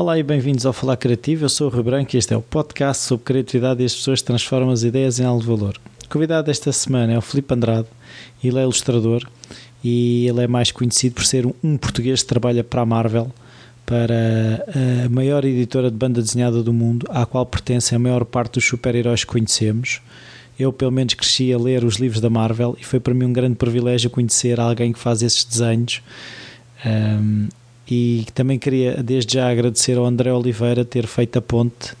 Olá e bem-vindos ao Falar Criativo. Eu sou o Rui Branco e este é o podcast sobre criatividade e as pessoas transformam as ideias em algo de valor. O convidado desta semana é o Filipe Andrade. Ele é ilustrador e ele é mais conhecido por ser um português que trabalha para a Marvel, para a maior editora de banda desenhada do mundo, à qual pertence a maior parte dos super-heróis que conhecemos. Eu, pelo menos, cresci a ler os livros da Marvel e foi para mim um grande privilégio conhecer alguém que faz esses desenhos. Um, e também queria desde já agradecer ao André Oliveira ter feito a ponte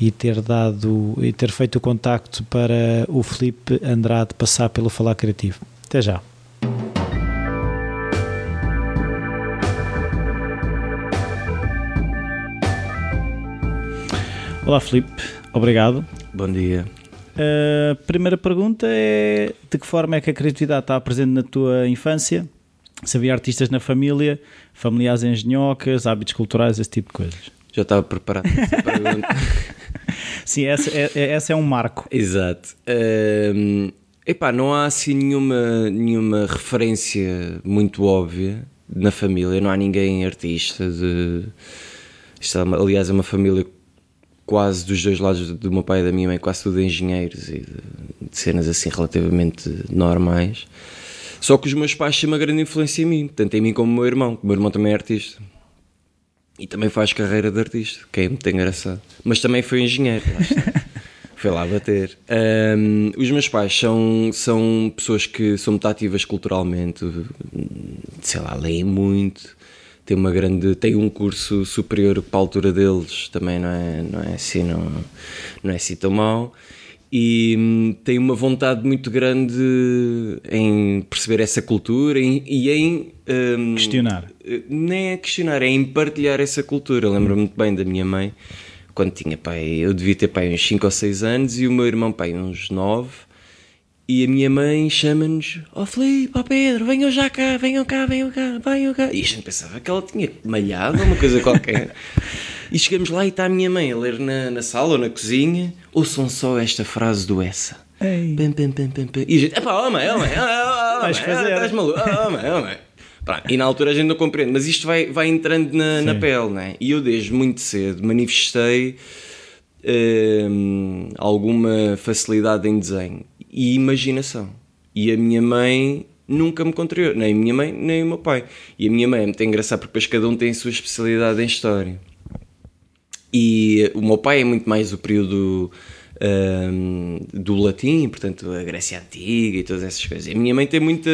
e ter dado e ter feito o contacto para o Felipe Andrade passar pelo Falar Criativo. Até já. Olá Felipe, obrigado. Bom dia. A primeira pergunta é de que forma é que a criatividade está presente na tua infância? Se havia artistas na família, familiares engenhocas, hábitos culturais, esse tipo de coisas. Já estava preparado para pergunta. Sim, essa é, essa é um marco. Exato. Um, epá, não há assim nenhuma, nenhuma referência muito óbvia na família, não há ninguém artista. De, isto, é aliás, é uma família quase dos dois lados do meu pai e da minha mãe, quase tudo engenheiros e de, de cenas assim relativamente normais. Só que os meus pais têm uma grande influência em mim, tanto em mim como o meu irmão. O meu irmão também é artista. E também faz carreira de artista, que é muito engraçado. Mas também foi engenheiro, lá foi lá bater. Um, os meus pais são, são pessoas que são muito ativas culturalmente, sei lá, leem muito, têm uma grande. têm um curso superior para a altura deles, também não é, não é assim, não, não é assim tão mau e hum, tem uma vontade muito grande em perceber essa cultura e, e em um, questionar. Nem é questionar, é em partilhar essa cultura. Eu lembro-me muito bem da minha mãe, quando tinha pai, eu devia ter pai uns 5 ou 6 anos e o meu irmão pai uns 9. E a minha mãe chama-nos: Ó oh, Filipe, ó oh, Pedro, venham já cá, venham cá, venham cá, venham cá. E a gente pensava que ela tinha malhado uma coisa qualquer. E chegamos lá e está a minha mãe a ler na, na sala ou na cozinha. Ouçam só esta frase do essa. Pam, pam, pam, pam, pam. E a gente, epá, oh mãe, oh mãe, oh, mãe, estás maluco, oh mãe, oh mãe. Pronto, e na altura a gente não compreende, mas isto vai, vai entrando na, na pele, né? E eu desde muito cedo manifestei hum, alguma facilidade em desenho e imaginação. E a minha mãe nunca me contrariou, nem a minha mãe, nem o meu pai. E a minha mãe é muito engraçado porque depois cada um tem a sua especialidade em história. E o meu pai é muito mais o período um, do latim, portanto a Grécia Antiga e todas essas coisas. A minha mãe tem muita,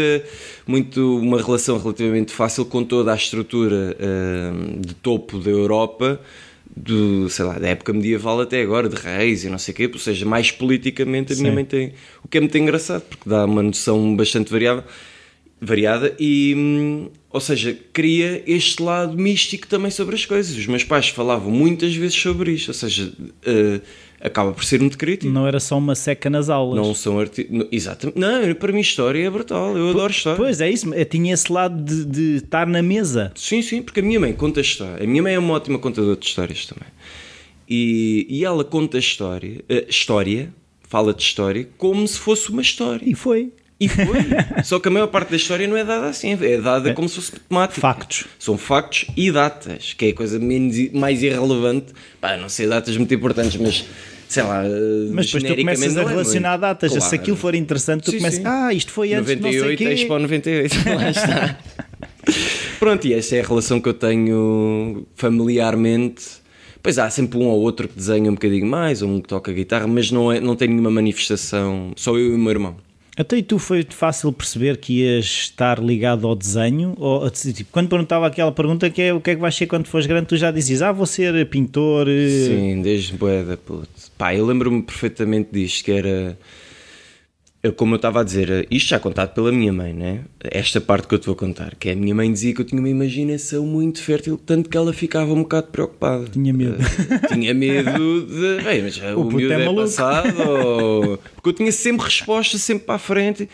muito uma relação relativamente fácil com toda a estrutura um, de topo da Europa, do, sei lá, da época medieval até agora, de reis e não sei o quê, ou seja, mais politicamente a minha Sim. mãe tem, o que é muito engraçado, porque dá uma noção bastante variável variada e, hum, ou seja, cria este lado místico também sobre as coisas. Os meus pais falavam muitas vezes sobre isto, ou seja, uh, acaba por ser muito crítico. Não era só uma seca nas aulas. Não são artistas. Exatamente. Não, para mim história é brutal. Eu adoro história. Pois é isso. Eu tinha esse lado de, de estar na mesa. Sim, sim, porque a minha mãe conta história. A minha mãe é uma ótima contadora de histórias também. E, e ela conta história, uh, história, fala de história, como se fosse uma história. E foi. E foi. Só que a maior parte da história não é dada assim, é dada é. como se fosse matemática. Factos. São factos e datas, que é a coisa menos, mais irrelevante. Pá, não sei datas muito importantes, mas sei lá. Mas depois tu começas a relacionar datas. Claro. Se aquilo for interessante, tu sim, começas. Sim. Ah, isto foi antes 98, de não sei Expo 98. Lá está. Pronto, e essa é a relação que eu tenho familiarmente. Pois há sempre um ou outro que desenha um bocadinho mais, ou um que toca guitarra, mas não, é, não tem nenhuma manifestação. Só eu e o meu irmão. Até e tu foi fácil perceber que ias estar ligado ao desenho? Ou, tipo, quando perguntava aquela pergunta que é o que é que vais ser quando fores grande, tu já dizias, ah, vou ser pintor. Eh. Sim, desde boeda, puto. Pá, eu lembro-me perfeitamente disto, que era eu, como eu estava a dizer, isto já contado pela minha mãe, né? Esta parte que eu te vou contar, que é a minha mãe dizia que eu tinha uma imaginação muito fértil, tanto que ela ficava um bocado preocupada. Tinha medo. Uh, tinha medo de. Bem, mas o, o miúdo é, é passado. Ou... Porque eu tinha sempre resposta, sempre para a frente.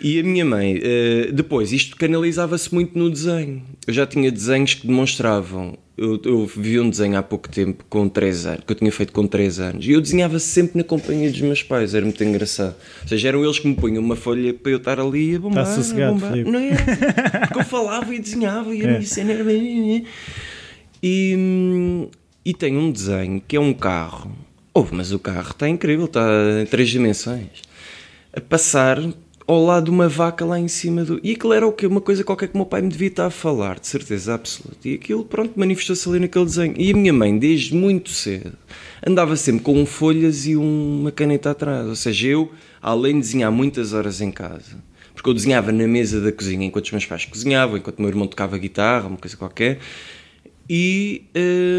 E a minha mãe, uh, depois, isto canalizava-se muito no desenho. Eu já tinha desenhos que demonstravam eu, eu vi um desenho há pouco tempo com 3 anos, que eu tinha feito com 3 anos, e eu desenhava sempre na companhia dos meus pais, era muito engraçado. Ou seja, eram eles que me punham uma folha para eu estar ali a bombar. Está sossegado, bombar. Não é? Porque eu falava e desenhava e a é. minha cena era bem. E, e tem um desenho que é um carro. Oh, mas o carro está incrível, está em três dimensões. A passar ao lado de uma vaca lá em cima do. E aquilo era o quê? Uma coisa qualquer que o meu pai me devia estar a falar, de certeza absoluta. E aquilo, pronto, manifestou-se ali naquele desenho. E a minha mãe, desde muito cedo, andava sempre com folhas e uma caneta atrás. Ou seja, eu, além de desenhar muitas horas em casa, porque eu desenhava na mesa da cozinha enquanto os meus pais cozinhavam, enquanto o meu irmão tocava guitarra, uma coisa qualquer. E,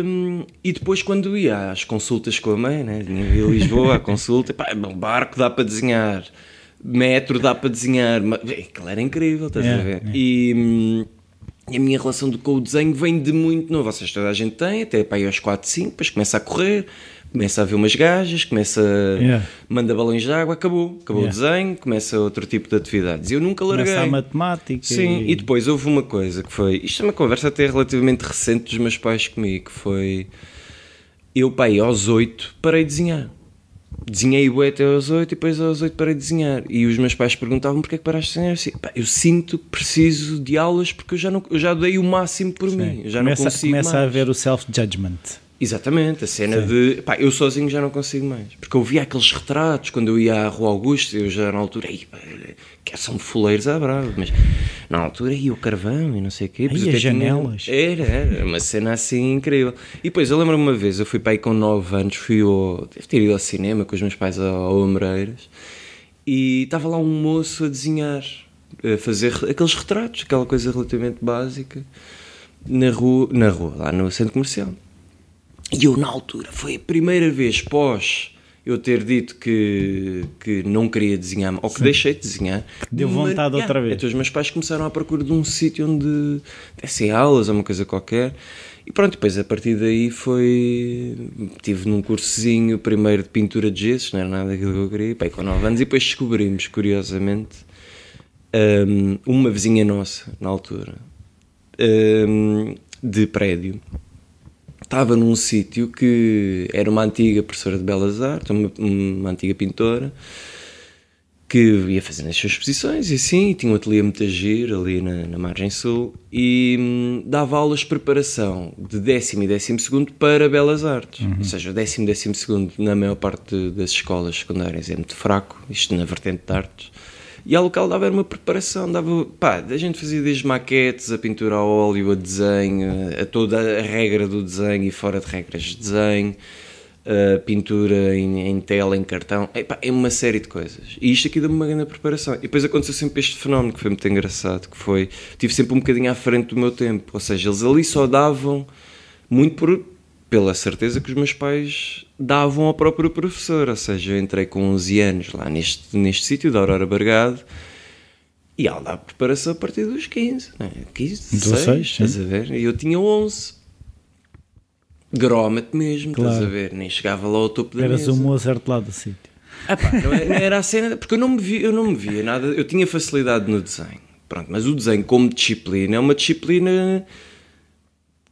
hum, e depois, quando ia às consultas com a mãe, né? vinha em Lisboa, à consulta, pá, barco dá para desenhar metro dá para desenhar. Mas, aquilo era incrível, estás a ver? E, hum, e, a minha relação com o desenho vem de muito novo. Vocês toda a gente tem, até para ir aos 4, 5, depois começa a correr, começa a ver umas gajas, começa yeah. manda balões de água, acabou. Acabou yeah. o desenho, começa outro tipo de atividades. Eu nunca larguei. Começa a matemática. Sim, e... e depois houve uma coisa que foi. Isto é uma conversa até relativamente recente dos meus pais comigo, que foi. Eu, pai, aos 8 parei de desenhar desenhei o até aos 8 e depois aos 8 parei de desenhar. E os meus pais perguntavam porque é que paraste de desenhar. Assim, eu sinto que preciso de aulas porque eu já, não, eu já dei o máximo por Sim. mim. já começa, não consigo começa mais. a haver o self-judgment. Exatamente, a cena Sim. de pá, eu sozinho já não consigo mais. Porque eu via aqueles retratos quando eu ia à Rua Augusta, eu já na altura, que são fuleiros à brava, mas na altura ia o carvão e não sei o quê. E as janelas. Tinha... Era, era, uma cena assim incrível. E depois eu lembro-me uma vez, eu fui para aí com 9 anos, fui ao. Deve ter ido ao cinema com os meus pais ao Amoreiras e estava lá um moço a desenhar, a fazer aqueles retratos, aquela coisa relativamente básica, na rua, na rua lá no centro comercial. E eu, na altura, foi a primeira vez pós eu ter dito que, que não queria desenhar, ou que Sim. deixei de desenhar. Deu vontade uma, outra vez. Então os meus pais começaram à procura de um sítio onde dessem aulas ou uma coisa qualquer. E pronto, depois a partir daí foi. Tive num cursozinho primeiro de pintura de gessos, não era nada daquilo que eu queria, pai, com 9 anos, e depois descobrimos, curiosamente, um, uma vizinha nossa, na altura, um, de prédio, estava num sítio que era uma antiga professora de Belas Artes, uma, uma antiga pintora, que ia fazendo as suas exposições e assim, e tinha um ateliê muito agir ali na, na margem sul e hum, dava aulas de preparação de décimo e décimo segundo para Belas Artes. Uhum. Ou seja, o décimo e décimo segundo na maior parte das escolas secundárias é muito fraco, isto na vertente de artes. E a local dava uma preparação, dava, pá, a gente fazia desde maquetes, a pintura a óleo, a desenho, a toda a regra do desenho e fora de regras de desenho, pintura em, em tela, em cartão, é, pá, é uma série de coisas. E isto aqui deu-me uma grande preparação. E depois aconteceu sempre este fenómeno que foi muito engraçado, que foi, tive sempre um bocadinho à frente do meu tempo, ou seja, eles ali só davam muito por pela certeza que os meus pais davam ao próprio professor. Ou seja, eu entrei com 11 anos lá neste, neste sítio da Aurora Bargado e ela dá preparação a partir dos 15, né? 15, 16, estás a ver? E eu tinha 11. Groma-te mesmo, claro. estás a ver? Nem chegava lá ao topo da Eras mesa. Eras o Mozart lá do sítio. Ah, pá, não, era, não era a cena, porque eu não, me via, eu não me via nada, eu tinha facilidade no desenho. Pronto, mas o desenho como disciplina é uma disciplina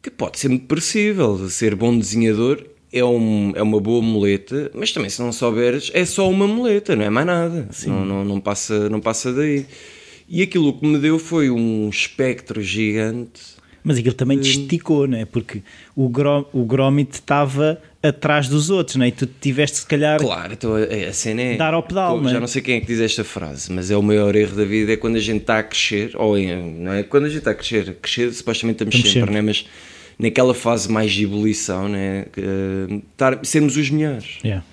que pode ser muito perecível. Ser bom desenhador é, um, é uma boa muleta, mas também se não souberes, é só uma muleta, não é mais nada. Não, não, não, passa, não passa daí. E aquilo que me deu foi um espectro gigante. Mas aquilo também te esticou, não é? Porque o, grom, o Gromit estava atrás dos outros, não é? E tu tiveste, se calhar. Claro, então a, a cena é. Dar ao pedal, não é? Já não sei quem é que diz esta frase, mas é o maior erro da vida é quando a gente está a crescer, ou não é? Quando a gente está a crescer, crescer supostamente estamos, estamos sempre, sempre, não é? Mas naquela fase mais de ebulição, né? Uh, sermos os melhores. Yeah.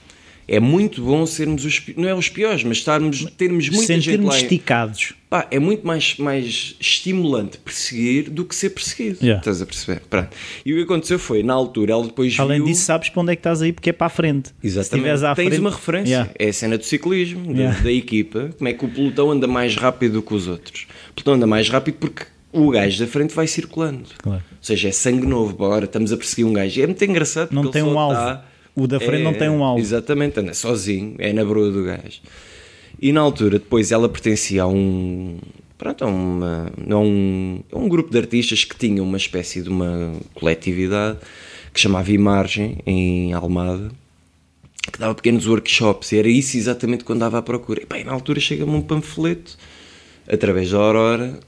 É muito bom sermos os não é os piores, mas estarmos, termos muita gente lá. esticados. Pá, é muito mais, mais estimulante perseguir do que ser perseguido. Yeah. Estás a perceber? Pronto. E o que aconteceu foi, na altura, ela depois Além viu... disso, sabes para onde é que estás aí, porque é para a frente. Exatamente. à Tens frente... uma referência. Yeah. É a cena do ciclismo, yeah. da, da, equipa. Como é que o pelotão anda mais rápido do que os outros? O pelotão anda mais rápido porque o gajo da frente vai circulando. Claro. Ou seja, é sangue novo, bora, estamos a perseguir um gajo. É muito engraçado Não tem um alvo. Tá, o da frente é, não tem um alvo. Exatamente, anda sozinho, é na broa do gajo. E na altura, depois, ela pertencia a um. Pronto, a, uma, a um, a um grupo de artistas que tinha uma espécie de uma coletividade que chamava Imargem, em Almada, que dava pequenos workshops, e era isso exatamente quando andava à procura. E bem, na altura chega-me um panfleto, através da Aurora,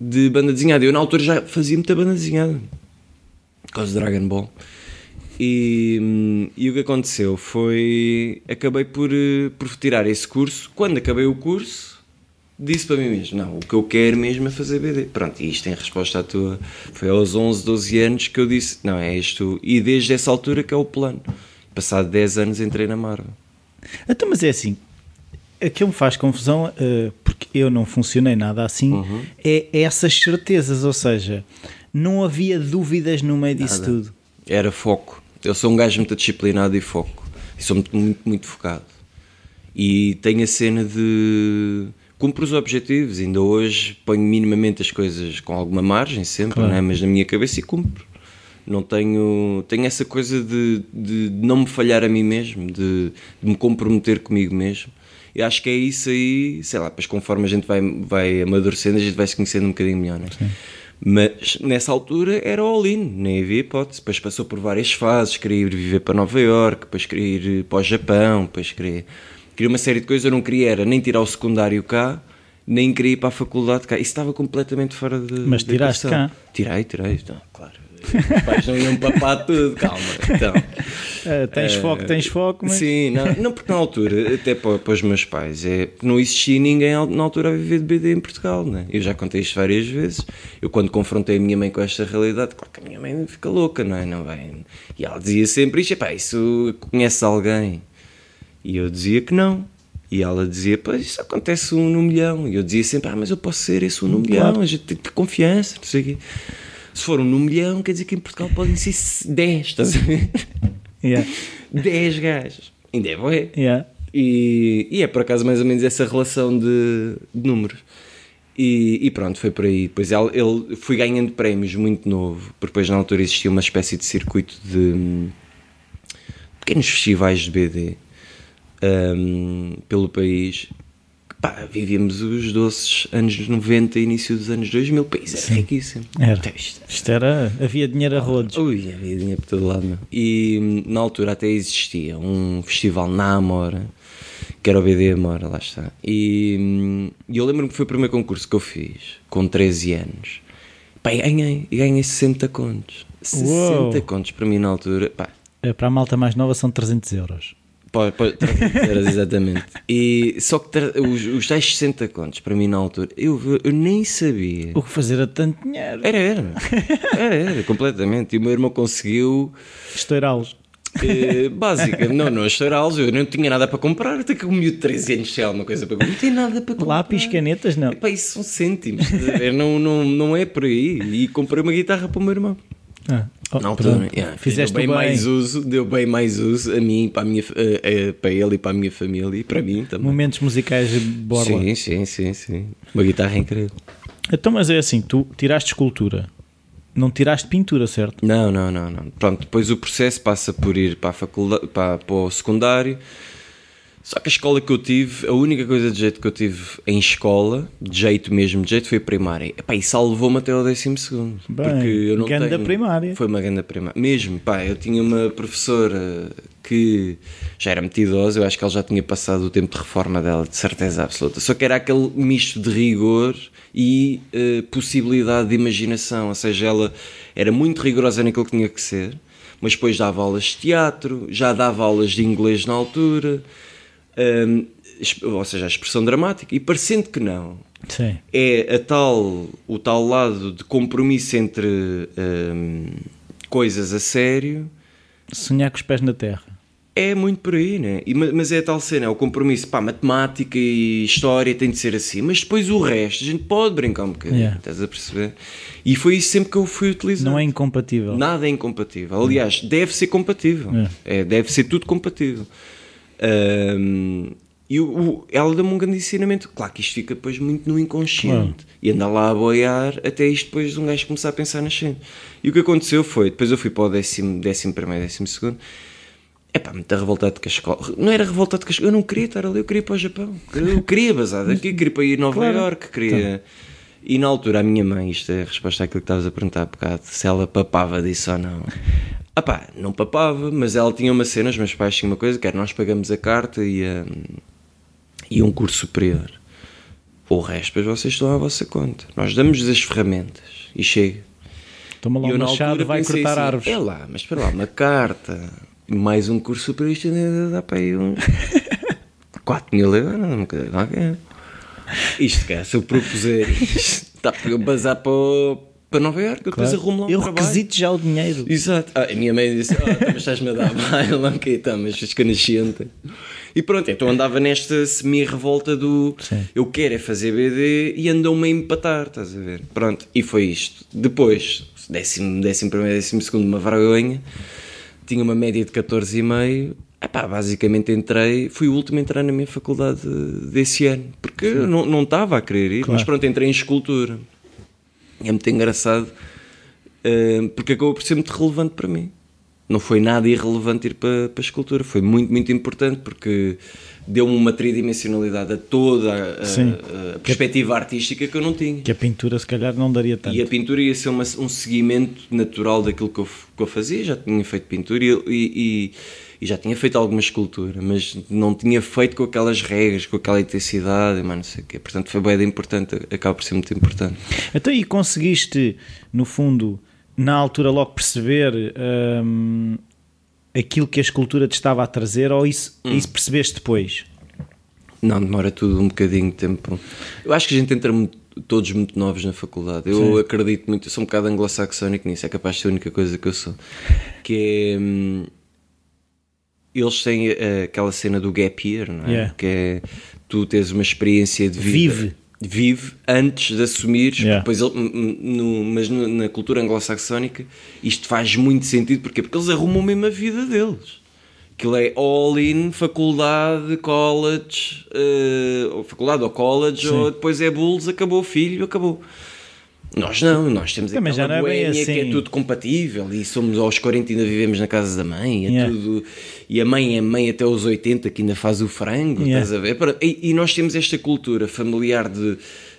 de banda desenhada. Eu na altura já fazia muita banda desenhada. por causa do Dragon Ball. E, hum, e o que aconteceu foi. Acabei por, eh, por tirar esse curso. Quando acabei o curso, disse para mim mesmo: Não, o que eu quero mesmo é fazer BD. Pronto, e isto em resposta à tua. Foi aos 11, 12 anos que eu disse: Não, é isto. E desde essa altura que é o plano. Passado 10 anos entrei na Marvel. Então, mas é assim, aquilo me faz confusão, uh, porque eu não funcionei nada assim, uhum. é essas certezas, ou seja, não havia dúvidas no meio disso nada. tudo. Era foco. Eu sou um gajo muito disciplinado e foco. E sou muito, muito, muito focado. E tenho a cena de cumpro os objetivos. Ainda hoje ponho minimamente as coisas com alguma margem, sempre, claro. É? mas na minha cabeça e cumpro. Não tenho. Tenho essa coisa de, de não me falhar a mim mesmo, de, de me comprometer comigo mesmo. E acho que é isso aí, sei lá, pois conforme a gente vai, vai amadurecendo, a gente vai se conhecendo um bocadinho melhor, né? Sim. Mas nessa altura era all-in, nem havia hipótese. Depois passou por várias fases, queria ir viver para Nova York, depois queria ir para o Japão, depois queria, queria uma série de coisas. Eu não queria era nem tirar o secundário cá, nem queria ir para a faculdade cá. Isso estava completamente fora de. Mas tiraste cá? Tirei, tirei, então, claro. Os pais não iam papar tudo, calma. Então, uh, tens uh, foco, tens foco, mas... Sim, não, não, porque na altura, até para, para, os meus pais, é, não existia ninguém na altura a viver de BD em Portugal, né? Eu já contei isto várias vezes. Eu, quando confrontei a minha mãe com esta realidade, claro que a minha mãe fica louca, não é? Não vem. E ela dizia sempre isto: pá, isso conhece alguém? E eu dizia que não. E ela dizia, pois isso acontece um no milhão. E eu dizia sempre, ah, mas eu posso ser esse um no milhão, claro. a gente tem que ter confiança, não sei o quê se for um no milhão, quer dizer que em Portugal podem ser 10, estás a ver? Yeah. 10 gajos. Ainda é boé. Yeah. E, e, é por acaso mais ou menos essa relação de, de números. E, e, pronto, foi por aí. Depois ele, ele fui ganhando prémios muito novo, porque depois na altura existia uma espécie de circuito de hum, pequenos festivais de BD um, pelo país pá, vivíamos os doces anos 90 e início dos anos 2000, pá, isso era riquíssimo. Era. Então, isto, isto, era, havia dinheiro a rodos. Ui, havia dinheiro por todo lado. Meu. E na altura até existia um festival na Amora, que era o BD Amora, lá está. E, e eu lembro-me que foi o primeiro concurso que eu fiz, com 13 anos. Pá, e ganhei, e ganhei 60 contos. 60 Uou. contos para mim na altura. Pá. É, para a malta mais nova são 300 euros. Pode, pode, exatamente. E, só que os, os tais 60 contos, para mim na altura, eu, eu nem sabia. O que fazer a tanto dinheiro? Era, era. Era, era, completamente. E o meu irmão conseguiu. Estourá-los. Uh, básica, não, não estourá-los, eu não tinha nada para comprar, até que o miúdo de 13 anos tinha alguma coisa para comprar, não tinha nada para comprar. Lápis, canetas, não. Epá, isso são cêntimos, não, não, não é por aí. E comprei uma guitarra para o meu irmão. Ah, oh, na altura, yeah, fizeste bem, bem, mais uso, deu bem mais uso a mim, para, a minha, uh, uh, para ele e para a minha família e para mim também. Momentos musicais de borla. Sim, sim, sim, sim. Uma guitarra incrível. Então, mas é assim, tu tiraste escultura, não tiraste pintura, certo? Não, não, não, não. Pronto, depois o processo passa por ir para a faculdade, para, para o secundário só que a escola que eu tive, a única coisa de jeito que eu tive em escola, de jeito mesmo, de jeito, foi a primária. Epá, e salvou-me até ao décimo segundo. Bem, porque eu não tenho... primária. Foi uma grande primária. Mesmo, pá, eu tinha uma professora que já era muito idosa, eu acho que ela já tinha passado o tempo de reforma dela, de certeza absoluta. Só que era aquele misto de rigor e uh, possibilidade de imaginação. Ou seja, ela era muito rigorosa naquilo que tinha que ser, mas depois dava aulas de teatro, já dava aulas de inglês na altura um, ou seja, a expressão dramática, e parecendo que não, Sim. é a tal, o tal lado de compromisso entre um, coisas a sério. Sonhar com os pés na terra. É muito por aí, né? E, mas é a tal cena, é o compromisso, pá, matemática e história tem de ser assim, mas depois o resto a gente pode brincar um bocadinho, yeah. estás a perceber? E foi isso sempre que eu fui utilizar. Não é incompatível. Nada é incompatível. Aliás, deve ser compatível. Yeah. É, deve ser tudo compatível. Um, e o, o, ela deu-me um grande ensinamento. Claro que isto fica depois muito no inconsciente. E anda lá a boiar até isto depois um gajo começar a pensar nas cenas. E o que aconteceu foi, depois eu fui para o décimo, décimo primeiro, décimo segundo. É pá, muito revoltado com a escola. Não era revoltado com a escola. Eu não queria estar ali, eu queria ir para o Japão. Eu queria bazar daqui, queria para ir a Nova claro. York, queria. Então. E na altura a minha mãe, isto é a resposta àquilo que estavas a perguntar há bocado, se ela papava disso ou não. Ah pá, não papava, mas ela tinha uma cena, os meus pais tinham uma coisa, que era nós pagamos a carta e, um, e um curso superior. O resto, depois vocês estão à vossa conta. Nós damos as ferramentas e chega. Toma lá E eu, o machado, vai cortar assim, árvores. É lá, mas espera lá, uma carta, mais um curso superior, isto ainda dá para aí uns 4 mil euros, não quer. Isto, cara, se eu propuser isto, dá para eu bazar para, o- para Nova Iorque, eu depois Claro. arrumo lá um Eu trabalho. requisito já o dinheiro. Exato. Ah, a minha mãe disse: Ah, então, mas estás-me a dar baile, ok, tá, mas fica nascente. E pronto, então andava nesta semi-revolta do Sim. eu quero é fazer BD e andam-me a empatar, estás a ver? Pronto, e foi isto. Depois, décimo, décimo primeiro, décimo segundo, uma vergonha, tinha uma média de 14,5. Epá, basicamente entrei, fui o último a entrar na minha faculdade desse ano, porque eu não, não estava a querer ir, mas Claro. pronto, entrei em escultura. É muito engraçado Uh, porque acabou por ser muito relevante para mim. Não foi nada irrelevante ir para, para a escultura, foi muito, muito importante porque deu-me uma tridimensionalidade a toda a- a, perspectiva artística que eu não tinha. Que a pintura se calhar não daria tanto. E a pintura ia ser uma- um seguimento natural daquilo que eu, que eu fazia. Já tinha feito pintura e, e- e- e já tinha feito alguma escultura, mas não tinha feito com aquelas regras, com aquela intensidade, mas não sei o quê. Portanto, foi bem importante, acaba por ser muito importante. Então, e conseguiste, no fundo, na altura logo perceber hum, aquilo que a escultura te estava a trazer ou isso, Hum. isso percebeste depois? Não, demora tudo um bocadinho de tempo. Eu acho que a gente entra muito- todos muito novos na faculdade. Eu acredito muito, eu sou um bocado anglo-saxónico nisso, é capaz de ser a única coisa que eu sou. Que é. hum, eles têm eh, aquela cena do gap year, não é? Yeah. Que é tu tens uma experiência de vida. Vive. Vive antes de assumires, Yeah. depois ele- no- mas no- na cultura anglo-saxónica isto faz muito sentido, porquê? Porque eles arrumam mesmo a vida deles. Aquilo é all in, faculdade, college, eh, ou faculdade ou college, ou depois é Bulls, acabou o filho, acabou. Nós não, nós temos Também já aquela não é bem boémia que é assim. tudo compatível e somos aos 40 e ainda vivemos na casa da mãe, é Yeah. tudo, e a mãe é mãe até aos 80 que ainda faz o frango, Yeah. estás a ver? E, e nós temos esta cultura familiar de,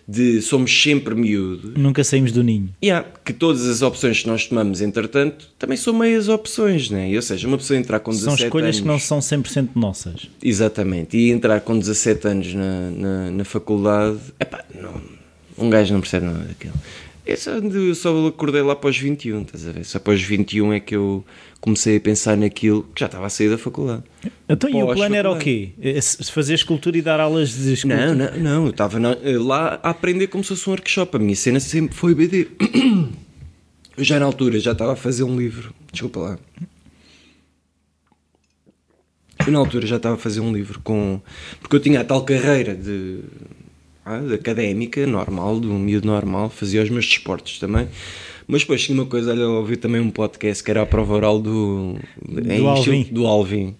de somos sempre miúdos, Nunca saímos do ninho. Yeah, que todas as opções que nós tomamos, entretanto, também são meias opções, né? Ou seja, uma pessoa entrar com 17 São escolhas anos... que não são 100% nossas. Exatamente, e entrar com 17 anos na, na, na faculdade, epá, não, um gajo não percebe nada daquilo. Eu só, eu só acordei lá após 21, estás a ver? Só após 21 é que eu comecei a pensar naquilo que já estava a sair da faculdade. Então, e o Pós plano era o quê? Eh, se- Fazer escultura e dar aulas de escultura? Não, não, não, eu estava na- lá a aprender como se fosse um workshop. A minha cena sempre foi BD. Eu já na altura já estava a fazer um livro. Desculpa lá. Eu na altura já estava a fazer um livro com. Porque eu tinha a tal carreira de. Académica, normal, de um miúdo normal, fazia os meus desportos também. Mas depois tinha uma coisa, olha, eu ouvi também um podcast que era a prova oral do. Do estilo- Alvin. do Alvin.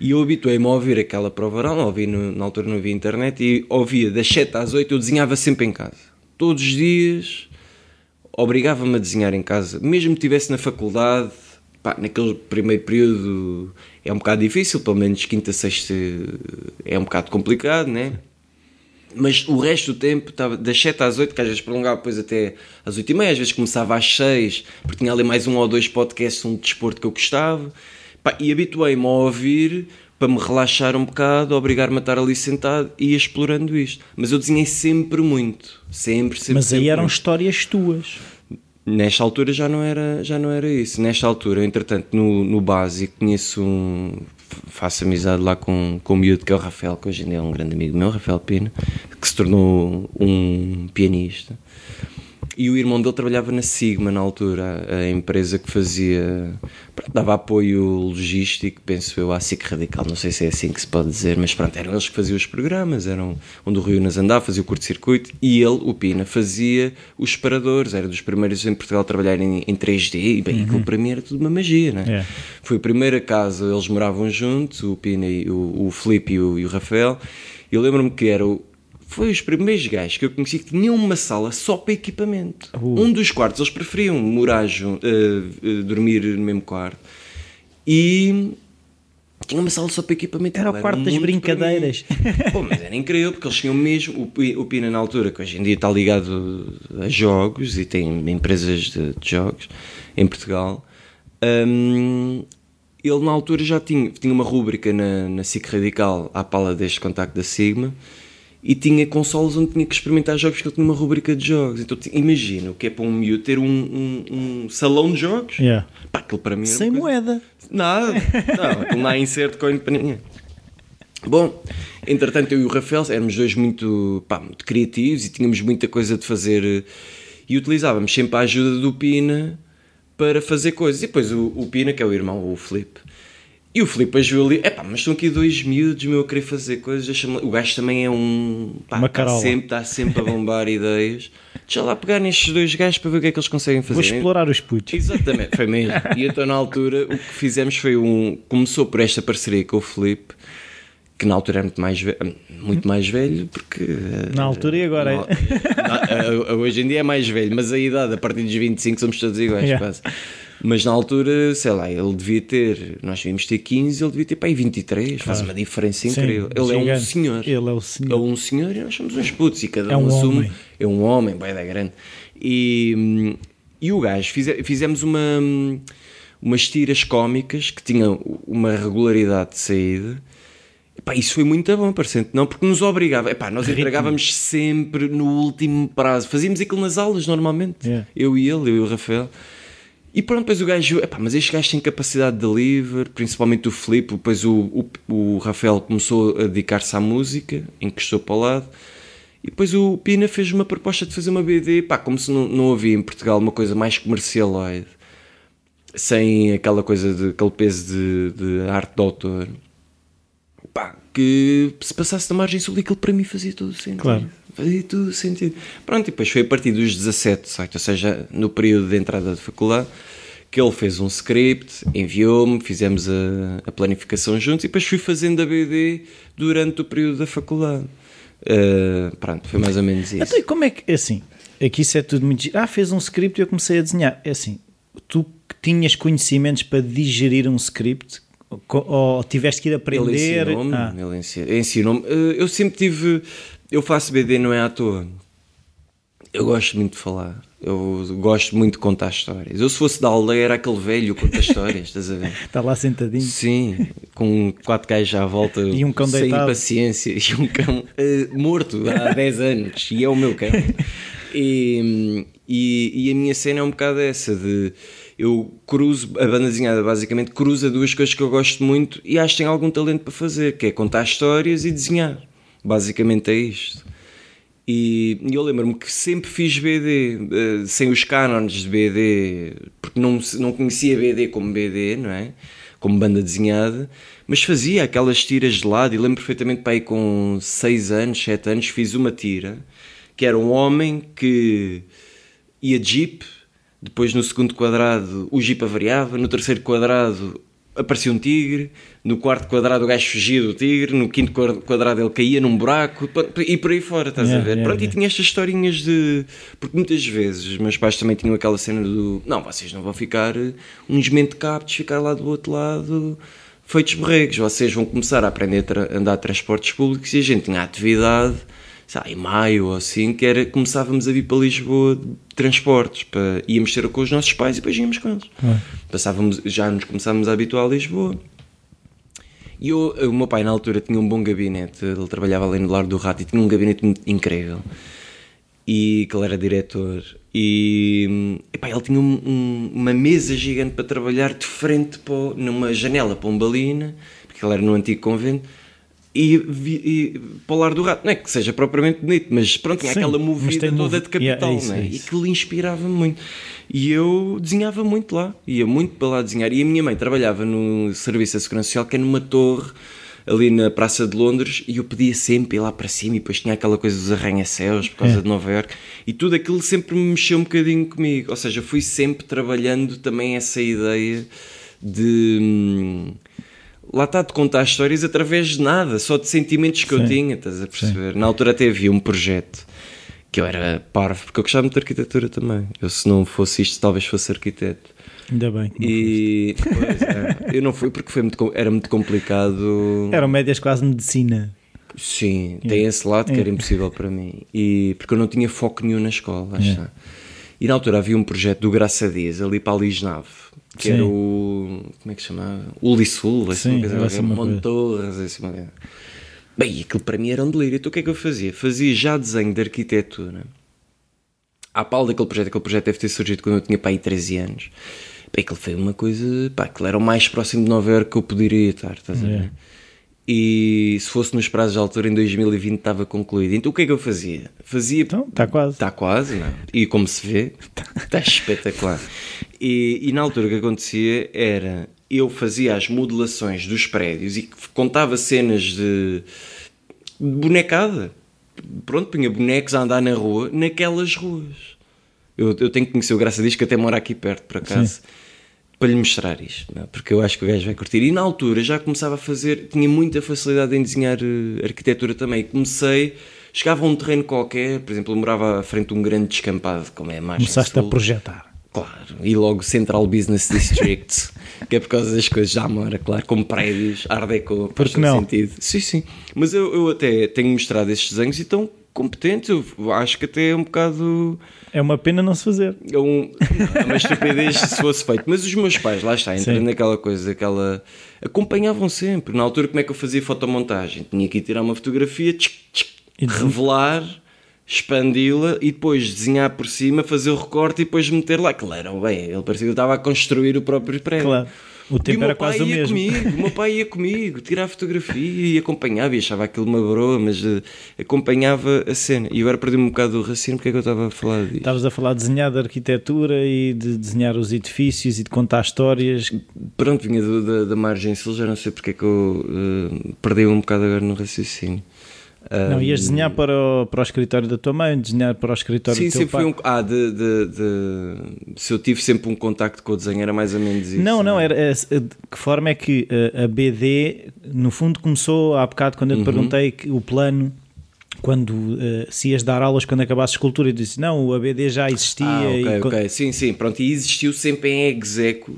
E eu habituei-me a ouvir aquela prova oral, ouvi no- na altura não havia internet, e ouvia das 7 às 8, eu desenhava sempre em casa. Todos os dias, obrigava-me a desenhar em casa. Mesmo que estivesse na faculdade, pá, naquele primeiro período é um bocado difícil, pelo menos quinta, sexta é um bocado complicado, né? Mas o resto do tempo estava das 7 às 8, que às vezes prolongava depois até às 8 e meia, às vezes começava às 6, porque tinha ali mais um ou dois podcasts, um de desporto que eu gostava. Pá, e habituei-me a ouvir para me relaxar um bocado, obrigar-me a estar ali sentado e ia explorando isto. Mas eu desenhei sempre muito. Sempre, sempre. Mas aí sempre eram muito. histórias tuas. Nesta altura já não era, já não era isso. Nesta altura, entretanto, no, no básico, conheço um. Faço amizade lá com, com o miúdo que é o Rafael, que hoje dia é um grande amigo meu, Rafael Pina, que se tornou um pianista. E o irmão dele trabalhava na Sigma na altura, a empresa que fazia. pronto, dava apoio logístico, penso eu, à SIC Radical, não sei se é assim que se pode dizer, mas pronto, eram eles que faziam os programas, eram onde o Rio Nas andava, fazia o curto-circuito, e ele, o Pina, fazia os separadores, era dos primeiros em Portugal a trabalhar em, em 3D, e bem, aquilo para mim era tudo uma magia, né? É. Foi a primeira casa, eles moravam juntos, o Pina, e o, o Filipe e o, e o Rafael. E eu lembro-me que era o, foi os primeiros gajos que eu conheci que tinham uma sala só para equipamento. Uh. Um dos quartos, eles preferiam morar junto, eh, eh, dormir no mesmo quarto. E tinha uma sala só para equipamento. Era o quarto das muito para brincadeiras. Pô, mas era incrível, porque eles tinham mesmo. O, o Pina, na altura, que hoje em dia está ligado a jogos e tem empresas de, de jogos em Portugal. hum, ele, na altura, já tinha, tinha uma rúbrica na, na SIC Radical à pala deste contacto da Sigma. E tinha consoles onde tinha que experimentar jogos que ele tinha uma rubrica de jogos. Então imagina o que é para um miúdo ter um, um- um salão de jogos. Yeah. Pá, aquilo para mim era Sem moeda. Nada, não, aquilo não há insert coin para ninguém. Bom, entretanto eu e o Rafael éramos dois muito, pá, muito criativos e tínhamos muita coisa de fazer eh, e utilizávamos sempre a ajuda do Pina para fazer coisas. E depois o, o Pina, que é o irmão, o Filipe, e o Filipe ajudou ali, epá, mas estão aqui dois miúdos, meu, a querer fazer coisas, deixa-me lá." o gajo também é um, pá, está sempre, está sempre a bombar ideias, deixa lá pegar nestes dois gajos para ver o que é que eles conseguem fazer. Vou explorar os putos. Exatamente, foi mesmo. E então na altura o que fizemos foi um. Começou por esta parceria com o Filipe, que na altura era muito mais velho, muito mais velho porque. eh, Na altura e agora é. na- na- hoje em dia é mais velho, mas a idade, a partir dos 25, somos todos iguais, Yeah. quase. Mas na altura, sei lá, ele devia ter. Nós devíamos ter 15, ele devia ter para aí 23, faz uma diferença Sim, incrível. ele é um gigante. senhor. Ele é o É senhor. um senhor e nós somos uns putos e cada É um, um assume. homem. É um homem, bem da grande. E, hum, e o gajo, fize- fizemos uma, hum, umas tiras cómicas que tinham uma regularidade de saída. Epá, isso foi muito bom, parecendo não, porque nos obrigava. Epá, nós entregávamos sempre no último prazo. Fazíamos aquilo nas aulas normalmente. Yeah. Eu e ele, eu e o Rafael. E pronto, depois o gajo, epá, mas este gajo tem capacidade de deliver, principalmente o Filipe, depois o, o, o Rafael começou a dedicar-se à música, encostou para o lado, e depois o Pina fez uma proposta de fazer uma BD, pá, como se não, não havia em Portugal uma coisa mais comercialoide, sem aquela coisa, de, aquele peso de, de arte de autor, pá, que se passasse da margem sul, aquilo para mim fazia todo o sentido. Claro. Fazia todo o sentido. Pronto, e depois foi a partir dos 17, 18, ou seja, no período de entrada de faculdade, que ele fez um script, enviou-me, fizemos a, a planificação juntos e depois fui fazendo a BD durante o período da faculdade. Uh, pronto, foi mais ou menos isso. Então, e como é que, é assim, aqui isso é tudo muito. Ah, fez um script e eu comecei a desenhar. É assim, tu que tinhas conhecimentos para digerir um script ou tiveste que ir Ele aprender? ensinou-me, Ah, ele ensi- ensinou-me. Uh, Eu sempre tive. Eu faço BD, não é à toa. Eu gosto muito de falar. Eu gosto muito de contar histórias. Eu, se fosse da aldeia, era aquele velho que conta histórias, estás a ver? está lá sentadinho. Sim, com quatro gajos à volta, E um cão sem deitado. paciência, e um cão eh, morto há 10 anos, e é o meu cão. E, e, e a minha cena é um bocado essa de eu cruzo, a banda desenhada basicamente cruza duas coisas que eu gosto muito e acho que tem algum talento para fazer, que é contar histórias e desenhar. Basicamente é isto. E eu lembro-me que sempre fiz BD, eh, sem os cânones de BD, porque não, não conhecia BD como BD, não é? Como banda desenhada, mas fazia aquelas tiras de lado. E lembro perfeitamente, aí com 6 anos, 7 anos, fiz uma tira que era um homem que ia jeep, depois no segundo quadrado o jeep avariava, no terceiro quadrado aparecia um tigre, no quarto quadrado o gajo fugia do tigre, no quinto quadra- quadrado ele caía num buraco e por aí fora, estás Yeah, a ver? yeah, Pronto, yeah. e tinha estas historinhas de. Porque muitas vezes os meus pais também tinham aquela cena do. Não, vocês não vão ficar eh, uns mentecaptos, ficar lá do outro lado feitos borregos, vocês vão começar a aprender a andar de transportes públicos e a gente tinha atividade sei lá, em maio ou assim, que era começávamos a vir para Lisboa de transportes, para, íamos ter com os nossos pais e depois íamos com eles. Passávamos, já nos começávamos a habituar a Lisboa. E eu, o meu pai na altura tinha um bom gabinete, ele trabalhava ali no Lar do Rato e tinha um gabinete incrível. E que ele era diretor. E epá, ele tinha um- um- uma mesa gigante para trabalhar de frente para, numa janela pombalina, porque ele era no antigo convento, e, e para o Lar do Rato. Não é que seja propriamente bonito, mas pronto, tinha Sim, aquela movida toda de capital, Yeah, é isso, não é. E que lhe inspirava-me muito. E eu desenhava muito lá, ia muito para lá desenhar. E a minha mãe trabalhava no Serviço da Segurança Social, que é numa torre ali na Praça de Londres, e eu pedia sempre ir lá para cima, e depois tinha aquela coisa dos arranha-céus por causa É. de Nova Iorque, e tudo aquilo sempre me mexeu um bocadinho comigo. Ou seja, fui sempre trabalhando também essa ideia de. hum, Lá está de contar histórias através de nada, só de sentimentos que eu Sim. tinha, estás a perceber? Na altura até havia um projeto que eu era parvo, porque eu gostava muito de arquitetura também. Eu, se não fosse isto, talvez fosse arquiteto. Ainda bem. E pois, é, eu não fui porque foi muito, era muito complicado. Eram médias quase medicina. Sim, tem esse lado que era impossível para mim. E porque eu não tinha foco nenhum na escola, lá está. E na altura havia um projeto do Graça Dias, ali para a Lisnave, que Sim. era o. Como é que se chamava? O Lissul, assim, Sim, coisa assim. Montorras, assim, uma coisa. Bem, aquilo para mim era um delírio. Então o que é que eu fazia? Fazia já desenho de arquitetura. À pau daquele projeto, aquele projeto deve ter surgido quando eu tinha para aí 13 anos. Bem, aquilo foi uma coisa. Pá, aquilo era o mais próximo de Nova Iorque que eu poderia estar, estás a ver? E se fosse nos prazos de altura, em 2020 estava concluído. Então o que é que eu fazia? Fazia. Então, está quase. Está quase, não? E como se vê, está espetacular. E, e na altura o que acontecia era eu fazia as modelações dos prédios e contava cenas de, de bonecada. Pronto, punha bonecos a andar na rua, naquelas ruas. Eu, eu tenho que conhecer o Graça Diz que até mora aqui perto, por acaso, para lhe mostrar isto, é? porque eu acho que o gajo vai curtir. E na altura já começava a fazer, tinha muita facilidade em desenhar eh, arquitetura também. Comecei, chegava a um terreno qualquer, por exemplo, eu morava à frente de um grande descampado, como é a margem Começaste a projetar. Claro, e logo Central Business District, que é por causa das coisas já mora, claro, como prédios, Art Deco, faz todo não? sentido. Sim, sim. Mas eu, eu até tenho mostrado estes desenhos e estão competentes, eu acho que até é um bocado. É uma pena não se fazer. É um, é uma estupidez se fosse feito. Mas os meus pais, lá está, entrando Sim. naquela coisa, aquela. acompanhavam sempre. Na altura, como é que eu fazia fotomontagem? Tinha que ir tirar uma fotografia, tchic, tchic, desenho. revelar, expandi-la e depois desenhar por cima, fazer o recorte e depois meter lá. Claro, bem, ele parecia que eu estava a construir o próprio prédio. Claro. O E tempo meu era pai quase o mesmo. comigo, o meu pai ia comigo, tirar fotografia e acompanhava, e achava aquilo uma broa, mas eh, acompanhava a cena. E agora perdi-me um bocado do raciocínio, porque é que eu estava a falar disto? Estavas a falar de desenhar de arquitetura e de desenhar os edifícios e de contar histórias. Pronto, vinha do- da, da margem sul, já não sei porque é que eu eh, perdi um bocado agora no raciocínio. Não, ias desenhar para o, para o escritório da tua mãe, desenhar para o escritório Sim, do teu sempre pai. foi um. Ah, de, de- de- se eu tive sempre um contacto com o desenho, era mais ou menos isso. Não, não, é? era, é, de que forma é que uh, a BD, no fundo, começou há bocado quando eu Uhum. te perguntei que o plano, quando uh, se ias dar aulas quando acabasse escultura, e disse não, o ABD já existia. Ah, ok, e, ok. Sim, sim, pronto. E existiu sempre em execo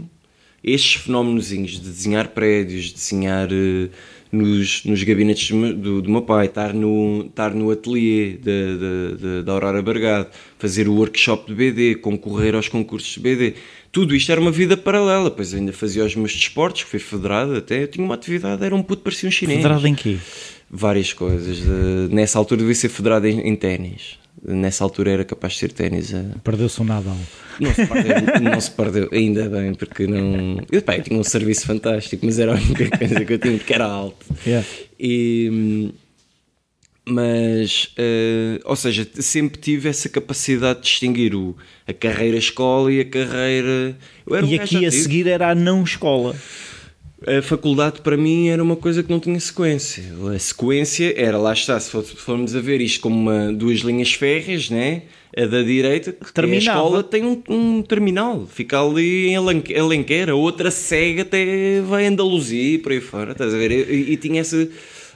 estes fenómenozinhos de desenhar prédios, desenhar eh, nos, nos gabinetes do, meu- do, meu pai, estar no, estar no ateliê da- Aurora Bargado, fazer o workshop de BD, concorrer aos concursos de BD. Tudo isto era uma vida paralela, pois ainda fazia os meus desportos, que fui federado até, eu tinha uma atividade, era um puto, parecia um chinês. Federado em quê? Várias coisas. De- nessa altura devia ser federado em, em ténis. Nessa altura era capaz de ser ténis a, Perdeu-se o Nadal. não se perdeu, não se perdeu, ainda bem, porque não. Eu, pá, eu tinha um serviço fantástico, mas era a única coisa que eu tinha, que era alto. Yeah. E, mas, eh, ou seja, sempre tive essa capacidade de distinguir o, a carreira escola e a carreira. Um E gajo aqui a seguir era a não escola. A faculdade para mim era uma coisa que não tinha sequência. A sequência era, lá está, se for- se formos a ver isto como uma, duas linhas férreas, né? a da direita, que é a escola tem um, um terminal, fica ali em Alenque- Alenquer, a outra cega até vai a Andaluzia e por aí fora, estás a ver? E, e tinha esse,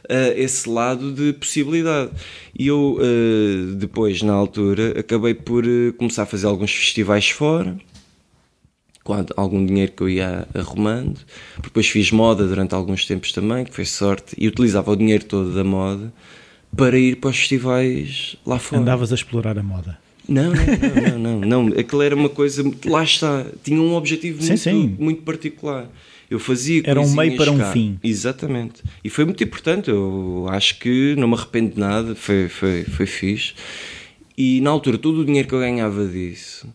ah, esse lado de possibilidade. E eu, ah, depois, na altura, acabei por ah, começar a fazer alguns festivais fora, algum dinheiro que eu ia arrumando. Depois fiz moda durante alguns tempos também, que foi sorte, e utilizava o dinheiro todo da moda para ir para os festivais lá fora. Andavas a explorar a moda. Não, não, não, não, não. Aquilo era uma coisa. Lá está, tinha um objetivo Sim, muito, sim. muito particular. Eu fazia Era um meio para um cá. fim. Exatamente. E foi muito importante. Eu acho que não me arrependo de nada. Foi, foi, foi fixe. E na altura, todo o dinheiro que eu ganhava disso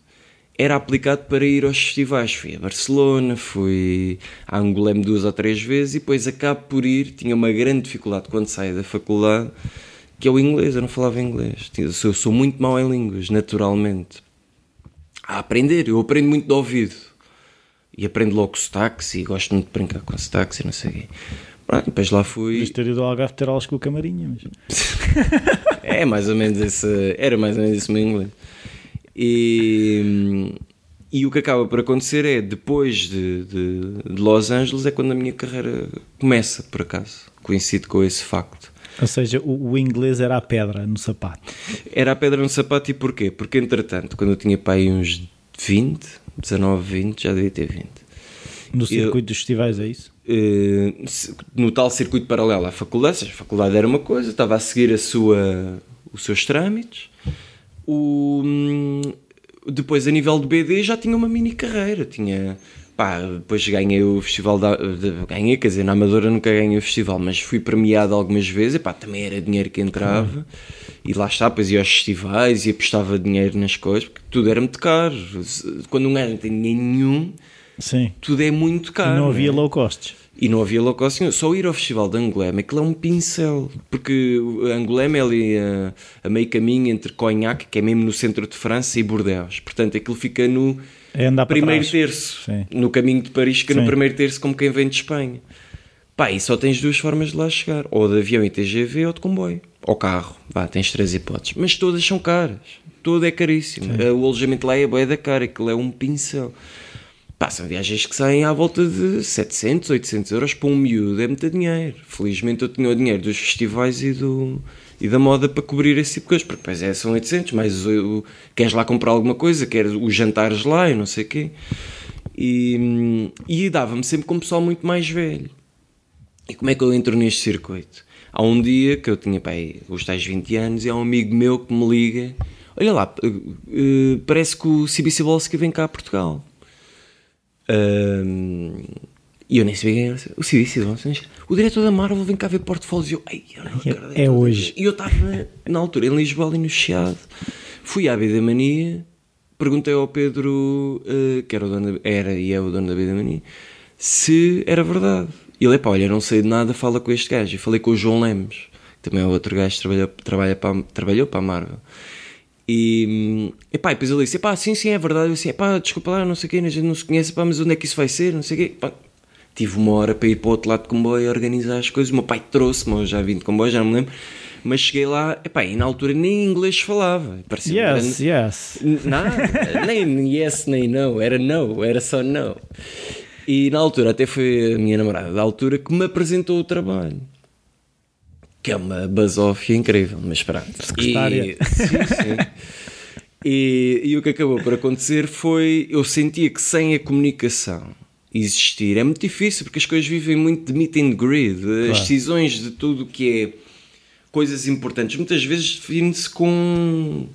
era aplicado para ir aos festivais. Fui a Barcelona, fui a Angolém duas ou três vezes e depois acabo por ir. Tinha uma grande dificuldade quando saí da faculdade, que é o inglês. Eu não falava inglês. Eu sou, eu sou muito mau em línguas, naturalmente. A aprender, eu aprendo muito de ouvido. E aprendo logo sotaques e gosto muito de brincar com sotaques e não sei o quê. Pronto, depois lá fui. Podias ter ido ao Algarve ter aulas com o Camarinha. Mas... É mais ou menos esse, era mais ou menos esse o meu inglês. E, e o que acaba por acontecer é, depois de, de, de Los Angeles, é quando a minha carreira começa, por acaso. Coincide com esse facto. Ou seja, o, o inglês era a pedra no sapato. Era a pedra no sapato e porquê? Porque, entretanto, quando eu tinha para aí uns 20, 19, 20, já devia ter 20. No circuito dos festivais, é isso? Se- no tal circuito paralelo à faculdade, seja, a faculdade era uma coisa, estava a seguir a sua, os seus trâmites. O, hum, depois, a nível de BD, já tinha uma mini carreira. Tinha, pá, pá, depois ganhei o festival da. de- ganhei, quer dizer, na Amadora nunca ganhei o festival, mas fui premiado algumas vezes, epá, também era dinheiro que entrava. E lá está, depois ia aos festivais e apostava dinheiro nas coisas, porque tudo era muito caro. Quando um gajo não tem dinheiro nenhum, Sim. tudo é muito E caro. não havia é? low costs. E não havia low cost nenhum. Só ir ao festival de Angoulême, aquilo é um pincel. Porque Angoulême é ali a, a meio caminho entre Cognac, que é mesmo no centro de França, e Bordeaux. Portanto, aquilo fica no É primeiro terço. Sim. No caminho de Paris, fica no Sim. primeiro terço, como quem vem de Espanha. Pá, e só tens duas formas de lá chegar: ou de avião e TGV, ou de comboio. Ou carro. Vá, tens três hipóteses. Mas todas são caras. Tudo é caríssimo. O alojamento lá é boa da cara, aquilo é um pincel. Pá, são viagens que saem à volta de 700, 800 euros para um miúdo, é muito dinheiro. Felizmente eu tinha o dinheiro dos festivais e, do, e da moda para cobrir esse tipo de coisas, porque depois é, são 800, mas o- queres lá comprar alguma coisa, queres os jantares lá e não sei o quê. E, e dava-me sempre com um pessoal muito mais velho. E como é que eu entro neste circuito? Há um dia que eu tinha pá, aí, os tais 20 anos e há um amigo meu que me liga: Olha lá, eh, parece que o Cibi Bolski vem cá a Portugal. E eu nem sabia quem era. O Cibi Bolski. O diretor da Marvel vem cá ver portfólios. E eu, Ei, eu não acredito." é hoje. E eu estava na altura em Lisboa, ali no Chiado. Fui à Vida Mania, perguntei ao Pedro, eh, que era, o dono da- era e é o dono da Vida Mania, se era verdade. E ele, pá, olha, não sei de nada, fala com este gajo. E falei com o João Lemos, que também é outro gajo que trabalhou, trabalha para, trabalhou para a Marvel. E, epá, e depois ele disse, pá, sim, sim, é verdade. Eu disse, pá, desculpa lá, não sei o quê, a gente não se conhece, mas onde é que isso vai ser, não sei o quê. Tive uma hora para ir para o outro lado de comboio organizar as coisas. O meu pai trouxe-me, eu já vim de comboio, já não me lembro. Mas cheguei lá, epá, e na altura nem inglês falava. Parecia Yes, yes. Nada, nem yes nem não, era não, era só não. E na altura até foi a minha namorada da altura que me apresentou o trabalho. Que é uma basófia incrível, mas pronto. Secretária. E, sim, sim. E, e o que acabou por acontecer foi, eu sentia que sem a comunicação existir é muito difícil, porque as coisas vivem muito de meet and greet, as decisões de tudo o que é coisas importantes, muitas vezes define-se com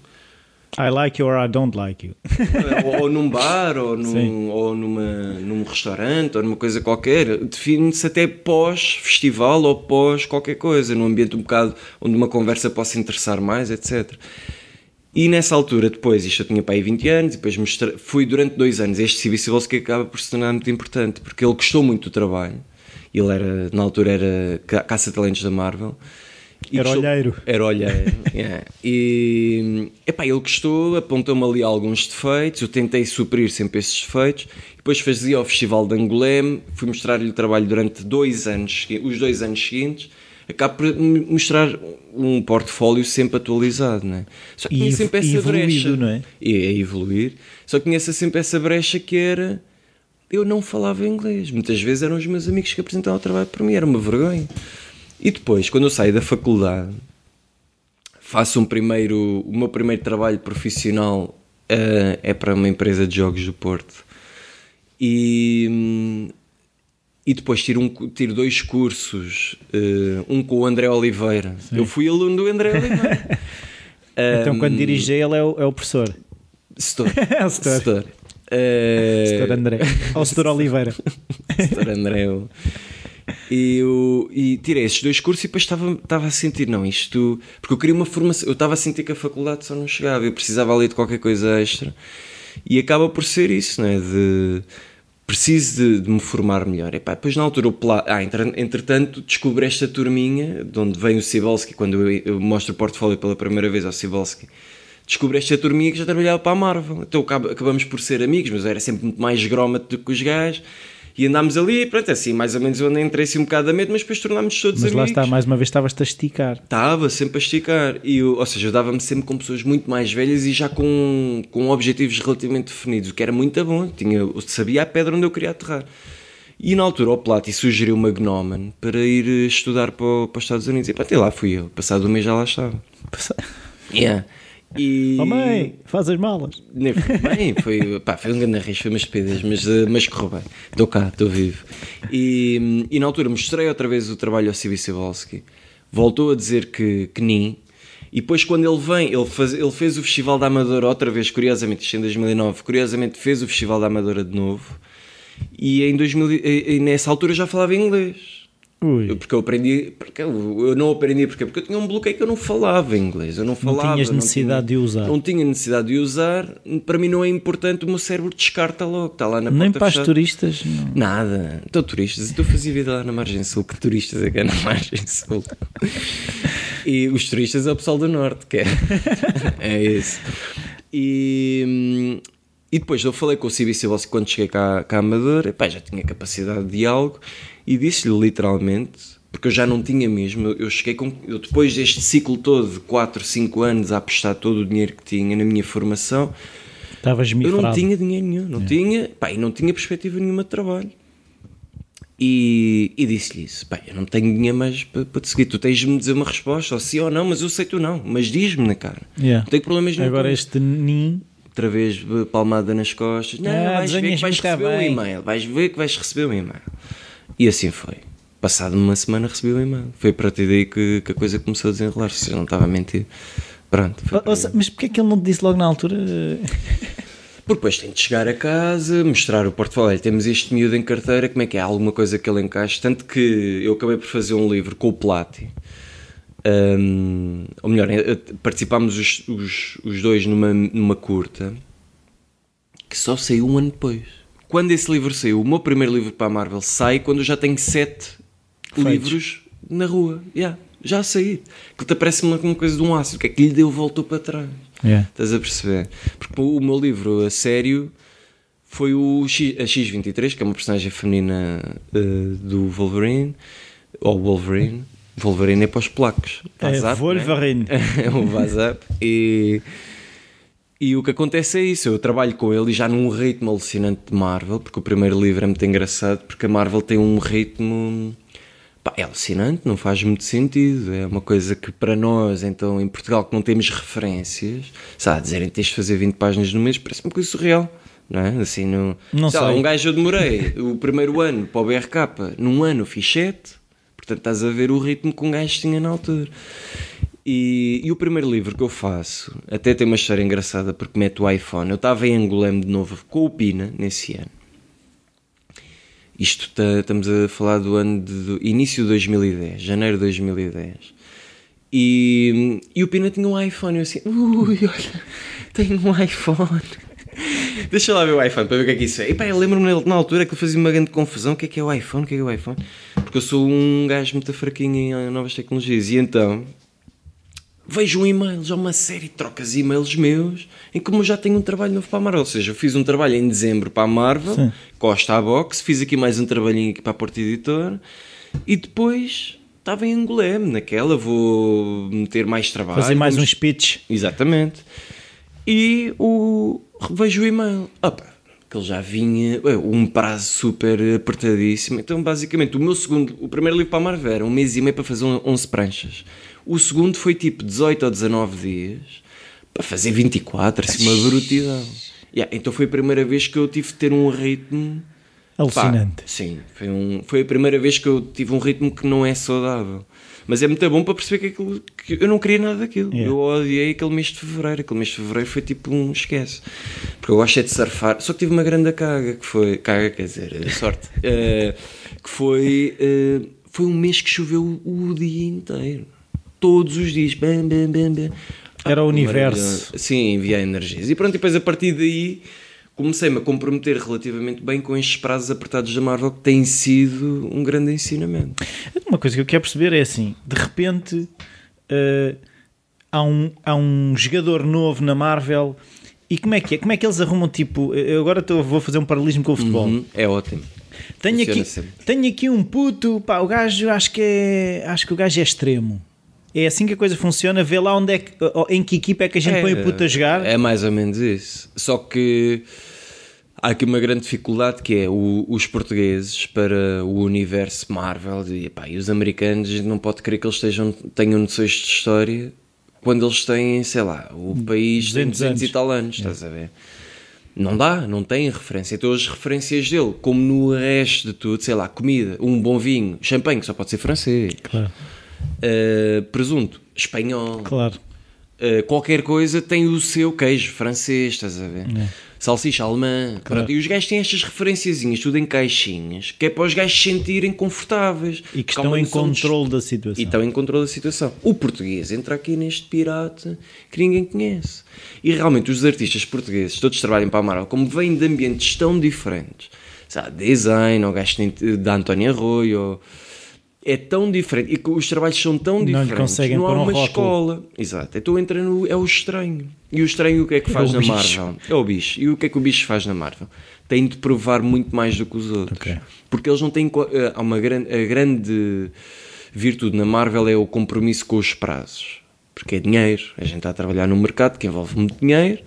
I like you or I don't like you. ou, ou num bar, ou, num, ou numa, num restaurante, ou numa coisa qualquer. Define-se até pós-festival ou pós qualquer coisa, num ambiente um bocado onde uma conversa possa interessar mais, etc. E nessa altura, depois, isto eu tinha para aí 20 anos, e depois mostra- fui durante dois anos este Cibi que acaba por se tornar muito importante, porque ele gostou muito do trabalho. Ele era, na altura, era ca- caça-talentos da Marvel. E Era gostou- olheiro. era olheiro. yeah. E epá, ele gostou, apontou-me ali alguns defeitos, eu tentei suprir sempre esses defeitos. Depois fazia o Festival de Angolém, fui mostrar-lhe o trabalho durante dois anos, os dois anos seguintes. Acabo por mostrar um portfólio sempre atualizado, não é? Só que tinha sempre essa evoluído, brecha. não é? E a evoluir. Só que tinha sempre essa brecha que era. Eu não falava inglês. Muitas vezes eram os meus amigos que apresentavam o trabalho para mim, era uma vergonha. E depois, quando eu saio da faculdade, faço um primeiro, o meu primeiro trabalho profissional eh, é para uma empresa de jogos do Porto. E, hum, e depois tiro, um, tiro dois cursos, eh, um com o André Oliveira. Eu fui aluno do André Oliveira. Então, quando Hum, dirige ele, é o, é o professor. Setor. É o setor. Setor. Eh, Setor André. Ou setor Oliveira. Setor André. E, eu, e tirei esses dois cursos e depois estava, estava a sentir, não, isto. Porque eu queria uma formação. Eu estava a sentir que a faculdade só não chegava, eu precisava ali de qualquer coisa extra. E acaba por ser isso, não é? De. Preciso de, de me formar melhor. E pá, depois na altura, ah, entre- entretanto, descobri esta turminha, de onde vem o Sibolski, quando eu, eu mostro o portfólio pela primeira vez ao Sibolski. Descobri esta turminha que já trabalhava para a Marvel. Então acab- acabamos por ser amigos, mas eu era sempre muito mais grómato do que os gajos. E andámos ali, pronto, assim, mais ou menos eu andei entrei assim um bocado a medo, mas depois tornámos todos Mas lá amigos. está, mais uma vez estavas-te a esticar. Estava sempre a esticar. E eu, ou seja, eu dava-me sempre com pessoas muito mais velhas e já com, com objetivos relativamente definidos, o que era muito bom. Tinha, sabia a pedra onde eu queria aterrar. E na altura o Plati sugeriu uma Gnomen para ir estudar para, para os Estados Unidos. E pá, até lá fui eu. Passado um mês já lá estava. Yeah. E... Oh mãe, faz as malas. Nem foi bem, foi, pá, foi um grande risco, foi umas pedras, mas, eh, mas correu bem. Estou cá, estou vivo. E, e na altura mostrei outra vez o trabalho ao Sibi Sibolski. Voltou a dizer que, que nem. E depois, quando ele vem, ele, faz, ele fez o Festival da Amadora outra vez, curiosamente, isto em 2009, curiosamente fez o Festival da Amadora de novo. E em 2000, e, e nessa altura já falava inglês. Ui. Porque eu aprendi, porque eu eu não aprendi porque, porque eu tinha um bloqueio que eu não falava inglês, eu não falava. tinhas necessidade tinha- de usar. Não tinha necessidade de usar, para mim não é importante, o meu cérebro descarta logo, está lá na Nem para os fechada. turistas. Não. Nada, então turistas, então fazia vida lá na Margem Sul, que turistas é que é na Margem Sul? E os turistas é o pessoal do Norte, que é, é isso. E, e depois eu falei com o CBC quando cheguei cá, cá a Amadora, pá, já tinha capacidade de diálogo e disse-lhe literalmente, porque eu já não tinha mesmo, eu, cheguei com, eu depois deste ciclo todo de 4, 5 anos a apostar todo o dinheiro que tinha na minha formação, Estavas eu não tinha dinheiro nenhum, não tinha, pá, e não tinha perspectiva nenhuma de trabalho. E, e disse-lhe isso, pá, eu não tenho dinheiro mais para, para te seguir, tu tens de me dizer uma resposta, ou sim ou não, mas eu sei tu não, mas diz-me na cara. Yeah. Não tenho problemas nenhum. Agora este nin. Outra vez eh, palmada nas costas, não, Ah, vais ver que vais receber um bem. e-mail, vais ver que vais receber um e-mail. E assim foi. Passado uma semana recebi o e-mail. Foi a partir daí que, que a coisa começou a desenrolar-se, eu não estava a mentir. Pronto, foi Ou- por ou aí. se- Mas porquê é que ele não te disse logo na altura? Porque depois tem de chegar a casa, mostrar o portfólio. Olha, temos este miúdo em carteira, como é que é? Há alguma coisa que ele encaixe? Tanto que eu acabei por fazer um livro com o Plati. Hum, ou melhor, eh, participámos os, os, os dois numa, numa curta que só saiu um ano depois. Quando esse livro saiu, o meu primeiro livro para a Marvel sai quando eu já tenho sete Feitos. livros na rua. Yeah, já saí. Que te parece uma, uma coisa de um ácido. O que é que lhe deu voltou para trás? Yeah. Estás a perceber? Porque o meu livro a sério foi o X, a X23, que é uma personagem feminina eh, do Wolverine, ou Wolverine. Wolverine é para os placos. É, WhatsApp, Wolverine. né? É o WhatsApp. E, e o que acontece é isso. Eu trabalho com ele e já num ritmo alucinante de Marvel, porque o primeiro livro é muito engraçado, porque a Marvel tem um ritmo. pá, é alucinante, não faz muito sentido. É uma coisa que para nós, então, em Portugal, que não temos referências, sabe, dizerem que tens de fazer 20 páginas no mês, parece uma coisa surreal. Não é? Assim, no, Não sei lá, um gajo eu demorei o primeiro ano para o BRK, num ano fiz 7, portanto estás a ver o ritmo que um gajo tinha na altura. E, e o primeiro livro que eu faço, até tem uma história engraçada porque mete o iPhone. Eu estava em Angolém de novo com o Pina nesse ano. Isto tá- estamos a falar do ano de, do início de 2010, janeiro de 2010. E, e o Pina tinha um iPhone. Eu assim, ui, olha, tenho um iPhone. Deixa lá ver o iPhone para ver o que é que isso é. E pá, eu lembro-me na- altura que eu fazia uma grande confusão: o que é que é o iPhone? O que é que é o iPhone? Porque eu sou um gajo muito fraquinho em novas tecnologias. E então vejo um e-mail, já uma série de trocas de e-mails meus, em como eu já tenho um trabalho novo para a Marvel. Ou seja, eu fiz um trabalho em dezembro para a Marvel, Sim. Costa à Box, fiz aqui mais um trabalhinho aqui para a Porta Editora e depois estava em Angolém, naquela, vou meter mais trabalho. Fazer mais um vamos- speech. Exatamente. E o, vejo o e-mail. Opa, que ele já vinha, ué, um prazo super apertadíssimo. Então, basicamente, o meu segundo, o primeiro livro para a Marvel era um mês e meio para fazer 11 pranchas. O segundo foi tipo 18 ou 19 dias para fazer 24, assim, uma brutidão. Yeah, então foi a primeira vez que eu tive de ter um ritmo. Pá, Alucinante. sim, foi, um, foi a primeira vez que eu tive um ritmo que não é saudável. Mas é muito bom para perceber que, aquilo, que eu não queria nada daquilo. Yeah. Eu odiei aquele mês de fevereiro. Aquele mês de fevereiro foi tipo um esquece. Porque eu gosto é de surfar. Só que tive uma grande caga que foi. Caga, quer dizer, eh, sorte. Eh, que foi. eh, foi um mês que choveu o dia inteiro. Todos os dias. Bam, bam, bam, bam. Era o universo. maravilhoso. Sim, enviar energias. E pronto, e depois a partir daí comecei-me a comprometer relativamente bem com estes prazos apertados da Marvel, que tem sido um grande ensinamento. Uma coisa que eu quero perceber é assim: de repente eh, há, um, há um jogador novo na Marvel. E como é que é? Como é que eles arrumam tipo. Eu agora estou- vou fazer um paralelismo com o futebol. Uhum, é ótimo. Tenho Funciona aqui, sempre. tenho aqui um puto, pá, o gajo acho que é. Acho que o gajo é extremo. É assim que a coisa funciona, vê lá onde é que, em que equipa é que a gente põe o puto a jogar. É mais ou menos isso. Só que há aqui uma grande dificuldade que é o- os portugueses para o universo Marvel e, epá, e os americanos não pode crer que eles estejam, tenham noções de história quando eles têm, sei lá, o país tem 200 200 e tal anos, estás a ver? Não dá, não tem referência. Então as referências dele, como no resto de tudo, sei lá, comida, um bom vinho, champanhe, que só pode ser francês, Claro, Uh, presunto, espanhol, claro. Uh, qualquer coisa tem o seu queijo francês, estás a ver? salsicha alemã. Pronto, e os gajos têm estas referenciazinhas, tudo em caixinhas, que é para os gajos se sentirem confortáveis. E que estão em de controle da situação. e estão em controle da situação. O português entra aqui neste pirata que ninguém conhece. E realmente os artistas portugueses, todos trabalham para a Marvel, como vêm de ambientes tão diferentes, sabe, design, ou gasto da Antónia Arroio, ou- é tão diferente, e que os trabalhos são tão Não diferentes, conseguem não há um uma rótulo. escola. Exato, então entra no, é o estranho. E o estranho o que é que faz o na bicho. Marvel? É o bicho. E o que é que o bicho faz na Marvel? Tem de provar muito mais do que os outros. Ok. Porque eles não têm. eh, Há uma grande, a grande virtude na Marvel é o compromisso com os prazos. Porque é dinheiro. A gente está a trabalhar num mercado que envolve muito dinheiro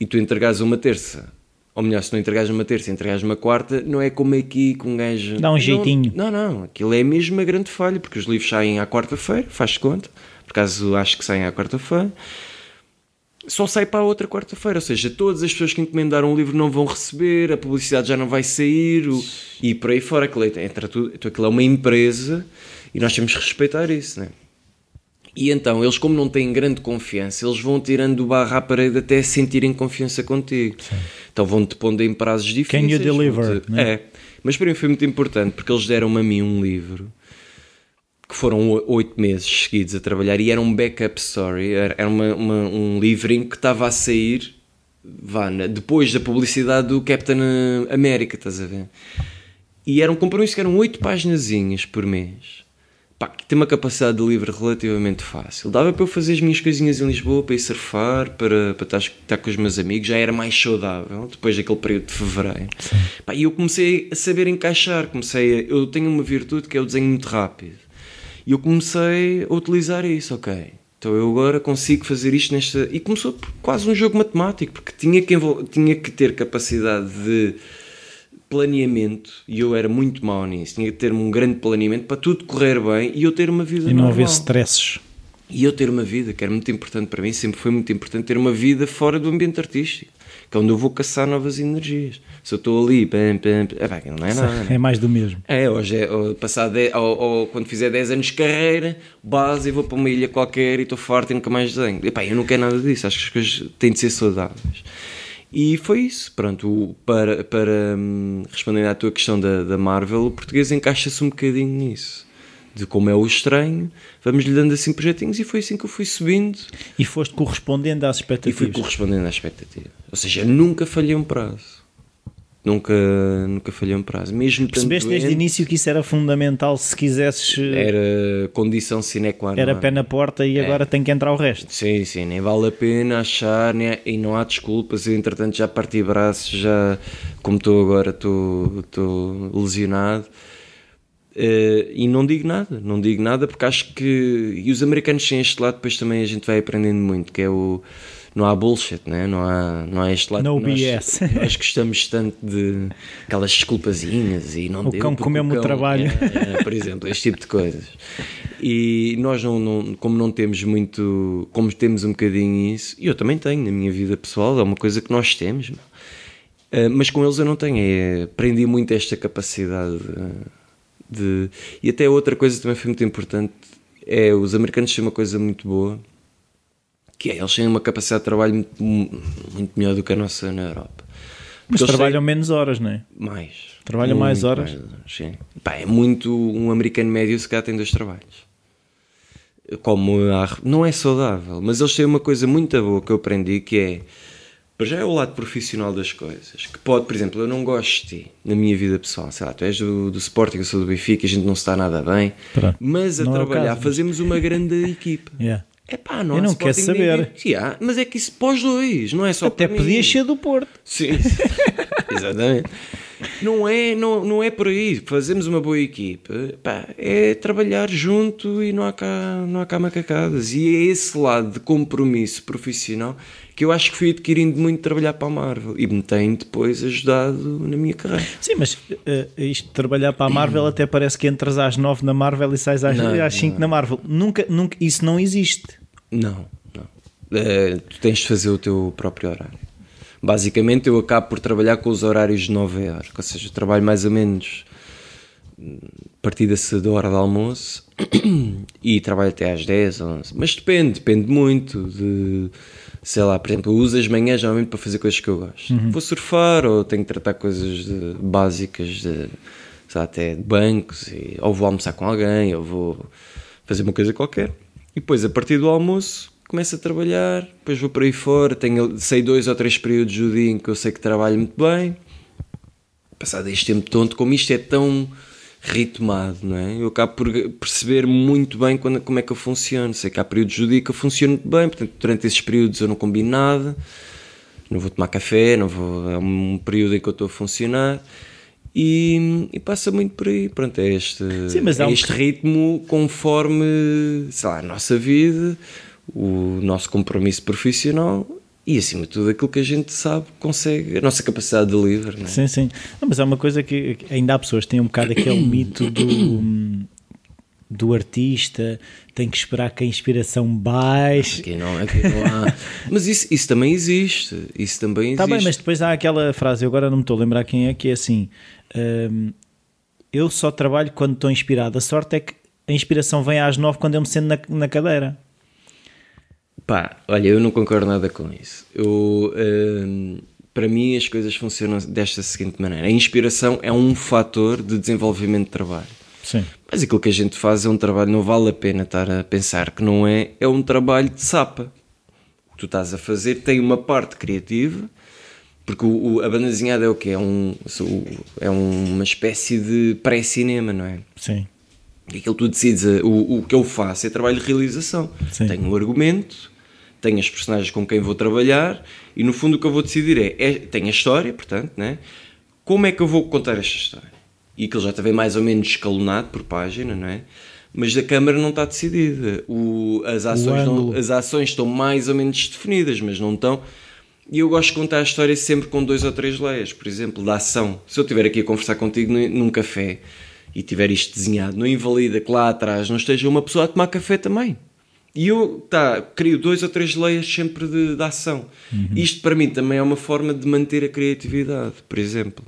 e tu entregares uma terça. Ou melhor, se não entregares uma terça entregares uma quarta, não é como aqui com um gajo. Dá um Não, jeitinho. Não, não. Aquilo é mesmo uma grande falha, porque os livros saem à quarta-feira, faz conta. Por acaso acho que saem à quarta-feira só sai para a outra quarta-feira. Ou seja, todas as pessoas que encomendaram o livro não vão receber, a publicidade já não vai sair o- e por aí fora. Aquilo é, entra tudo, então aquilo é uma empresa e nós temos que respeitar isso, né? E então, eles, como não têm grande confiança, eles vão tirando o barro à parede até sentirem confiança contigo. Então, vão-te pondo em prazos difíceis. Can you deliver, vão-te- né? É. Mas para mim foi muito importante porque eles deram-me a mim um livro que foram oito meses seguidos a trabalhar e era um backup story, era uma, uma- um livrinho que estava a sair vá, depois da publicidade do Captain América, estás a ver? E era um compromisso que eram oito páginazinhas por mês. Pá, que tem uma capacidade de livre relativamente fácil. Dava para eu fazer as minhas coisinhas em Lisboa, para ir surfar, para, para estar, com os meus amigos, já era mais saudável, depois daquele período de fevereiro. Pá, e eu comecei a saber encaixar, comecei a, eu tenho uma virtude que é o desenho muito rápido. E eu comecei a utilizar isso, ok. Então eu agora consigo fazer isto nesta. E começou por quase um jogo matemático, porque tinha que, envol- tinha que ter capacidade de planeamento e eu era muito mau nisso. Tinha que ter um grande planeamento para tudo correr bem e eu ter uma vida E não normal. haver stresses. E eu ter uma vida, que era muito importante para mim, sempre foi muito importante ter uma vida fora do ambiente artístico, que é onde eu vou caçar novas energias. Se eu estou ali, pam, pam, pam, epá, aquilo não é nada. né? É mais do mesmo. É, hoje é, ou passar ou, ou quando fizer 10 anos de carreira, base e vou para uma ilha qualquer e estou farto e nunca mais desenho. Epá, eu não quero nada disso, acho que as coisas têm de ser saudáveis. E foi isso, pronto, para, para hum, responder à tua questão da, da Marvel, o português encaixa-se um bocadinho nisso. De como é o estranho, vamos-lhe dando assim projetinhos e foi assim que eu fui subindo E foste correspondendo às e fui expectativas. correspondendo à expectativa. Ou seja, nunca falhei um prazo. Nunca, nunca falhei um prazo. Mesmo Percebeste desde o início que isso era fundamental se quisesses. eh, Era condição sine qua non. Era pé na porta É. e agora tem que entrar o resto. Sim, sim, nem vale a pena achar nem- e não há desculpas. Eu, entretanto, já parti braços, já, como estou agora, estou, estou lesionado. Eh, e não digo nada, não digo nada porque acho que. E os americanos têm este lado, depois também a gente vai aprendendo muito, que é o. Não há bullshit, né? não, há, não há este lado. No que nós. Nós gostamos tanto de aquelas desculpazinhas e não O deu cão comeu-me o trabalho. É, é, por exemplo, este tipo de coisas. E nós, não, não- como não temos muito, como temos um bocadinho isso, e eu também tenho na minha vida pessoal, é uma coisa que nós temos, meu. Uh, mas com eles eu não tenho. É, aprendi muito esta capacidade de, E até outra coisa também foi muito importante: é os americanos têm uma coisa muito boa, que é eles têm uma capacidade de trabalho muito, muito melhor do que a nossa na Europa. Mas Porque eles trabalham menos horas, não é? mais. Trabalham mais horas? sim. Pá, é muito. Um americano médio se calhar tem dois trabalhos. Como não é saudável, mas eles têm uma coisa muito boa que eu aprendi que é. Para já é o lado profissional das coisas. Que pode, por exemplo, eu não gosto de ti na minha vida pessoal. Sei lá, tu és do, do Sporting, eu sou do Benfica, a gente não se está nada bem. Pronto. Mas a Não é trabalhar caso, mas- fazemos uma grande equipa. Yeah. É pá, não Eu não quero saber. Há, mas é que isso pós dois, não é só Até podias ser do Porto. Sim, exatamente. Não é, não, não é por aí. Fazemos uma boa equipa, pá, é trabalhar junto e não há, cá, não há cá macacadas. E é esse lado de compromisso profissional que eu acho que fui adquirindo muito trabalhar para a Marvel e me tem depois ajudado na minha carreira. Sim, mas eh, isto de trabalhar para a Marvel até parece que entras às 9 na Marvel e sais às, Não, às 5 na Marvel. Nunca, nunca, isso não existe. Não, não. Eh, tu tens de fazer o teu próprio horário. Basicamente, eu acabo por trabalhar com os horários de Nova Iorque, ou seja, trabalho mais ou menos hum, a partir da hora de almoço e trabalho até às 10, 11. Mas depende, depende muito de, sei lá, por exemplo, eu uso as manhãs geralmente para fazer coisas que eu gosto. Vou surfar ou tenho que tratar coisas de- básicas, de, sei lá, até de bancos, e- ou vou almoçar com alguém, ou vou fazer uma coisa qualquer. E depois, a partir do almoço, começo a trabalhar, depois vou por aí fora, tenho, sei dois ou três períodos do dia em que eu sei que trabalho muito bem. Passado este tempo tonto, como isto é tão ritmado, não é? Eu acabo por perceber muito bem quando, como é que eu funciono. Sei que há períodos do dia que eu funciono muito bem, portanto, durante esses períodos eu não combino nada, não vou tomar café, não vou, é um período em que eu estou a funcionar. E, e passa muito por aí, pronto, é este, Sim, é um- este ritmo conforme, sei lá, a nossa vida, o nosso compromisso profissional e acima de tudo aquilo que a gente sabe, consegue, a nossa capacidade de livre, é? Sim, sim. Não, mas há uma coisa que ainda há pessoas que têm um bocado aquele mito do, do artista, tem que esperar que a inspiração baixe. Aqui não, aqui não há. Mas isso, isso também existe. Isso também existe. Está Tá bem, mas depois há aquela frase, eu agora não me estou a lembrar quem é, que é assim: hum, eu só trabalho quando estou inspirado. A sorte é que a inspiração vem às nove quando eu me sento na, na cadeira. Pá, olha, eu não concordo nada com isso. Eu, hum, para mim, as coisas funcionam desta seguinte maneira: a inspiração é um fator de desenvolvimento de trabalho. Sim. Mas aquilo que a gente faz é um trabalho, não vale a pena estar a pensar que não é, é um trabalho de sapa. O que tu estás a fazer tem uma parte criativa, porque o, o- a banda desenhada é o quê? É, um, é uma espécie de pré-cinema, não é? Sim. E aquilo que tu decides, eh, o, o que eu faço é trabalho de realização. Sim. Tenho um argumento, tenho as personagens com quem vou trabalhar e no fundo o que eu vou decidir é, é tenho a história, portanto, né? como é que eu vou contar esta história? E aquilo já está bem mais ou menos escalonado por página, não é? Mas a câmara não está decidida. O, as, ações não- as ações estão mais ou menos definidas, mas não estão. E eu gosto de contar a história sempre com dois ou três layers, por exemplo, da ação. Se eu estiver aqui a conversar contigo num, num café e tiver isto desenhado, não invalida que lá atrás não esteja uma pessoa a tomar café também. E eu tá, crio dois ou três layers sempre de, de ação. Isto para mim também é uma forma de manter a criatividade, por exemplo.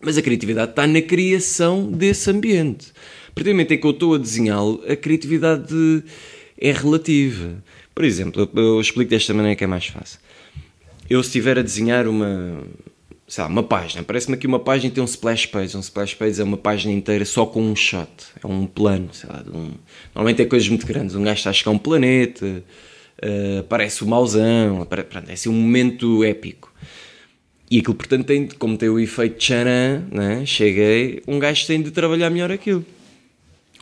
Mas a criatividade está na criação desse ambiente. A partir do momento em que eu estou a desenhá-lo, a criatividade é relativa. Por exemplo, eu, eu explico desta maneira que é mais fácil. Eu se estiver a desenhar uma, sei lá, uma página, parece-me aqui uma página tem um splash page. Um splash page é uma página inteira só com um shot. É um plano, sei lá. um- Normalmente é coisas muito grandes. Um gajo está a chegar a um planeta, eh, aparece o mauzão, apare- é assim um momento épico. E aquilo, portanto, tem, como tem o efeito tcharam, né? cheguei, um gajo tem de trabalhar melhor aquilo.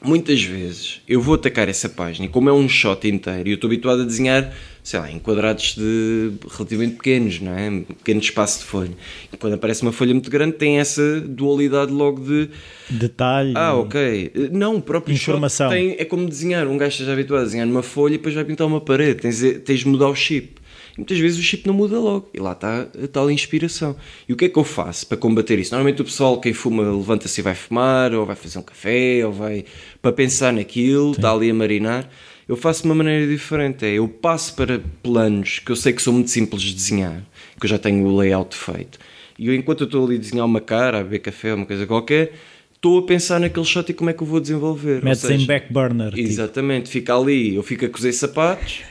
Muitas vezes eu vou atacar essa página e como é um shot inteiro e eu estou habituado a desenhar, sei lá, em quadrados de relativamente pequenos, não é? Pequeno espaço de folha. E quando aparece uma folha muito grande tem essa dualidade logo de Detalhe. ah, ok. Não, o próprio Informação. tem, é como desenhar. Um gajo esteja habituado a desenhar numa folha e depois vai pintar uma parede. Tens, de- tens de mudar o chip. E muitas vezes o chip não muda logo. E lá está a tal inspiração. E o que é que eu faço para combater isso? Normalmente o pessoal, quem fuma, levanta-se e vai fumar, ou vai fazer um café, ou vai para pensar naquilo, está ali a marinar. Eu faço de uma maneira diferente. É, eu passo para planos que eu sei que são muito simples de desenhar, que eu já tenho o layout feito. E eu, enquanto eu estou ali a desenhar uma cara, a beber café, uma coisa qualquer, estou a pensar naquele shot e como é que eu vou desenvolver. Metes em back burner. tipo. Exatamente, fica ali, eu fico a cozer sapatos,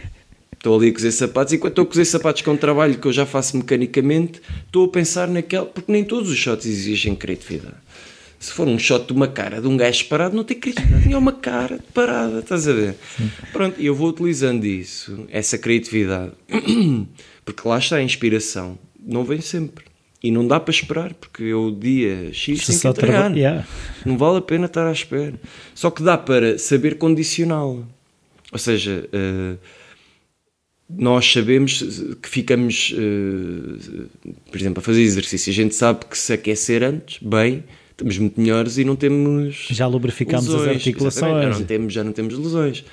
estou ali a cozer sapatos, enquanto estou a cozer sapatos que é um trabalho que eu já faço mecanicamente, estou a pensar naquela, porque nem todos os shots exigem criatividade. Se for um shot de uma cara de um gajo parado, não tem criatividade, é uma cara parada, estás a ver? Pronto, e eu vou utilizando isso, essa criatividade, porque lá está a inspiração, não vem sempre. E não dá para esperar, porque eu dia X tem que entregar. Yeah. Não vale a pena estar à espera. Só que dá para saber condicioná-la. Ou seja, eh, nós sabemos que ficamos, eh, por exemplo, a fazer exercício. A gente sabe que se aquecer antes, bem, estamos muito melhores e não temos. Já lubrificamos as articulações. Exatamente, Já não, temos, já não temos lesões.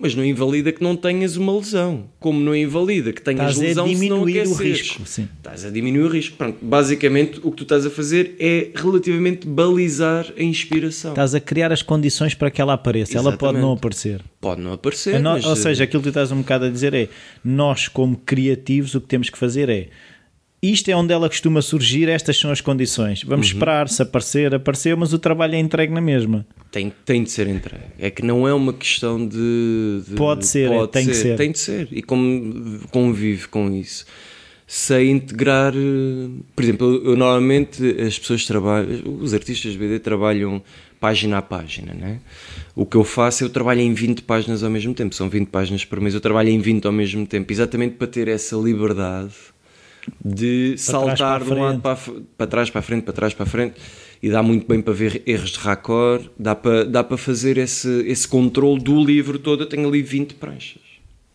Mas não invalida que não tenhas uma lesão. Como não invalida que tenhas Estás a lesão se não diminuir o risco, sim. Estás a diminuir o risco. Pronto, basicamente, o que tu estás a fazer é relativamente balizar a inspiração. Estás a criar as condições para que ela apareça. Ela pode Exatamente. não aparecer. Pode não aparecer, nó- mas, ou eh, seja, aquilo que tu estás um bocado a dizer é nós, como criativos, o que temos que fazer é isto é onde ela costuma surgir, estas são as condições. Vamos Uhum. esperar, se aparecer, apareceu, mas o trabalho é entregue na mesma. Tem, tem de ser entregue. É que não é uma questão de. de- Pode ser, é, tem que ser. Tem de ser. E como convive com isso. Sei integrar. eh, Por exemplo, eu, eu normalmente as pessoas trabalham. Os artistas de BD trabalham página a página, né? O que eu faço é eu trabalho em 20 páginas ao mesmo tempo. São 20 páginas por mês. Eu trabalho em 20 ao mesmo tempo. Exatamente para ter essa liberdade de saltar para a de um lado para, para trás, para a frente, para trás, para a frente e dá muito bem para ver erros de raccord, dá para, dá para fazer esse, esse controle do livro todo. Eu tenho ali 20 pranchas,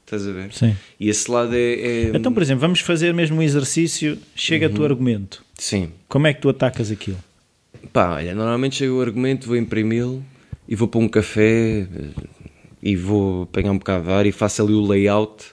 estás a ver? Sim. E esse lado é. é- Então, por exemplo, vamos fazer mesmo um exercício. Chega Uhum. a tu argumento. Sim, Como é que tu atacas aquilo? pá, olha, normalmente chega o argumento, vou imprimi-lo e vou para um café eh, e vou apanhar um bocado de ar e faço ali o layout.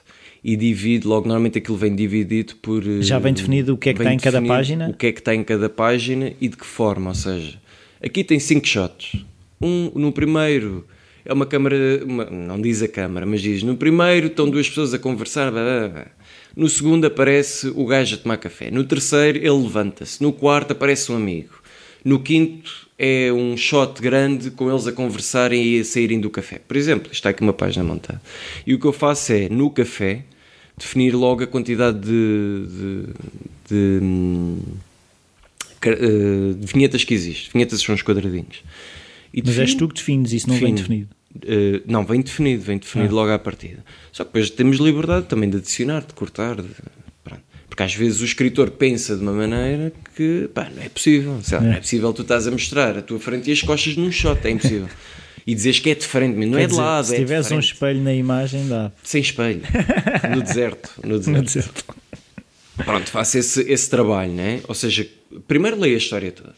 E divido logo, normalmente aquilo vem dividido por. eh, Já vem definido o que é que vem está em cada página? O que é que está em cada página e de que forma. Ou seja, aqui tem cinco shots. Um, no primeiro é uma câmara, uma- não diz a câmara, mas diz: no primeiro estão duas pessoas a conversar. blá, blá, blá. No segundo aparece o gajo a tomar café. No terceiro ele levanta-se. No quarto aparece um amigo. No quinto é um shot grande com eles a conversarem e a saírem do café. Por exemplo, está aqui uma página montada. E o que eu faço é, no café, definir logo a quantidade de, de, de, hum, eh, de vinhetas que existe. Vinhetas são os quadradinhos. E Mas és tu que defines, isso não vem definido. Eh, não, vem definido, vem definido logo à partida. Só que depois temos liberdade também de adicionar, de cortar. Porque às vezes o escritor pensa de uma maneira que pá, não é possível. Lá, Não é possível tu estás a mostrar a tua frente e as costas num shot, é impossível. E dizes que é diferente, mas não Quer é de dizer, lado, se é tiveres um diferente. espelho na imagem, dá. Sem espelho, no deserto. No deserto. Não dizer. Pronto, faço esse, esse trabalho, né? Ou seja, primeiro leio a história toda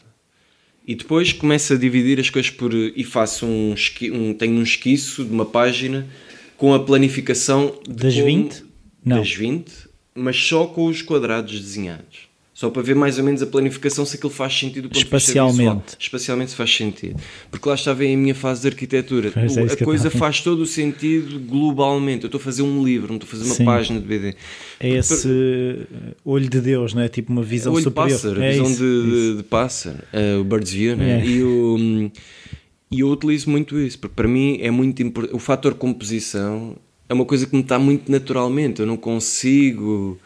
e depois começo a dividir as coisas por. e faço um, esqui, um tenho um esquiço de uma página com a planificação Das como- 20? Não. Das 20, mas só com os quadrados desenhados. Só para ver mais ou menos a planificação se aquilo faz sentido do de Espacialmente. Espacialmente se faz sentido. Porque lá estava em minha fase de arquitetura. Pois é, a coisa faz todo o sentido globalmente. Eu estou a fazer um livro, não estou a fazer uma Sim. página de BD. É esse uh, olho de Deus, não é? Tipo uma visão olho de superior. pássaro, a é visão isso, de, isso. de, de pássaro, eh, o Bird's View, né? É. E o, e eu utilizo muito isso, porque para mim é muito importante. O fator composição é uma coisa que me está muito naturalmente. Eu não consigo.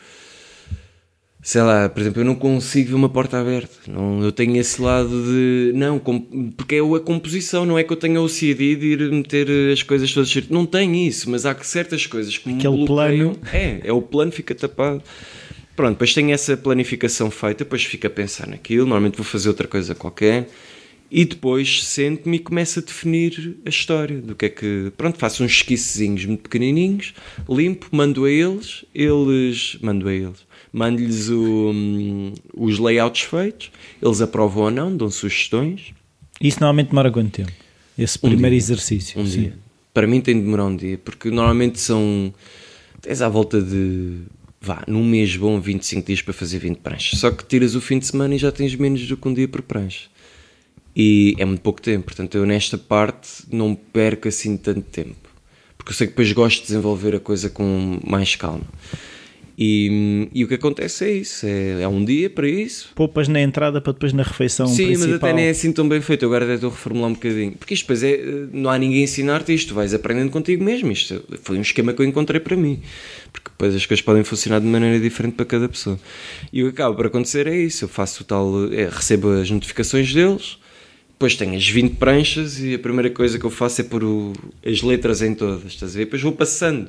Sei lá, por exemplo, eu não consigo ver uma porta aberta. Não, eu tenho esse lado de. Não, com- porque é a composição, não é que eu tenha o CD de ir meter as coisas todas. certas. Não tenho isso, mas há que certas coisas que Aquele bloqueiam. plano. É, é o plano, fica tapado. Pronto, depois tenho essa planificação feita, depois fico a pensar naquilo, normalmente vou fazer outra coisa qualquer, e depois sento-me e começo a definir a história, do que é que... Pronto, faço uns esquicezinhos muito pequenininhos, limpo, mando a eles, eles... mando a eles, mando-lhes hum, os layouts feitos, eles aprovam ou não, dão sugestões, Isso normalmente demora quanto tempo? Esse primeiro exercício. um sim. dia. Para mim tem de demorar um dia, porque normalmente são. Tens à volta de. Vá, num mês bom, 25 dias para fazer 20 pranchas. Só que tiras o fim de semana e já tens menos do que um dia por prancha. E é muito pouco tempo, portanto eu nesta parte não perco assim tanto tempo. Porque eu sei que depois gosto de desenvolver a coisa com mais calma. E, e o que acontece é isso: é, é um dia para isso, Poupas na entrada para depois na refeição Sim, principal. mas até nem é assim tão bem feito. Agora até estou a reformular um bocadinho. Porque isto depois é. Não há ninguém a ensinar-te isto. Vais aprendendo contigo mesmo. Isto foi um esquema que eu encontrei para mim. Porque depois as coisas podem funcionar de maneira diferente para cada pessoa. E o que acaba por acontecer é isso. Eu faço o tal. é, recebo as notificações deles. Depois tenho as 20 pranchas e a primeira coisa que eu faço é pôr o- as letras em todas. Estás a ver? Depois vou passando.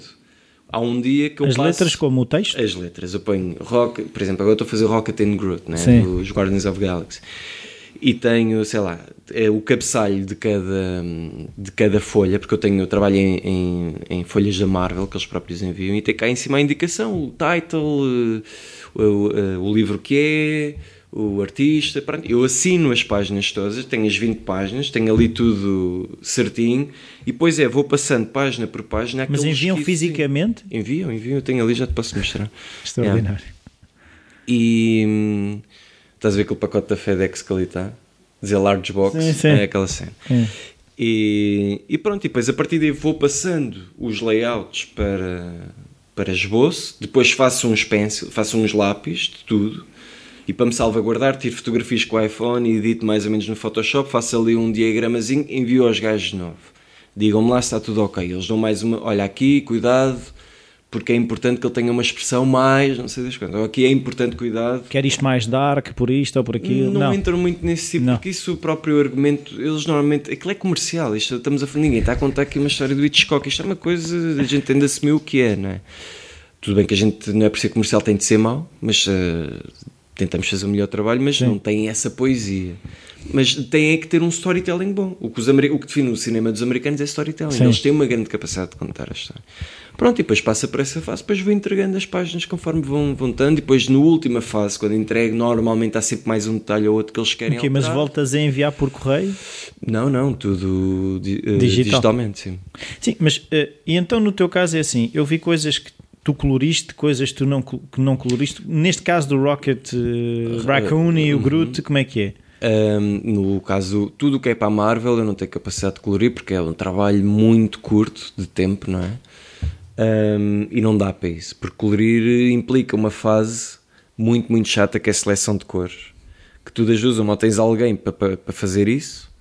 Há um dia que eu As passo... letras como o texto? As letras, eu ponho Rock, por exemplo, agora estou a fazer Rocket and Groot, né? Sim. dos Guardians of the Galaxy. E tenho, sei lá, é o cabeçalho de cada, de cada folha, porque eu tenho, eu trabalho em, em, em folhas da Marvel que eles próprios enviam, e tem cá em cima a indicação, o title, eh, o, eh, o livro que é, o artista, pronto. Eu assino as páginas todas, tenho as 20 páginas, tenho ali tudo certinho, e depois é, vou passando página por página. Mas enviam fisicamente? Enviam, enviam, eu tenho ali, já te posso mostrar. Extraordinário. E hum, estás a ver aquele pacote da FedEx que ali está? Dizer large box, Sim, sim. é aquela cena. É. E, e pronto, e depois a partir daí vou passando os layouts para, para esboço, depois faço uns pencil, faço uns lápis de tudo, e para me salvaguardar, tiro fotografias com o iPhone e edito mais ou menos no Photoshop, faço ali um diagramazinho, envio aos gajos de novo. Digam-me lá se está tudo ok. Eles dão mais uma, olha aqui, cuidado, porque é importante que ele tenha uma expressão mais, não sei das quantas. Aqui é importante cuidado. Quer isto mais dark, por isto ou por aquilo? Não, Não. entram muito nesse tipo, Não. porque isso o próprio argumento, eles normalmente, aquilo é comercial, isto estamos a ninguém está a contar aqui uma história do Hitchcock, isto é uma coisa, a gente ainda assumiu o que é, não é? Tudo bem que a gente, não é por ser comercial, tem de ser mau, mas eh, tentamos fazer o melhor trabalho, mas Sim. não tem essa poesia. Mas tem é que ter um storytelling bom. O que, os ameri- o que define o cinema dos americanos é storytelling. Sim. Eles têm uma grande capacidade de contar a história. Pronto, e depois passa por essa fase, depois vou entregando as páginas conforme vão, estando, e depois na última fase, quando entrego, normalmente há sempre mais um detalhe ou outro que eles querem Ok, mas alterar. voltas a enviar por correio? Não, não, tudo di- eh, Digital. digitalmente, sim. Sim, mas eh, e então no teu caso é assim, eu vi coisas que tu coloriste, coisas tu não, que não coloriste. Neste caso do Rocket eh, Raccoon e o Groot, como é que é? Ahm, no caso, tudo o que é para a Marvel eu não tenho capacidade de colorir porque é um trabalho muito curto de tempo, não é? Ahm, e não dá para isso, porque colorir implica uma fase muito, muito chata que é a seleção de cores. Que tu das duas, uma ou tens alguém para, para, para fazer isso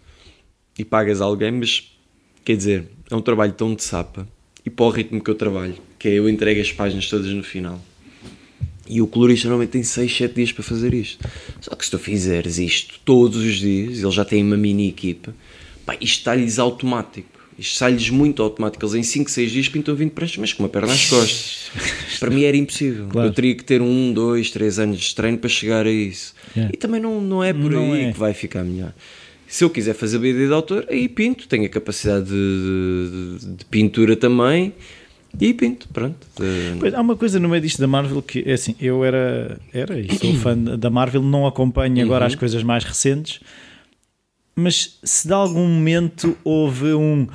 e pagas alguém, mas quer dizer, é um trabalho tão de sapa e para o ritmo que eu trabalho, que é eu entrego as páginas todas no final. E o colorista normalmente tem 6, 7 dias para fazer isto. Só que se tu fizeres isto todos os dias, eles já têm uma mini equipa, pá, isto está-lhes automático. Isto sai-lhes muito automático. Eles em 5, 6 dias pintam 20 pranchas, mas com uma perna às costas. para mim era impossível. Claro. Eu teria que ter um, dois, três anos de treino para chegar a isso. Yeah. E também não, não é por Não aí é. que vai ficar melhor. Se eu quiser fazer BD de autor, aí pinto. Tenho a capacidade de, de- de pintura também. E pinto, pronto. Pois, há uma coisa no meio disto da Marvel que é assim, eu era, era e sou fã da Marvel, não acompanho agora Uhum. as coisas mais recentes, mas se de algum momento houve um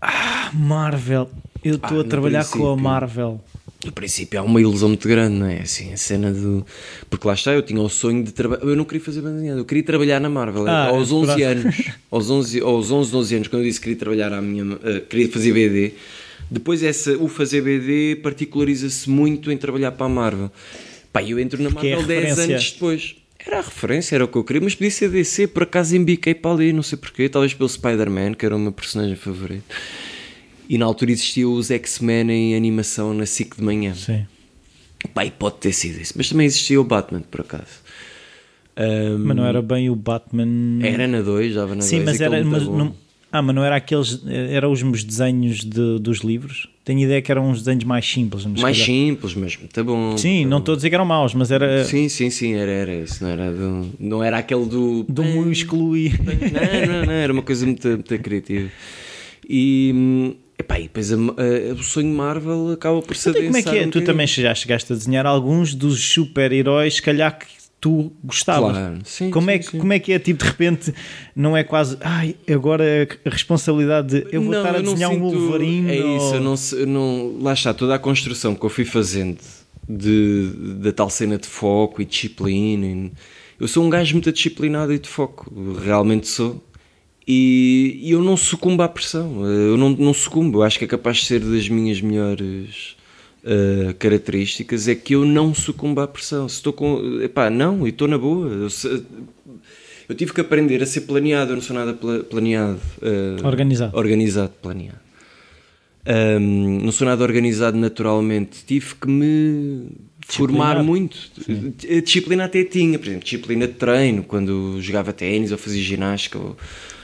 ah, Marvel, eu estou Ah, a trabalhar com a. Marvel. No princípio há uma ilusão muito grande, não é? Assim, a cena do. Porque lá está, eu tinha o sonho de trabalhar. Eu não queria fazer banda eu queria trabalhar na Marvel. Ah, aos 11 pronto. anos, aos 11, aos 11, 12 anos, quando eu disse que queria trabalhar à minha. eh, queria fazer BD. Depois essa, o fazer BD particulariza-se muito em trabalhar para a Marvel. Pá, eu entro na Porque é Marvel 10 referência. anos depois. Era a referência, era o que eu queria, mas podia ser DC, por acaso embiquei para ali, não sei porquê, talvez pelo Spider-Man, que era o meu personagem favorito. E na altura existiam os X-Men em animação na SIC de manhã. Sim. Pá, e pode ter sido isso. Mas também existia o Batman, por acaso. Ahm, Mas não era bem o Batman. Era na 2, dava na 2. Sim, mas era. Mas não, ah, mas não era aqueles. Eram os meus desenhos de- dos livros. Tenho ideia que eram uns desenhos mais simples. Mais calhar- simples, mas muito bom. Sim, muito não estou a dizer que eram maus, mas era Sim, sim, sim, era, era isso. Não era, do, não era aquele do. do músculo e. Não, não, não, era uma coisa muito, muito criativa. E. Epá, e depois a- a- o sonho Marvel acaba por ser Então, como é que é? um Tu também já chegaste a desenhar alguns dos super-heróis, se calhar que tu gostavas. Claro, sim, como, é sim, que, sim. como é que é? Tipo, de repente, não é quase. Ai, agora a responsabilidade de eu vou Não, estar a desenhar um Wolverine. É ou- isso, eu não, eu não- lá está, toda a construção que eu fui fazendo de, da tal cena de foco e disciplina. e- eu sou um gajo muito disciplinado e de foco, realmente sou. E, e eu não sucumbo à pressão, eu não, não sucumbo. Eu acho que é capaz de ser das minhas melhores uh, características é que eu não sucumbo à pressão. Se estou com. Epá, não, e estou na boa. Eu, se- eu tive que aprender a ser planeado, eu não sou nada pla- planeado. uh, Organizado. Organizado, planeado. Um, não sou nada organizado naturalmente. Tive que me formar muito. A disciplina até tinha, por exemplo, disciplina de treino, quando jogava ténis ou fazia ginástica ou,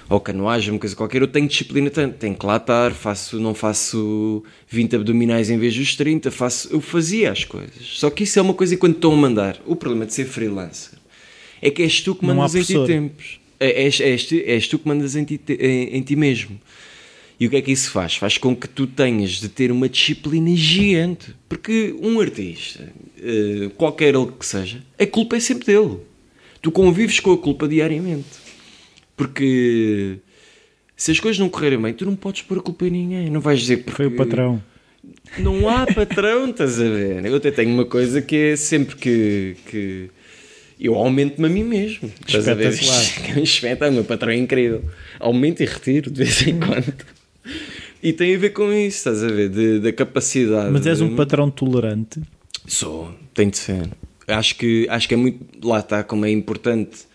ou canoagem, uma coisa qualquer. Eu tenho disciplina, tenho, tenho que lá estar, faço, não faço 20 abdominais em vez dos 30, faço, eu fazia as coisas. Só que isso é uma coisa que quando estão a mandar. O problema de ser freelancer é que és tu que mandas em ti tempos. É- És, és, tu- és tu que mandas em ti, em, em ti mesmo. E o que é que isso faz? Faz com que tu tenhas de ter uma disciplina gigante. Porque um artista, eh, qualquer ele que seja, a culpa é sempre dele. Tu convives com a culpa diariamente. Porque se as coisas não correrem bem, tu não podes pôr a culpa em ninguém. Não vais dizer porque Foi o patrão. não há patrão, estás a ver? Eu até tenho uma coisa que é sempre que, que eu aumento-me a mim mesmo. Estás a ver? Que é um o meu patrão é incrível. Aumento e retiro de vez em quando. E tem a ver com isso, estás a ver? De- Da capacidade. Mas és um patrão tolerante. Sou, tem de ser. Acho que, acho que é muito. Lá está, como é importante.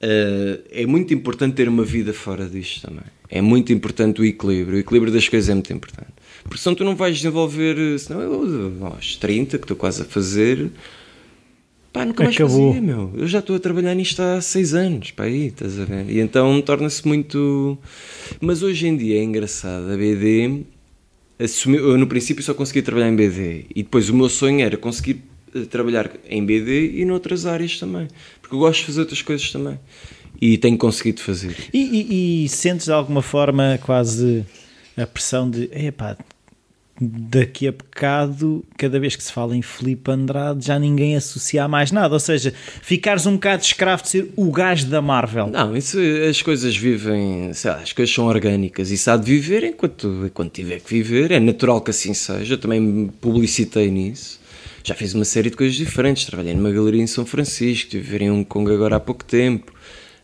Eh, é muito importante ter uma vida fora disto também. É muito importante o equilíbrio. O equilíbrio das coisas é muito importante. Porque senão tu não vais desenvolver. eh, Senão eu, aos 30, que estou quase a fazer. Pá, nunca mais Acabou. fazia, meu. Eu já estou a trabalhar nisto há 6 anos, pá, aí, estás a ver? E então torna-se muito. Mas hoje em dia é engraçado. A BD assumi- eu no princípio só conseguia trabalhar em BD e depois o meu sonho era conseguir eh, trabalhar em BD e noutras áreas também, porque eu gosto de fazer outras coisas também e tenho conseguido fazer. E, e- e sentes de alguma forma quase a pressão de epá, daqui a bocado, cada vez que se fala em Filipe Andrade, já ninguém associa a mais nada. Ou seja, ficares um bocado escravo de ser o gajo da Marvel. Não, isso, as coisas vivem, sei lá, as coisas são orgânicas e se há de viver enquanto, enquanto tiver que viver, é natural que assim seja. Eu também me publicitei nisso. Já fiz uma série de coisas diferentes. Trabalhei numa galeria em São Francisco, estive em Hong Kong agora há pouco tempo.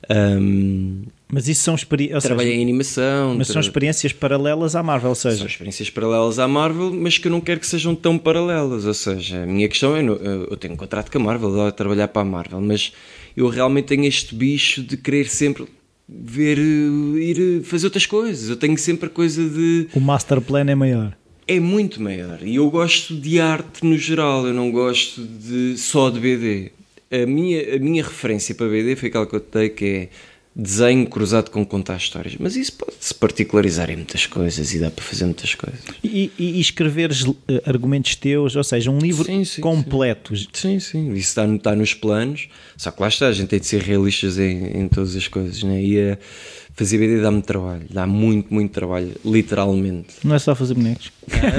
Ahm, Mas isso são experiências. trabalhei em animação. Mas são tra- experiências paralelas à Marvel, ou seja, São experiências paralelas à Marvel, mas que eu não quero que sejam tão paralelas. Ou seja, a minha questão é: eu tenho um contrato com a Marvel, eu a trabalhar para a Marvel, mas eu realmente tenho este bicho de querer sempre ver, eh, ir fazer outras coisas. Eu tenho sempre a coisa de. o master plan é maior. É muito maior. E eu gosto de arte no geral, eu não gosto de só de BD. A minha, a minha referência para BD foi aquela que eu te dei, que é desenho cruzado com contar histórias. Mas isso pode-se particularizar em muitas coisas e dá para fazer muitas coisas. E, e, e escreveres eh, argumentos teus, ou seja, um livro Sim, sim, completo. Sim, sim, isso está, está nos planos, só que lá está, a gente tem de ser realistas em, em todas as coisas, né? e a fazer BD dá-me trabalho, dá muito, muito trabalho, literalmente. Não é só fazer bonecos.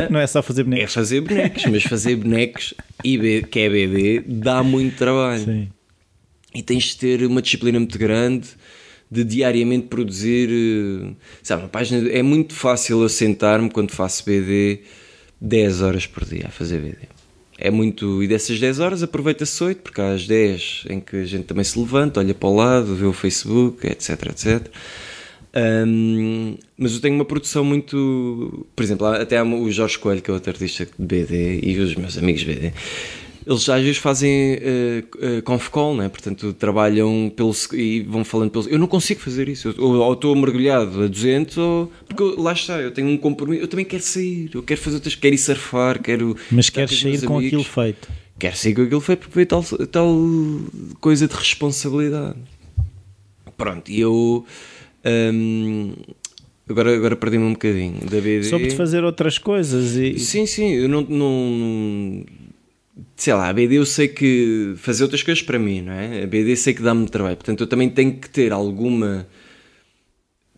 não é só fazer É bonecos. fazer bonecos, mas fazer bonecos, e B- que é BD, dá muito trabalho. Sim. E tens de ter uma disciplina muito grande de diariamente produzir. eh, Sabe, uma página. É muito fácil eu sentar-me quando faço BD 10 horas por dia a fazer BD. É muito. E dessas 10 horas aproveita-se 8, porque há as 10 em que a gente também se levanta, olha para o lado, vê o Facebook, etc, etc. Hum, mas eu tenho uma produção muito. Por exemplo, até o Jorge Coelho, que é outro artista de BD, e os meus amigos BD, eles às vezes fazem uh, uh, conf call, né? portanto trabalham pelo, e vão falando pelo. Eu não consigo fazer isso. Eu, ou, ou estou mergulhado a 200, ou. Porque eu- lá está, eu tenho um compromisso. Eu também quero sair, eu quero fazer outras. Quero ir surfar, quero. Mas queres sair com amigos. aquilo feito. Quero sair com aquilo feito porque veio tal, tal coisa de responsabilidade. Pronto, e eu. Hum, agora, agora perdi-me um bocadinho da BD. Soube-te fazer outras coisas e. Sim, sim, eu não, não, não- Sei lá, a BD eu sei que fazer outras coisas para mim, não é? A BD sei que dá-me trabalho, portanto eu também tenho que ter alguma.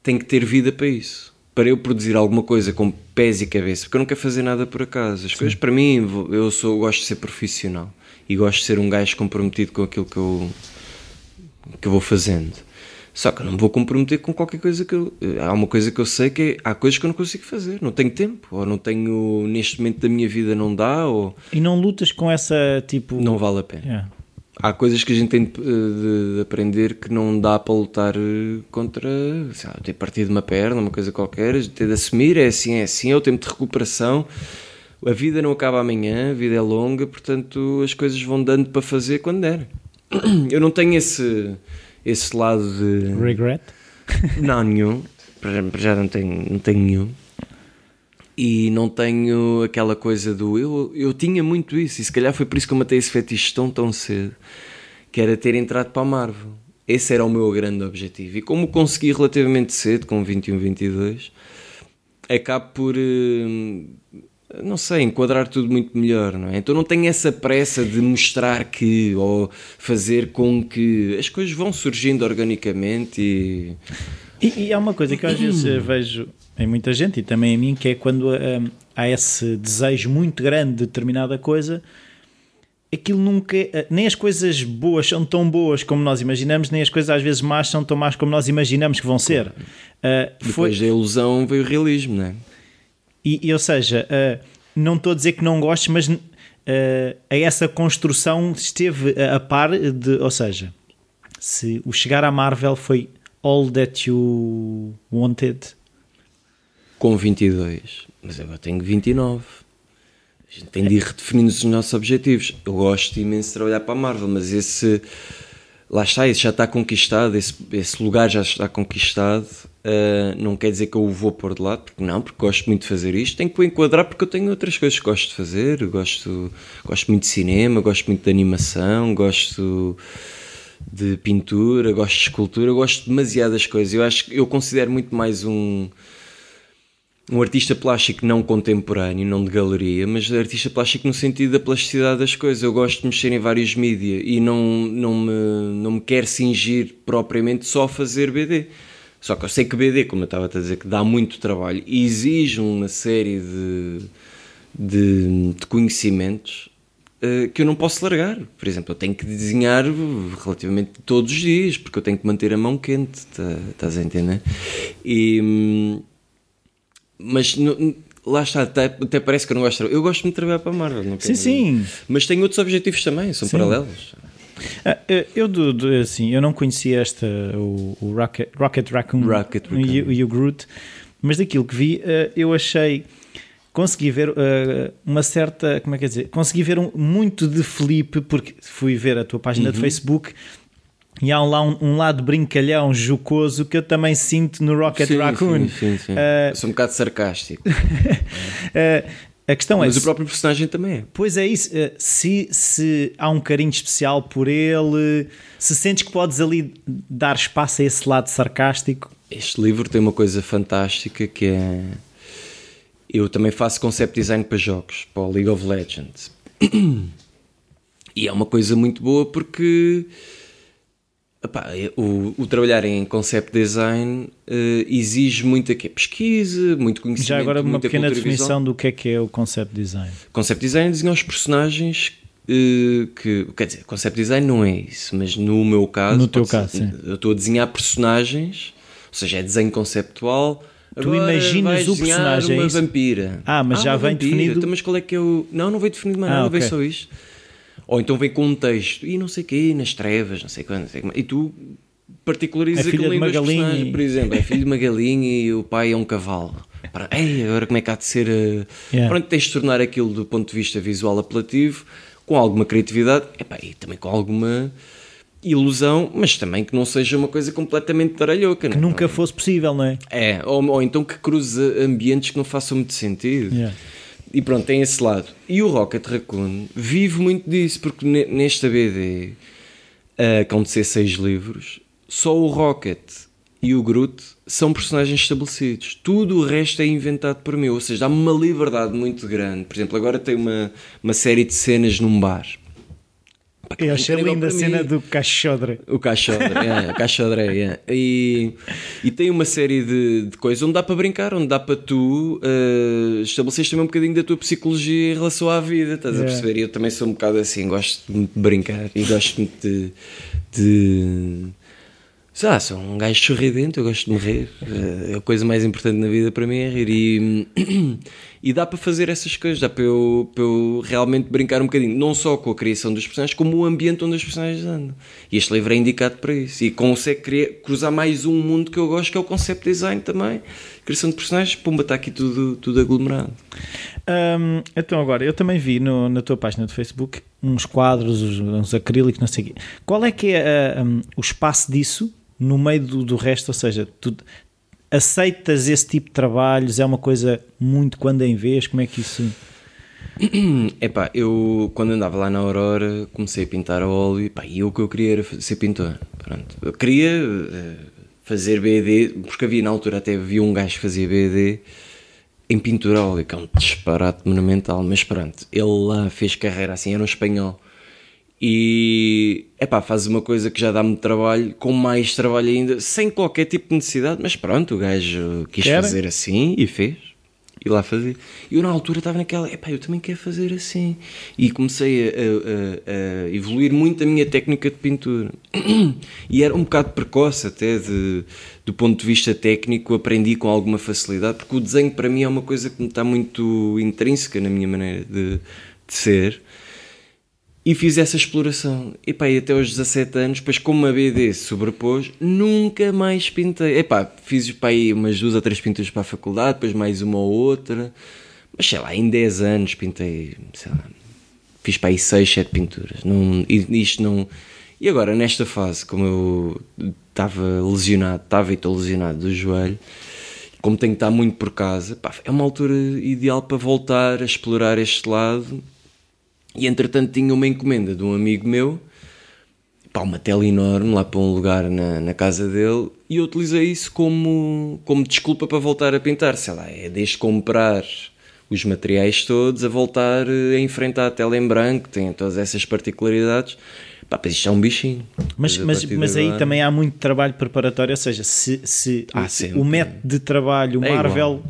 Tenho que ter vida para isso. Para eu produzir alguma coisa com pés e cabeça, porque eu não quero fazer nada por acaso. As coisas para mim, eu sou, gosto de ser profissional e gosto de ser um gajo comprometido com aquilo que eu, que eu vou fazendo. Só que eu não me vou comprometer com qualquer coisa que eu. Há uma coisa que eu sei que é. Há coisas que eu não consigo fazer. Não tenho tempo. Ou não tenho. Neste momento da minha vida não dá. Ou E não lutas com essa tipo. não vale a pena. É. Há coisas que a gente tem de, de- de aprender que não dá para lutar eh, contra. Sei lá, ter partido uma perna, uma coisa qualquer. Tem de assumir. É assim, é assim. É o tempo de recuperação. A vida não acaba amanhã. A vida é longa. Portanto, as coisas vão dando para fazer quando der. Eu não tenho esse. Esse lado de. Regret? Não, nenhum. Para já- não tenho, não tenho nenhum. E não tenho aquela coisa do. Eu, eu tinha muito isso, e se calhar foi por isso que eu matei esse fetiche tão, tão cedo, que era ter entrado para a Marvel. Esse era o meu grande objetivo. E como o consegui relativamente cedo, com 21, 22, acabo por. eh, Não sei, enquadrar tudo muito melhor, não é? Então não tenho essa pressa de mostrar que, ou fazer com que as coisas vão surgindo organicamente e. E, e há uma coisa que eu às vezes eh, vejo em muita gente e também em mim, que é quando hum, há esse desejo muito grande de determinada coisa, aquilo nunca. eh, Nem as coisas boas são tão boas como nós imaginamos, nem as coisas às vezes más são tão más como nós imaginamos que vão ser. Foi, Depois da ilusão veio o realismo, não é? E, e, ou seja, eh, não estou a dizer que não gostes, mas a essa construção esteve a, a par de. Ou seja, se o chegar à Marvel foi all that you wanted. com 22, mas agora tenho 29. A gente tem de ir redefinindo os nossos objetivos. Eu gosto imenso de trabalhar para a Marvel, mas esse. Lá está, esse já está conquistado, esse, esse lugar já está conquistado. Uh, não quer dizer que eu o vou pôr de lado, porque não, porque gosto muito de fazer isto. Tenho que o enquadrar porque eu tenho outras coisas que gosto de fazer. Gosto, gosto muito de cinema, gosto muito de animação, gosto de pintura, gosto de escultura, gosto de demasiadas coisas. Eu acho que eu considero muito mais um um artista plástico não contemporâneo, não de galeria, mas artista plástico no sentido da plasticidade das coisas. Eu gosto de mexer em vários mídias e não, não, me, não me quero cingir propriamente só a fazer BD. Só que eu sei que BD, como eu estava a dizer, que dá muito trabalho e exige uma série de, de, de conhecimentos uh, que eu não posso largar. Por exemplo, eu tenho que desenhar relativamente todos os dias, porque eu tenho que manter a mão quente, tá, estás a entender? E mas lá está, até, até, parece que eu não gosto. Eu gosto muito de trabalhar para a Marvel. Não sim, sim. Mas tenho outros objetivos também, são sim. paralelos. Ah, eh, eu, assim, eu não conhecia esta, o, o Rocket, Rocket Raccoon, Rocket Raccoon. E, e, o Groot, mas daquilo que vi, eh, eu achei consegui ver uh, uma certa, como é que é dizer, consegui ver um, muito de Felipe, porque fui ver a tua página uhum. de Facebook e há lá um, um, lado brincalhão, jocoso, que eu também sinto no Rocket sim, Raccoon. Sim, sim, sim. Uh, sou um bocado sarcástico. uh, a questão Mas é. Mas o próprio personagem também é. Pois é isso. Uh, se, se há um carinho especial por ele, se sentes que podes ali dar espaço a esse lado sarcástico. Este livro tem uma coisa fantástica que é. Eu também faço concept design para jogos, para o League of Legends. E é uma coisa muito boa porque Epá, o, o, trabalhar em concept design uh, exige muita que pesquisa, muito conhecimento. Já agora uma pequena definição do que é que é o concept design. Concept design é desenhar os personagens uh, que, quer dizer, concept design não é isso, mas no meu caso, no teu caso, ser, eu estou a desenhar personagens, ou seja, é desenho conceptual. Tu imaginas o personagem uma é vampira. Ah, mas ah, já vem vampira. definido. Então, mas qual é que é o. Não, não veio definido mais ah, nada, okay. veio só isto. Ou então vem com um texto e não sei o quê, nas trevas, não sei quando, e tu particularizas é aquilo em galinha por exemplo, é filho de uma galinha e o pai é um cavalo. Para, Ei, agora como é que há de ser. Uh... Yeah. Pronto, tens de tornar aquilo do ponto de vista visual apelativo, com alguma criatividade epá, e também com alguma ilusão, mas também que não seja uma coisa completamente taralhoca. Que não? nunca fosse possível, não é? É, ou, ou então que cruze ambientes que não façam muito sentido. Yeah. E pronto, tem esse lado. E o Rocket Raccoon vive muito disso, porque nesta BD, uh, que seis livros, só o Rocket e o Groot são personagens estabelecidos. Tudo o resto é inventado por mim. Ou seja, dá-me uma liberdade muito grande. Por exemplo, agora tem uma, uma série de cenas num bar. Eu achei linda a cena do Cachodre. O Cachodre, é, o Cachodre, é. E, e tem uma série de, de, coisas onde dá para brincar, onde dá para tu uh, estabeleceres também um bocadinho da tua psicologia em relação à vida, estás yeah. a perceber? E eu também sou um bocado assim, gosto muito de brincar e gosto muito de, de Sei lá, sou um gajo sorridente, eu gosto de morrer. Eh, a coisa mais importante na vida para mim é rir. E, e dá para fazer essas coisas, dá para eu, para eu realmente brincar um bocadinho, não só com a criação dos personagens, como o ambiente onde os personagens andam. E este livro é indicado para isso. E consegue criar, cruzar mais um mundo que eu gosto, que é o concept design também. Criação de personagens, pumba, está aqui tudo, tudo aglomerado. Então, agora, eu também vi no, na tua página do Facebook uns quadros, uns, acrílicos, não sei o quê. Qual é que é um, o espaço disso? No meio do, do resto, ou seja, tu aceitas esse tipo de trabalhos, é uma coisa muito quando em vez, como é que isso... Epá, eu quando andava lá na Aurora comecei a pintar a óleo epá, e o que eu queria era ser pintor. Pronto. Eu queria uh, fazer BD, porque havia na altura até havia um gajo que fazia BD em pintura óleo, que é um disparate monumental, mas pronto, ele lá fez carreira assim, era um espanhol e é pá, faz uma coisa que já dá muito trabalho, com mais trabalho ainda, sem qualquer tipo de necessidade, mas pronto, o gajo quis Quer? fazer assim e fez. E lá fazer. E eu na altura estava naquela, epá, eu também quero fazer assim. E comecei a, a, a, evoluir muito a minha técnica de pintura. E era um bocado precoce até, de, do ponto de vista técnico, aprendi com alguma facilidade, porque o desenho para mim é uma coisa que me está muito intrínseca na minha maneira de, de ser E fiz essa exploração. E pá, e até aos 17 anos, depois como a BD se sobrepôs, nunca mais pintei. E pá, fiz pá, aí umas duas ou três pinturas para a faculdade, depois mais uma ou outra. Mas sei lá, em 10 anos pintei, sei lá, fiz para aí 6, 7 pinturas. Não, isto não. E agora, nesta fase, como eu estava lesionado, estava e estou lesionado do joelho, como tenho que estar muito por casa, pá, é uma altura ideal para voltar a explorar este lado e entretanto tinha uma encomenda de um amigo meu, pá, uma tela enorme lá para um lugar na, na casa dele, e eu utilizei isso como, como desculpa para voltar a pintar. Sei lá, é desde comprar os materiais todos a voltar a enfrentar a tela em branco, tem todas essas particularidades. Pá, mas isto é um bichinho. Mas, mas, mas aí também há muito trabalho preparatório, ou seja, se, se Ah, o, método de trabalho É Marvel. igual.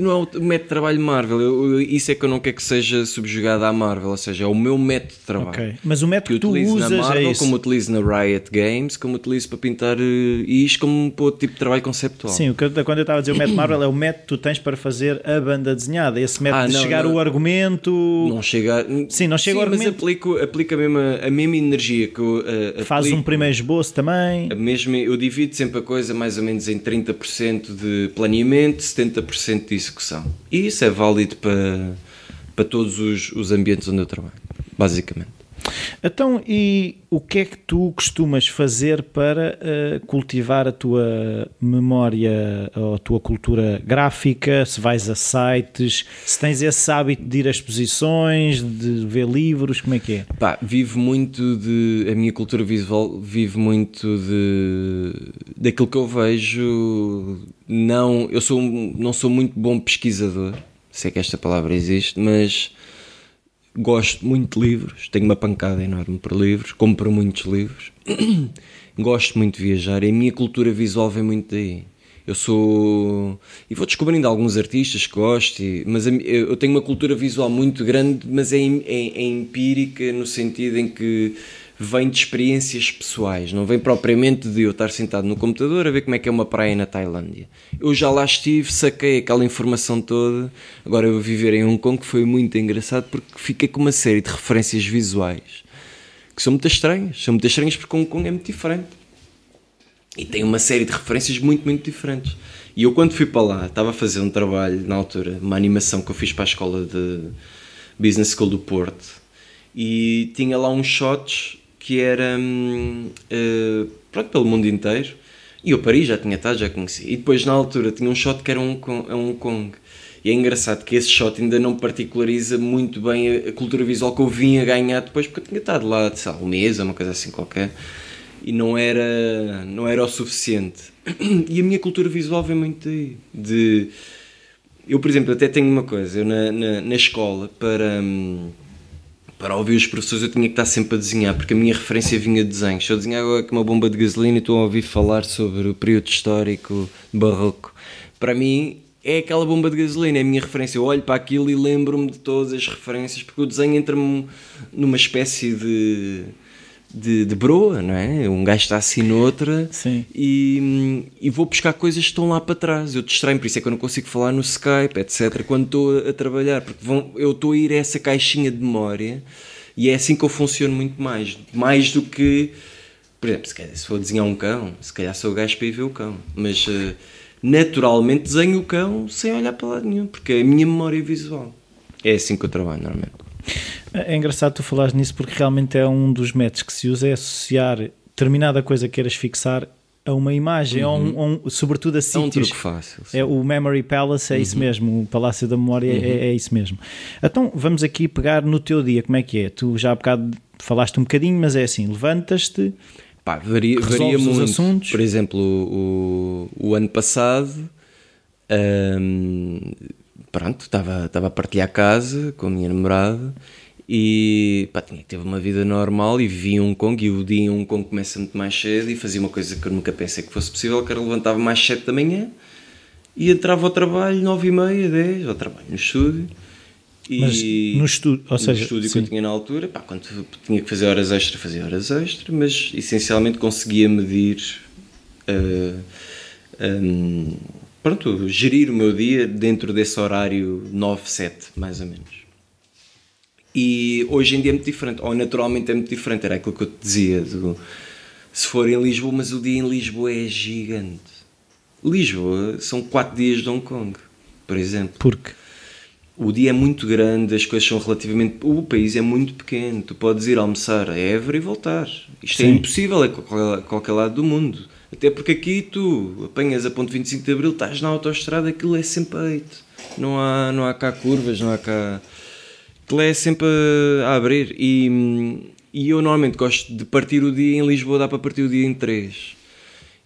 Não é o método de trabalho Marvel, eu- isso é que eu não quero que seja subjugado à Marvel, ou seja, é o meu método de trabalho. Ok. Mas o Que método eu que tu utilizo usas na Marvel, é isso. como utilizo na Riot Games, como utilizo para pintar eh, isto como para outro tipo de trabalho conceptual. Sim, o que eu- quando eu estava a dizer o método Marvel é o método que tu tens para fazer a banda desenhada. Esse método Ah, de não, chegar não. o argumento. Não chega. Sim, não chega ao mas argumento. aplico, aplico a, mesma, a mesma energia que eu eh, Faz um aplico. primeiro esboço também. A mesma, eu divido sempre a coisa mais ou menos em 30% de planeamento, 70% de execução. E isso é válido para, para todos os, os ambientes onde eu trabalho, basicamente. Então, e o que é que tu costumas fazer para eh, cultivar a tua memória ou a tua cultura gráfica? Se vais a sites, se tens esse hábito de ir a exposições, de ver livros, como é que é? Pá, vivo muito de. A minha cultura visual vive muito de. daquilo que eu vejo. Não. Eu sou, não sou muito bom pesquisador, sei que esta palavra existe, mas gosto muito de livros. Tenho uma pancada enorme por livros, compro muitos livros. gosto muito de viajar e a minha cultura visual vem muito daí. Eu sou. E vou descobrindo alguns artistas que gosto, e- mas eu tenho uma cultura visual muito grande, mas é, é- é empírica no sentido em que vem de experiências pessoais, não vem propriamente de eu estar sentado no computador a ver como é que é uma praia na Tailândia. Eu já lá estive, saquei aquela informação toda, agora eu vou viver em Hong Kong, que foi muito engraçado porque fiquei com uma série de referências visuais que são muito estranhas, são muito estranhas porque Hong Kong é muito diferente. E tem uma série de referências muito, muito diferentes. E eu, quando fui para lá, estava a fazer um trabalho, na altura, uma animação que eu fiz para a escola de Business School do Porto, e tinha lá uns shots que era eh, pronto, pelo mundo inteiro. E eu Paris já tinha estado, já conheci. E depois, na altura, tinha um shot que era um Kong, um Kong. E é engraçado que esse shot ainda não particulariza muito bem a, a cultura visual que eu vim a ganhar depois, porque eu tinha estado lá, mês ou uma coisa assim qualquer e não era, não era o suficiente. E a minha cultura visual vem muito daí. De, eu, por exemplo, até tenho uma coisa, eu na, na, na escola, para, hum, para ouvir os professores, eu tinha que estar sempre a desenhar, porque a minha referência vinha de desenhos. Se eu desenhava com uma bomba de gasolina e estou a ouvir falar sobre o período histórico barroco, para mim é aquela bomba de gasolina, é a minha referência. Eu olho para aquilo e lembro-me de todas as referências, porque o desenho entra-me numa espécie de de, de broa, não é? Um gajo está assim noutra Sim. e, e vou buscar coisas que estão lá para trás. Eu distraio, por isso é que eu não consigo falar no Skype, etc. Quando estou a, a trabalhar, porque vão, eu estou a ir a essa caixinha de memória e é assim que eu funciono muito mais. Mais do que, por exemplo, se, calhar, se for desenhar um cão, se calhar sou o gajo para ir ver o cão, mas eh, naturalmente desenho o cão sem olhar para lado nenhum, porque é a minha memória visual. É assim que eu trabalho normalmente. É engraçado tu falares nisso porque realmente é um dos métodos que se usa é associar determinada coisa que queiras fixar a uma imagem, ou um, ou um- sobretudo a É um sítios. truque fácil. É o Memory Palace, é isso mesmo, o Palácio da Memória é, é isso mesmo. Então vamos aqui pegar no teu dia, como é que é? Tu já há bocado falaste um bocadinho, mas é assim: levantas-te, Pá, varia, varia os muito. assuntos? Por exemplo, o, o ano passado, hum, pronto, estava estava a partilhar casa com a minha namorada e pá, tinha que ter uma vida normal e vivia em Hong Kong e o dia em Hong Kong começa muito mais cedo e fazia uma coisa que eu nunca pensei que fosse possível, que era levantava mais cedo da manhã e entrava ao trabalho nove e meia, dez, ao trabalho no estúdio. E Mas no estúdio, ou seja, no estúdio que sim. eu tinha na altura, pá, quando tinha que fazer horas extra, fazia horas extra, mas essencialmente conseguia medir, eh, hum, pronto, gerir o meu dia dentro desse horário 9, 7, mais ou menos. E hoje em dia é muito diferente, ou naturalmente é muito diferente, era aquilo que eu te dizia. Do, se for em Lisboa, mas o dia em Lisboa é gigante. Lisboa são 4 dias de Hong Kong, por exemplo. Porque? O dia é muito grande, as coisas são relativamente. O país é muito pequeno, tu podes ir almoçar a Évora e voltar. Isto é Sim. impossível a qualquer, qualquer lado do mundo. Até porque aqui tu apanhas a ponto 25 de Abril, estás na autoestrada, aquilo é sempre peito. Não há, não há cá curvas, não há cá. Aquilo é sempre a abrir. E, e eu normalmente gosto de partir o dia em Lisboa, dá para partir o dia em 3.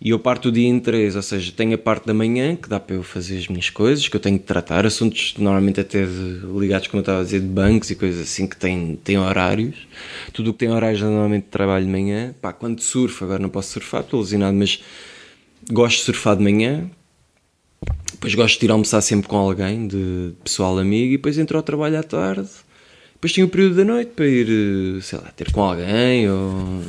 E eu parto o dia em três, ou seja, tenho a parte da manhã que dá para eu fazer as minhas coisas, que eu tenho que tratar, assuntos normalmente até de- ligados, como eu estava a dizer, de bancos e coisas assim que têm, têm horários. Tudo o que tem horários normalmente trabalho de manhã. Pá, quando surfo, agora não posso surfar, estou alucinado, mas gosto de surfar de manhã. Depois gosto de ir almoçar sempre com alguém, de pessoal amigo, e depois entro ao trabalho à tarde. Depois tenho o período da noite para ir, eh, sei lá, ter com alguém, ou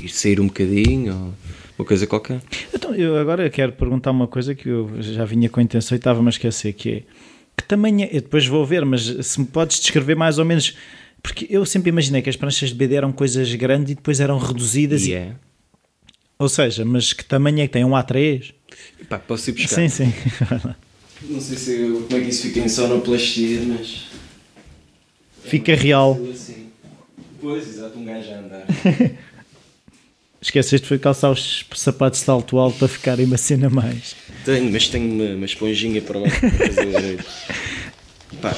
ir sair um bocadinho, ou uma coisa qualquer. Então, eu agora quero perguntar uma coisa que eu já vinha com a intenção e estava-me a esquecer, que é que tamanho é, eu depois vou ver, mas se me podes descrever mais ou menos, porque eu sempre imaginei que as pranchas de BD eram coisas grandes e depois eram reduzidas, E e- é. ou seja, mas que tamanho é que tem? Um A3? Pá, posso ir buscar. Sim, sim. Não sei se como é que isso fica em sonoplastia, mas. Fica real. Assim. Pois, exato, um gajo a andar. Esqueceste foi calçar os sapatos de salto alto para ficarem uma cena mais. Tenho, mas tenho uma, uma esponjinha para baixo para fazer. Pá,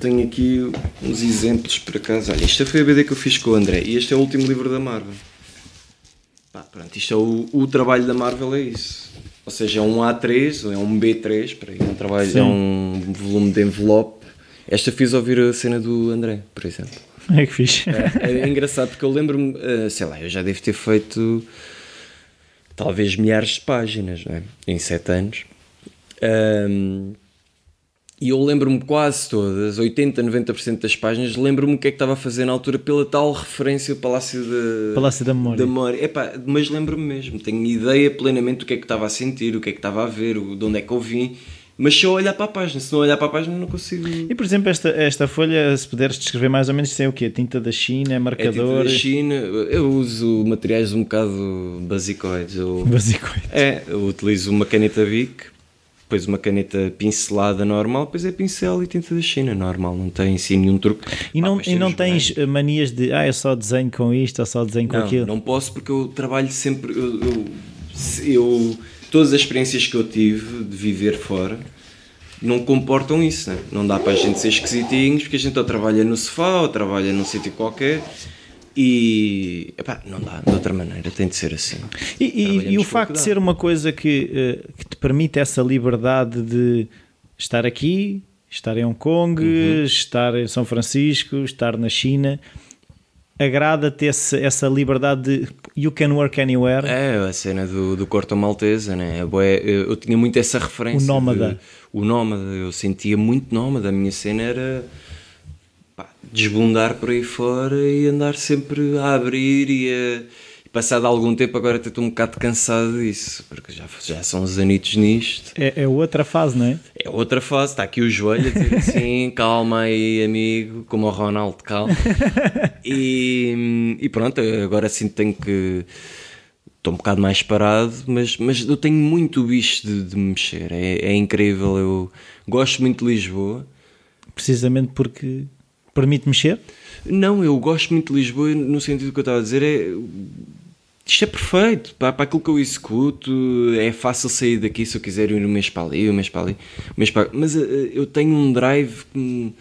tenho aqui uns exemplos por acaso. Olha, esta foi a BD que eu fiz com o André e este é o último livro da Marvel. Pá, pronto, isto é o, o trabalho da Marvel, é isso. Ou seja, é um A3, ou é um B3, para é um trabalho, é um volume de envelope. Esta fiz ouvir a cena do André, por exemplo. É que fixe. É, é engraçado porque eu lembro-me, eh, sei lá, eu já devo ter feito talvez milhares de páginas, não é? Em sete anos. Ahm, e eu lembro-me quase todas, 80, 90% das páginas, lembro-me o que é que estava a fazer na altura pela tal referência ao Palácio da, Palácio da Memória. da Memória. Epá, mas lembro-me mesmo, tenho ideia plenamente do que é que estava a sentir, o que é que estava a ver, de onde é que eu vim. Mas se eu olhar para a página, se não olhar para a página, não consigo. E por exemplo, esta, esta folha, se puderes descrever mais ou menos, isso é o quê? Tinta da China, É tipo marcador, da China, eu uso materiais um bocado basicoides. Eu, basicoide. é, eu utilizo uma caneta Bic, depois uma caneta pincelada normal, depois é pincel e tinta da China, normal, não tem assim nenhum truque. E Pá, não, depois e tem não tens brancos. manias de, ah, eu só desenho com isto, ou só desenho com Não, aquilo. não posso porque eu trabalho sempre. Eu, eu, eu- todas as experiências que eu tive de viver fora não comportam isso, né? não dá para a gente ser esquisitinhos porque a gente ou trabalha no sofá ou trabalha num sítio qualquer e epá, não dá de outra maneira, tem de ser assim. E, e- o facto de ser uma coisa que, eh, que te permite essa liberdade de estar aqui, estar em Hong Kong, Uhum. estar em São Francisco, estar na China, agrada-te essa liberdade de you can work anywhere. É, a cena do, do Corto Maltesa, né? É Eu, eu tinha muito essa referência. O nómada. de- o nómada, eu sentia muito nómada. A minha cena era pá, desbundar por aí fora e andar sempre a abrir e a. Passado algum tempo, agora até estou um bocado cansado disso, porque já, já são uns anitos nisto. É, é outra fase, não é? É outra fase, está aqui o joelho a dizer assim, calma aí, amigo, como o Ronaldo, calma. E, e pronto, agora sim tenho que. Estou um bocado mais parado, mas, mas eu tenho muito bicho de, de me mexer. É, é incrível. Eu gosto muito de Lisboa. Precisamente porque permite mexer. Não, eu gosto muito de Lisboa no sentido que eu estava a dizer. É, isto é perfeito para, para aquilo que eu executo. É fácil sair daqui se eu quiser ir um mês para ali, um mês para ali, um mês para Mas eh, eu tenho um drive que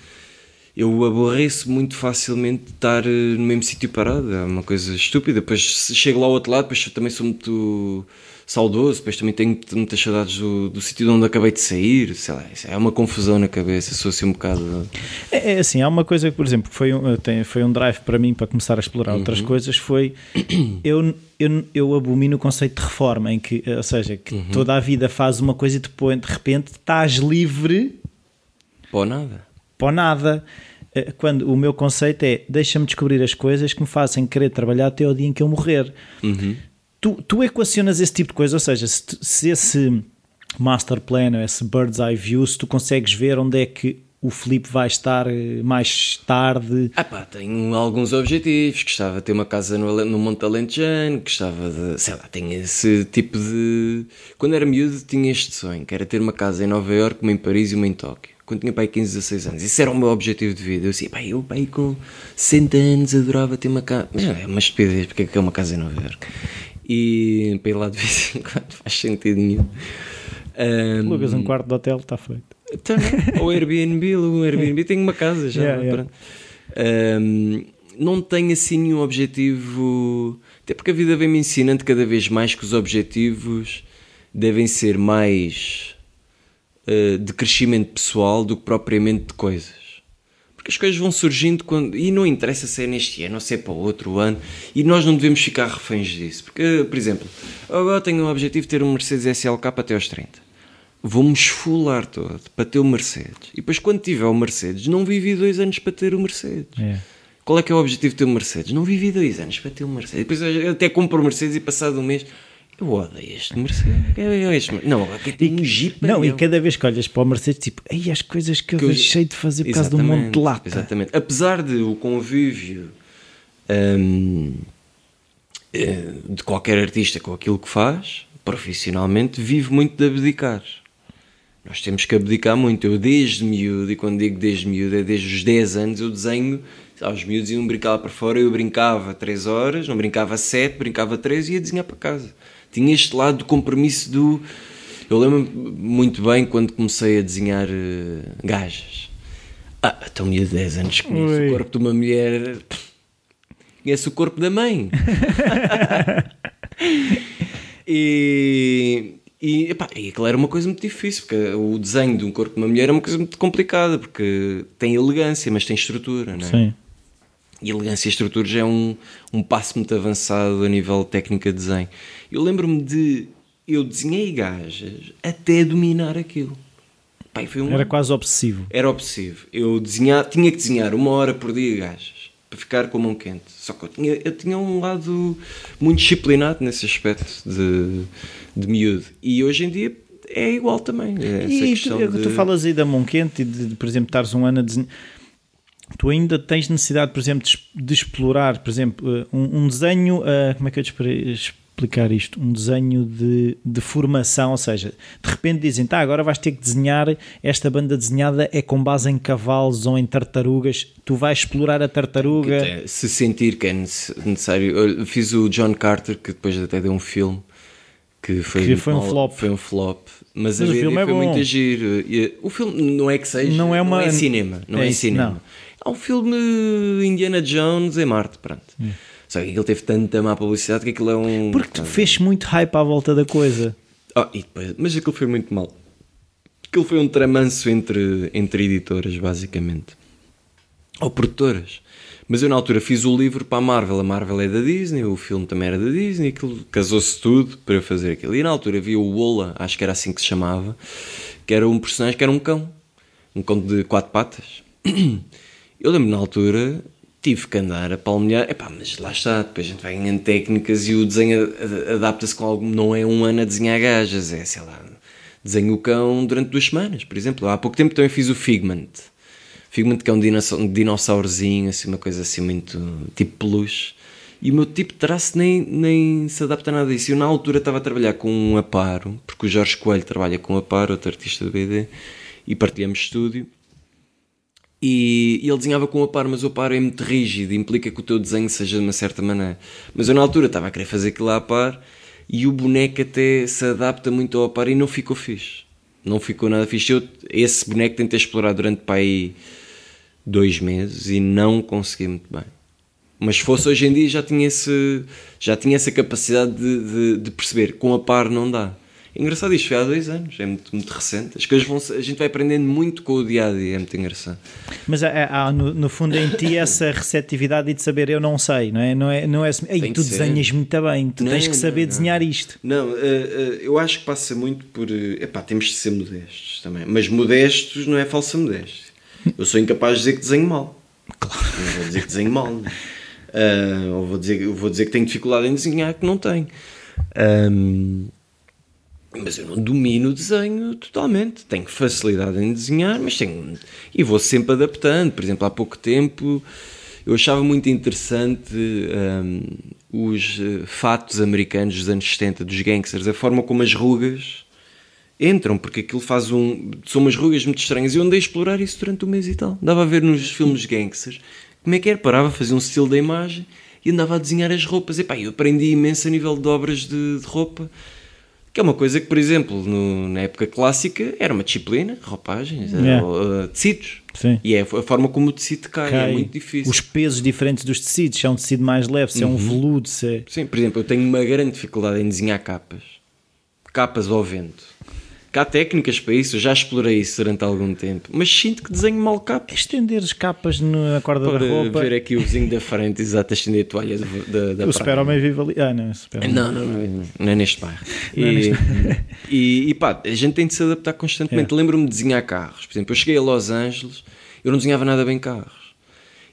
eu aborreço muito facilmente de estar eh, no mesmo sítio parado. É uma coisa estúpida. Depois chego lá ao outro lado, depois também sou muito saudoso, depois também tenho muitas saudades do, do sítio de onde acabei de sair. Sei lá, é uma confusão na cabeça. Sou assim um bocado. É, é assim, há uma coisa que, por exemplo, foi um, tem, foi um drive para mim para começar a explorar Uhum. outras coisas, foi eu, eu, eu abomino o conceito de reforma, em que, ou seja, que Uhum. toda a vida faz uma coisa e depois de repente estás livre Pô, nada. para o nada. Eh, Quando o meu conceito é deixa-me descobrir as coisas que me fazem querer trabalhar até ao dia em que eu morrer. Uhum. Tu, tu equacionas esse tipo de coisa, ou seja, se, se esse master plan, ou esse bird's eye view, se tu consegues ver onde é que o Filipe vai estar eh, mais tarde? Ah pá, tenho alguns objetivos. Gostava de ter uma casa no, no Monte Alentejano, gostava de. sei lá, tenho esse tipo de. Quando era miúdo, tinha este sonho, que era ter uma casa em Nova Iorque, uma em Paris e uma em Tóquio. Quando tinha pai 15, 16 anos. Isso era o meu objetivo de vida. Eu disse, pá, eu pai com 60 anos adorava ter uma casa. Mas é uma estupidez, porque é que é uma casa em Nova Iorque? E para ir lá de vez em quando faz sentido nenhum. Um, Lucas, um quarto de hotel está feito. Então, ou Airbnb, o Airbnb tem uma casa já. Yeah, yeah. Um, não tenho assim nenhum objetivo. Até porque a vida vem me ensinando cada vez mais que os objetivos devem ser mais uh, de crescimento pessoal do que propriamente de coisas. Porque as coisas vão surgindo quando. E não interessa se é neste ano ou se é para outro ano. E nós não devemos ficar reféns disso. Porque, por exemplo, agora tenho o objetivo de ter um Mercedes SLK até aos 30 vou-me esfolar todo para ter o Mercedes. E depois, quando tiver o Mercedes, não vivi dois anos para ter o Mercedes. É. Qual é que é o objetivo de ter o Mercedes? Não vivi dois anos para ter o Mercedes. Depois eu até compro o Mercedes e passado um mês. Eu odeio este Mercedes. Eu, este, não, aqui tem um Jeep. Não, e cada vez que olhas para o Mercedes, tipo, ei, as coisas que eu, Que eu- deixei de fazer por causa do monte de lata. Exatamente. Apesar de o convívio hum, eh, de qualquer artista com aquilo que faz, profissionalmente, vive muito de abdicar. Nós temos que abdicar muito. Eu, desde miúdo, e quando digo desde miúdo, é desde os 10 anos, eu desenho. Aos miúdos iam brincar lá para fora, eu brincava 3 horas, não brincava 7, brincava 3 e ia desenhar para casa. Tinha este lado do compromisso do. Eu lembro-me muito bem quando comecei a desenhar eh, gajas. Ah, então miúdo de 10 anos conheço Ui. o corpo de uma mulher. Conhece o corpo da mãe. E, e, epá, e aquilo era uma coisa muito difícil, porque o desenho de um corpo de uma mulher é uma coisa muito complicada, porque tem elegância, mas tem estrutura, não é? Sim. E elegância e estrutura já é um, um passo muito avançado a nível técnica de desenho. Eu lembro-me de. Eu desenhei gajas até dominar aquilo. Pai, um Era quase obsessivo. era obsessivo. Eu desenhar, tinha que desenhar uma hora por dia gajas para ficar com a mão quente. Só que eu tinha, eu tinha um lado muito disciplinado nesse aspecto de, de miúdo. E hoje em dia é igual também. é E tu, questão tu de... falas aí da mão quente e de, de, por exemplo, estares um ano a desenhar. Tu ainda tens necessidade, por exemplo, de, explorar, por exemplo, eh, um, um desenho. eh, como é que eu te explicar isto? Um desenho de, de formação, ou seja, de repente dizem, tá, agora vais ter que desenhar. Esta banda desenhada é com base em cavalos ou em tartarugas. Tu vais explorar a tartaruga. Se sentir que é nece- necessário. Eu fiz o John Carter, que depois até deu um filme que foi, Que foi um mal- flop. Foi um flop. Mas, Mas a o filme é foi bom. muito giro. E, o filme não é que seja. Não é uma- é cinema. Não é é, isso, cinema. não. É um filme Indiana Jones em Marte. Pronto. Só que aquilo teve tanta má publicidade que aquilo é um. Porque tu fez muito hype à volta da coisa. Ah, e depois, mas aquilo foi muito mal. Aquilo foi um tramanço entre, entre editoras, basicamente. Ou produtoras. Mas eu na altura fiz o livro para a Marvel. A Marvel é da Disney, o filme também era da Disney, aquilo casou-se tudo para eu fazer aquilo. E na altura vi o Wola, acho que era assim que se chamava, que era um personagem que era um cão. Um cão de quatro patas. Eu lembro na altura tive que andar a palmilhar, epá, mas lá está, depois a gente vai ganhando técnicas e o desenho adapta-se com algo, não é um ano a desenhar gajas, é sei lá, desenho o cão durante duas semanas, por exemplo. Há pouco tempo também fiz o Figment. Figment que é um, dinossa- um dinossaurozinho, assim, uma coisa assim muito tipo peluche. E o meu tipo de traço nem, nem se adapta a nada disso. Eu na altura estava a trabalhar com um Aparo, porque o Jorge Coelho trabalha com o Aparo, outro artista do BD, e partilhamos estúdio. E, ele desenhava com o Aparo, mas o Aparo é muito rígido, implica que o teu desenho seja de uma certa maneira. Mas eu na altura estava a querer fazer aquilo a Aparo e o boneco até se adapta muito ao Aparo e não ficou fixe. Não ficou nada fixe. Eu, esse boneco tentei explorar durante para aí dois meses e não consegui muito bem. Mas se fosse hoje em dia já tinha, esse, já tinha essa capacidade de, de, de perceber. Com a par não dá. É engraçado, isto foi há dois anos, é muito, muito recente. As coisas vão a gente vai aprendendo muito com o dia a dia, é muito engraçado. Mas há, há, no, no fundo em ti essa receptividade e de saber eu não sei, não é? Não é, não é assim, Ei, tu desenhas muito bem, tu Não, tens que saber não, não. desenhar isto. Não, eh, eh, eu acho que passa muito por. eh, epá, temos de ser modestos também. Mas modestos não é falsa modéstia. Eu sou incapaz de dizer que desenho mal. Claro. Não vou dizer que desenho mal. né? Ah, ou vou dizer, vou dizer que tenho dificuldade em desenhar, que não tenho. Ahm, Mas eu não domino o desenho totalmente. Tenho facilidade em desenhar, mas tenho. E vou sempre adaptando. Por exemplo, há pouco tempo eu achava muito interessante um, os uh, fatos americanos dos anos 70, dos gangsters, a forma como as rugas entram, porque aquilo faz um. São umas rugas muito estranhas. E eu andei a explorar isso durante um mês e tal. Dava a ver nos filmes gangsters como é que era. Parava, fazia um estilo da imagem e andava a desenhar as roupas. E pá, eu aprendi imenso a nível de obras de, de roupa. Que é uma coisa que, por exemplo, no, na época clássica era uma disciplina, roupagens, Yeah. uh, tecidos. Sim. E é a forma como o tecido cai, Cai. é muito difícil. Os pesos diferentes dos tecidos, se é um tecido mais leve, se é um veludo, se é... Sim, por exemplo, eu tenho uma grande dificuldade em desenhar capas. Capas ao vento. Que há técnicas para isso, eu já explorei isso durante algum tempo, mas sinto que desenho mal capas. Estender as capas na corda Para da roupa. ver aqui o vizinho da frente, exato, estender a toalha da, da, da o super-homem vive ali. Ah, não, super Não, não, não, não é neste bairro. É E, neste- e, e pá, a gente tem de se adaptar constantemente. Lembro-me de desenhar carros. Por exemplo, eu cheguei a Los Angeles, eu não desenhava nada bem carros.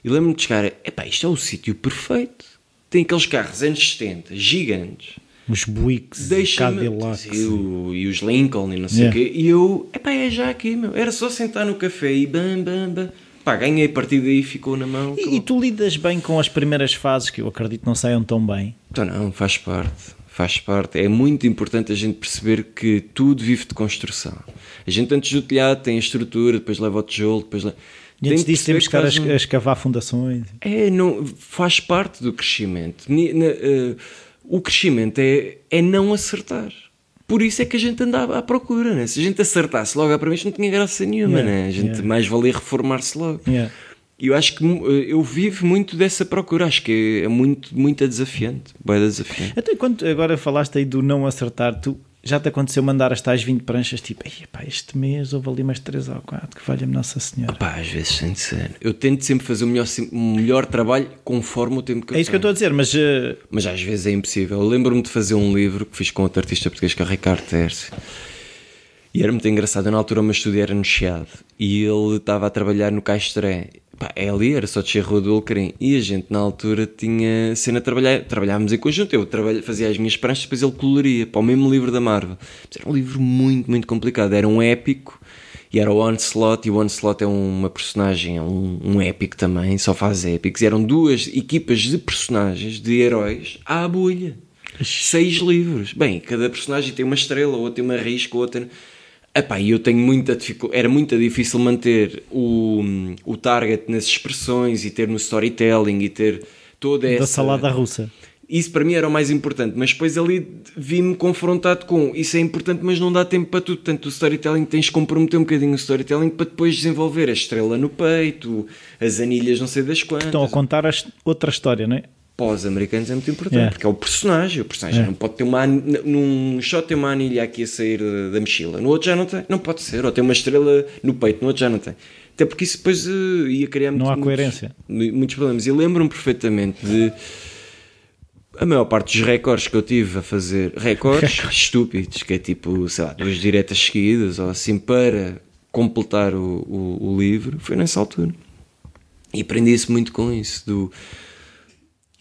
E lembro-me de chegar, epá, isto é o sítio perfeito. Tem aqueles carros anos 70, gigantes. Os Buicks, Deixa-me. Cadillacs. E, o- e os Lincoln e não sei o Yeah. quê. E eu, epá, é já aqui, meu. Era só sentar no café e bam, bam, bam. Pá, ganhei a partir daí ficou na mão. E, e tu lidas bem com as primeiras fases, que eu acredito não saiam tão bem. Então não, faz parte. Faz parte. É muito importante a gente perceber que tudo vive de construção. A gente antes do telhado tem a estrutura, depois leva o tijolo, depois leva... E antes disso temos que estar a, um- escavar fundações. É, não, faz parte do crescimento. Na- eh, o crescimento é, é não acertar. Por isso é que a gente anda à, à procura, né? Se a gente acertasse logo à primeira, não tinha graça nenhuma, Yeah, né? A gente yeah. mais valia reformar-se logo. Yeah. E eu acho que eh, eu vivo muito dessa procura. Acho que é muito, muito desafiante. Bem desafiante. Até quando agora falaste aí do não acertar, tu já te aconteceu mandar as tais 20 pranchas tipo, "Ei, pá, este mês houve ali mais 3 ou 4, que valha-me Nossa Senhora. Pá, às vezes sem ser. Eu tento sempre fazer o melhor, o melhor trabalho conforme o tempo que eu É isso que eu estou a dizer, mas eh, Mas às vezes é impossível. Eu lembro-me de fazer um livro que fiz com outro artista português, que é o Ricardo Tércio. E era muito engraçado. Eu, na altura, meu estúdio era no Chiado. E ele estava a trabalhar no Caixeré. Pá, é ali, era só descer a Rua do Alecrim. E a gente, na altura, tinha cena a trabalhar. Trabalhávamos em conjunto. Eu trabalha, fazia as minhas pranchas, depois ele coloria. Para o mesmo livro da Marvel. Mas era um livro muito, muito complicado. Era um épico. E era o Onslaught, e o Onslaught é uma personagem, é um, um épico também, só faz épicos. E eram duas equipas de personagens, de heróis, à bolha. Seis livros. Bem, cada personagem tem uma estrela, outra tem uma risca, outra. Epá, e eu tenho muita dificuldade. Era muito difícil manter o, o target nas expressões e ter no storytelling e ter toda essa. da salada russa. Isso para mim era o mais importante, mas depois ali vi-me confrontado com isso é importante, mas não dá tempo para tudo. Portanto, o storytelling tens de comprometer um bocadinho o storytelling para depois desenvolver a estrela no peito, as anilhas, não sei das quantas. Estão a contar as- outra história, não é? Para os americanos é muito importante, Yeah. porque é o personagem. O personagem Yeah. não pode ter uma num shot tem uma anilha aqui a sair da, da mochila, no outro já não tem, não pode ser, ou tem uma estrela no peito, no outro já não tem. Até porque isso depois eh, ia criar Não há muitos- coerência. muitos problemas. E lembro-me perfeitamente de a maior parte dos recordes que eu tive a fazer, recordes estúpidos, que é tipo, sei lá, duas diretas seguidas ou assim para completar o, o, o livro, foi nessa altura. E aprendi-se muito com isso, do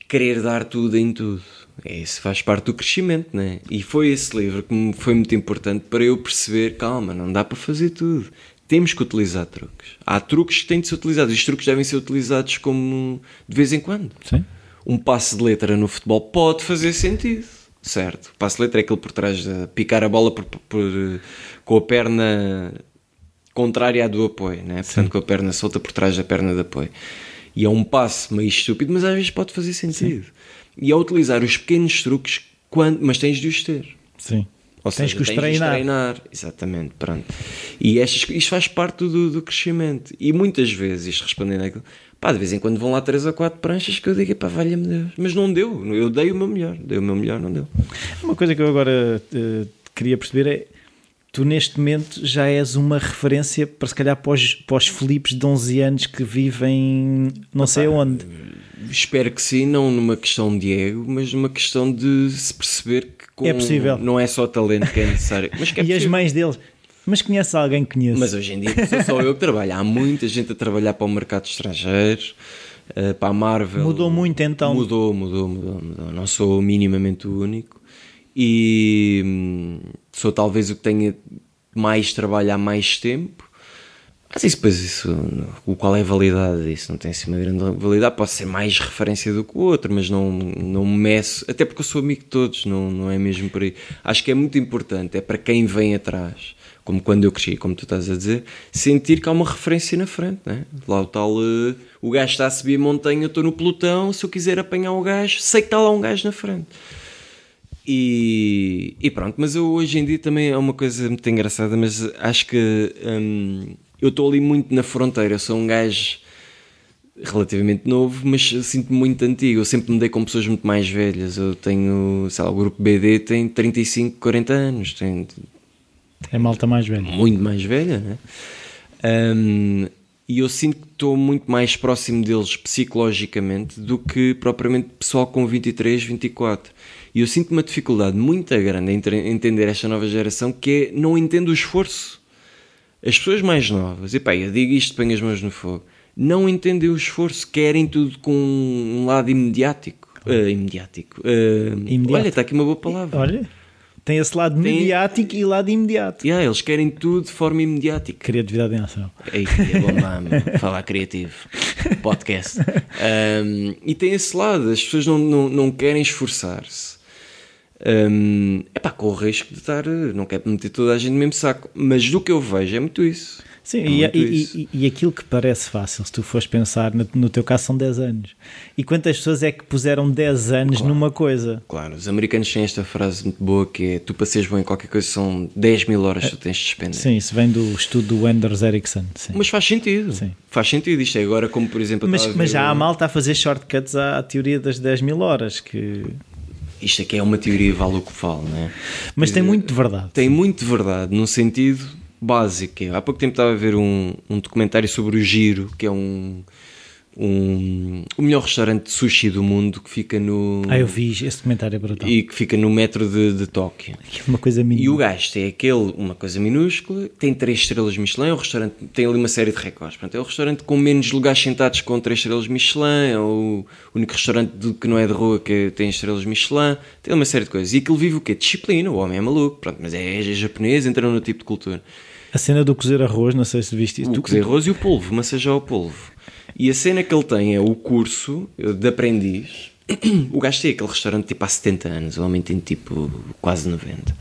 querer dar tudo em tudo. Isso faz parte do crescimento, né? E foi esse livro que foi muito importante para eu perceber: calma, não dá para fazer tudo. Temos que utilizar truques. Há truques que têm de ser utilizados. E os truques devem ser utilizados como de vez em quando. Sim. Um passe de letra no futebol pode fazer sentido, certo? O passe de letra é aquele por trás de picar a bola por- por- com a perna contrária à do apoio, né? portanto com a perna solta por trás da perna de apoio. E é um passe meio estúpido, mas às vezes pode fazer sentido. E ao utilizar os pequenos truques, quando, mas tens de os ter. Sim. Ou Tens seja, que os tens de treinar. treinar. Exatamente, pronto. E estas, isto faz parte do, do crescimento. E muitas vezes, isto respondendo àquilo, pá, de vez em quando vão lá três ou quatro pranchas que eu digo, pá, valha-me Deus. Mas não deu, eu dei o meu melhor, dei o meu melhor, não deu. Uma coisa que eu agora eh, queria perceber é tu neste momento já és uma referência para se calhar para os, para os Filipes de 11 anos que vivem não sei onde. Espero que sim, não numa questão de ego, mas numa questão de se perceber que com- É possível. não é só talento que é necessário. Mas que é e as possível. mães deles. Mas conhece alguém que conhece? Mas hoje em dia não sou só eu que trabalho, há muita gente a trabalhar para o mercado estrangeiro, eh, para a Marvel. Mudou muito, então? Mudou, mudou, mudou, mudou. Não sou minimamente o único. E hum, sou talvez o que tenha mais trabalho há mais tempo. Mas isso, depois, isso, o qual é a validade disso? Não tem assim uma grande validade. Pode ser mais referência do que o outro, mas não, não meço. Até porque eu sou amigo de todos, não, não é mesmo por aí. Acho que é muito importante, é para quem vem atrás, como quando eu cresci, como tu estás a dizer, sentir que há uma referência na frente. Né? Lá o tal, uh, o gajo está a subir a montanha, eu estou no pelotão. Se eu quiser apanhar o gajo, sei que está lá um gajo na frente. E, e, pronto, mas eu hoje em dia também é uma coisa muito engraçada, mas acho que hum, eu estou ali muito na fronteira. Eu sou um gajo relativamente novo, mas sinto-me muito antigo. Eu sempre me dei com pessoas muito mais velhas. Eu tenho, sei lá, o grupo BD tem 35, 40 anos. Tem, é malta mais velha. Muito mais velha, né? Um, e eu sinto que estou muito mais próximo deles psicologicamente do que propriamente pessoal com 23, 24. E eu sinto uma dificuldade muito grande em entender esta nova geração que é não entendo o esforço. As pessoas mais novas, e pá, eu digo isto, põe as mãos no fogo, não entendem o esforço, querem tudo com um lado imediático. Uh, imediático. Uh, olha, está aqui uma boa palavra. Olha, tem esse lado tem... mediático e lado imediato. Yeah, eles querem tudo de forma imediática. Criatividade em ação. Ei, é bom nome, falar criativo. Podcast. Um, e tem esse lado, as pessoas não, não, não querem esforçar-se um, pá, com o risco de estar, não quero meter toda a gente no mesmo saco, mas do que eu vejo é muito isso. Sim, é e, muito e, isso. E, e, aquilo que parece fácil, se tu fores pensar, no, no, teu caso são 10 anos. E quantas pessoas é que puseram 10 anos claro, numa coisa? Claro, os americanos têm esta frase muito boa que é: tu para seres bom em qualquer coisa são 10 mil horas que tu tens de despender. Sim, isso vem do estudo do Anders Ericsson. Sim. Mas faz sentido. Sim. Faz sentido. Isto é agora, como por exemplo. Mas, mas já há malta a fazer shortcuts à, à teoria das 10 mil horas que isto aqui é uma teoria vale o que vale, né? Mas tem muito de verdade. Tem muito de verdade, num sentido básico. Há pouco tempo estava a ver um, um documentário sobre o Giro, que é um, um, o melhor restaurante de sushi do mundo que fica no. Ah, eu vi, esse comentário é brutal. E que fica no metro de, de Tóquio. Uma coisa minúscula. E o gajo tem aquele, uma coisa minúscula, tem três estrelas Michelin, o restaurante tem ali uma série de recordes. Portanto, é o restaurante com menos lugares sentados com três estrelas Michelin, é o único restaurante que não é de rua que tem estrelas Michelin, tem uma série de coisas. E aquilo vive o quê? Disciplina, o homem é maluco, pronto, mas é, é japonês, entra no tipo de cultura. A cena do cozer arroz, não sei se viste isso. O cozer arroz e o polvo, massajar o polvo. E a cena que ele tem é o curso de aprendiz. O gajo tem aquele restaurante tipo há 70 anos, o homem tem tipo quase 90.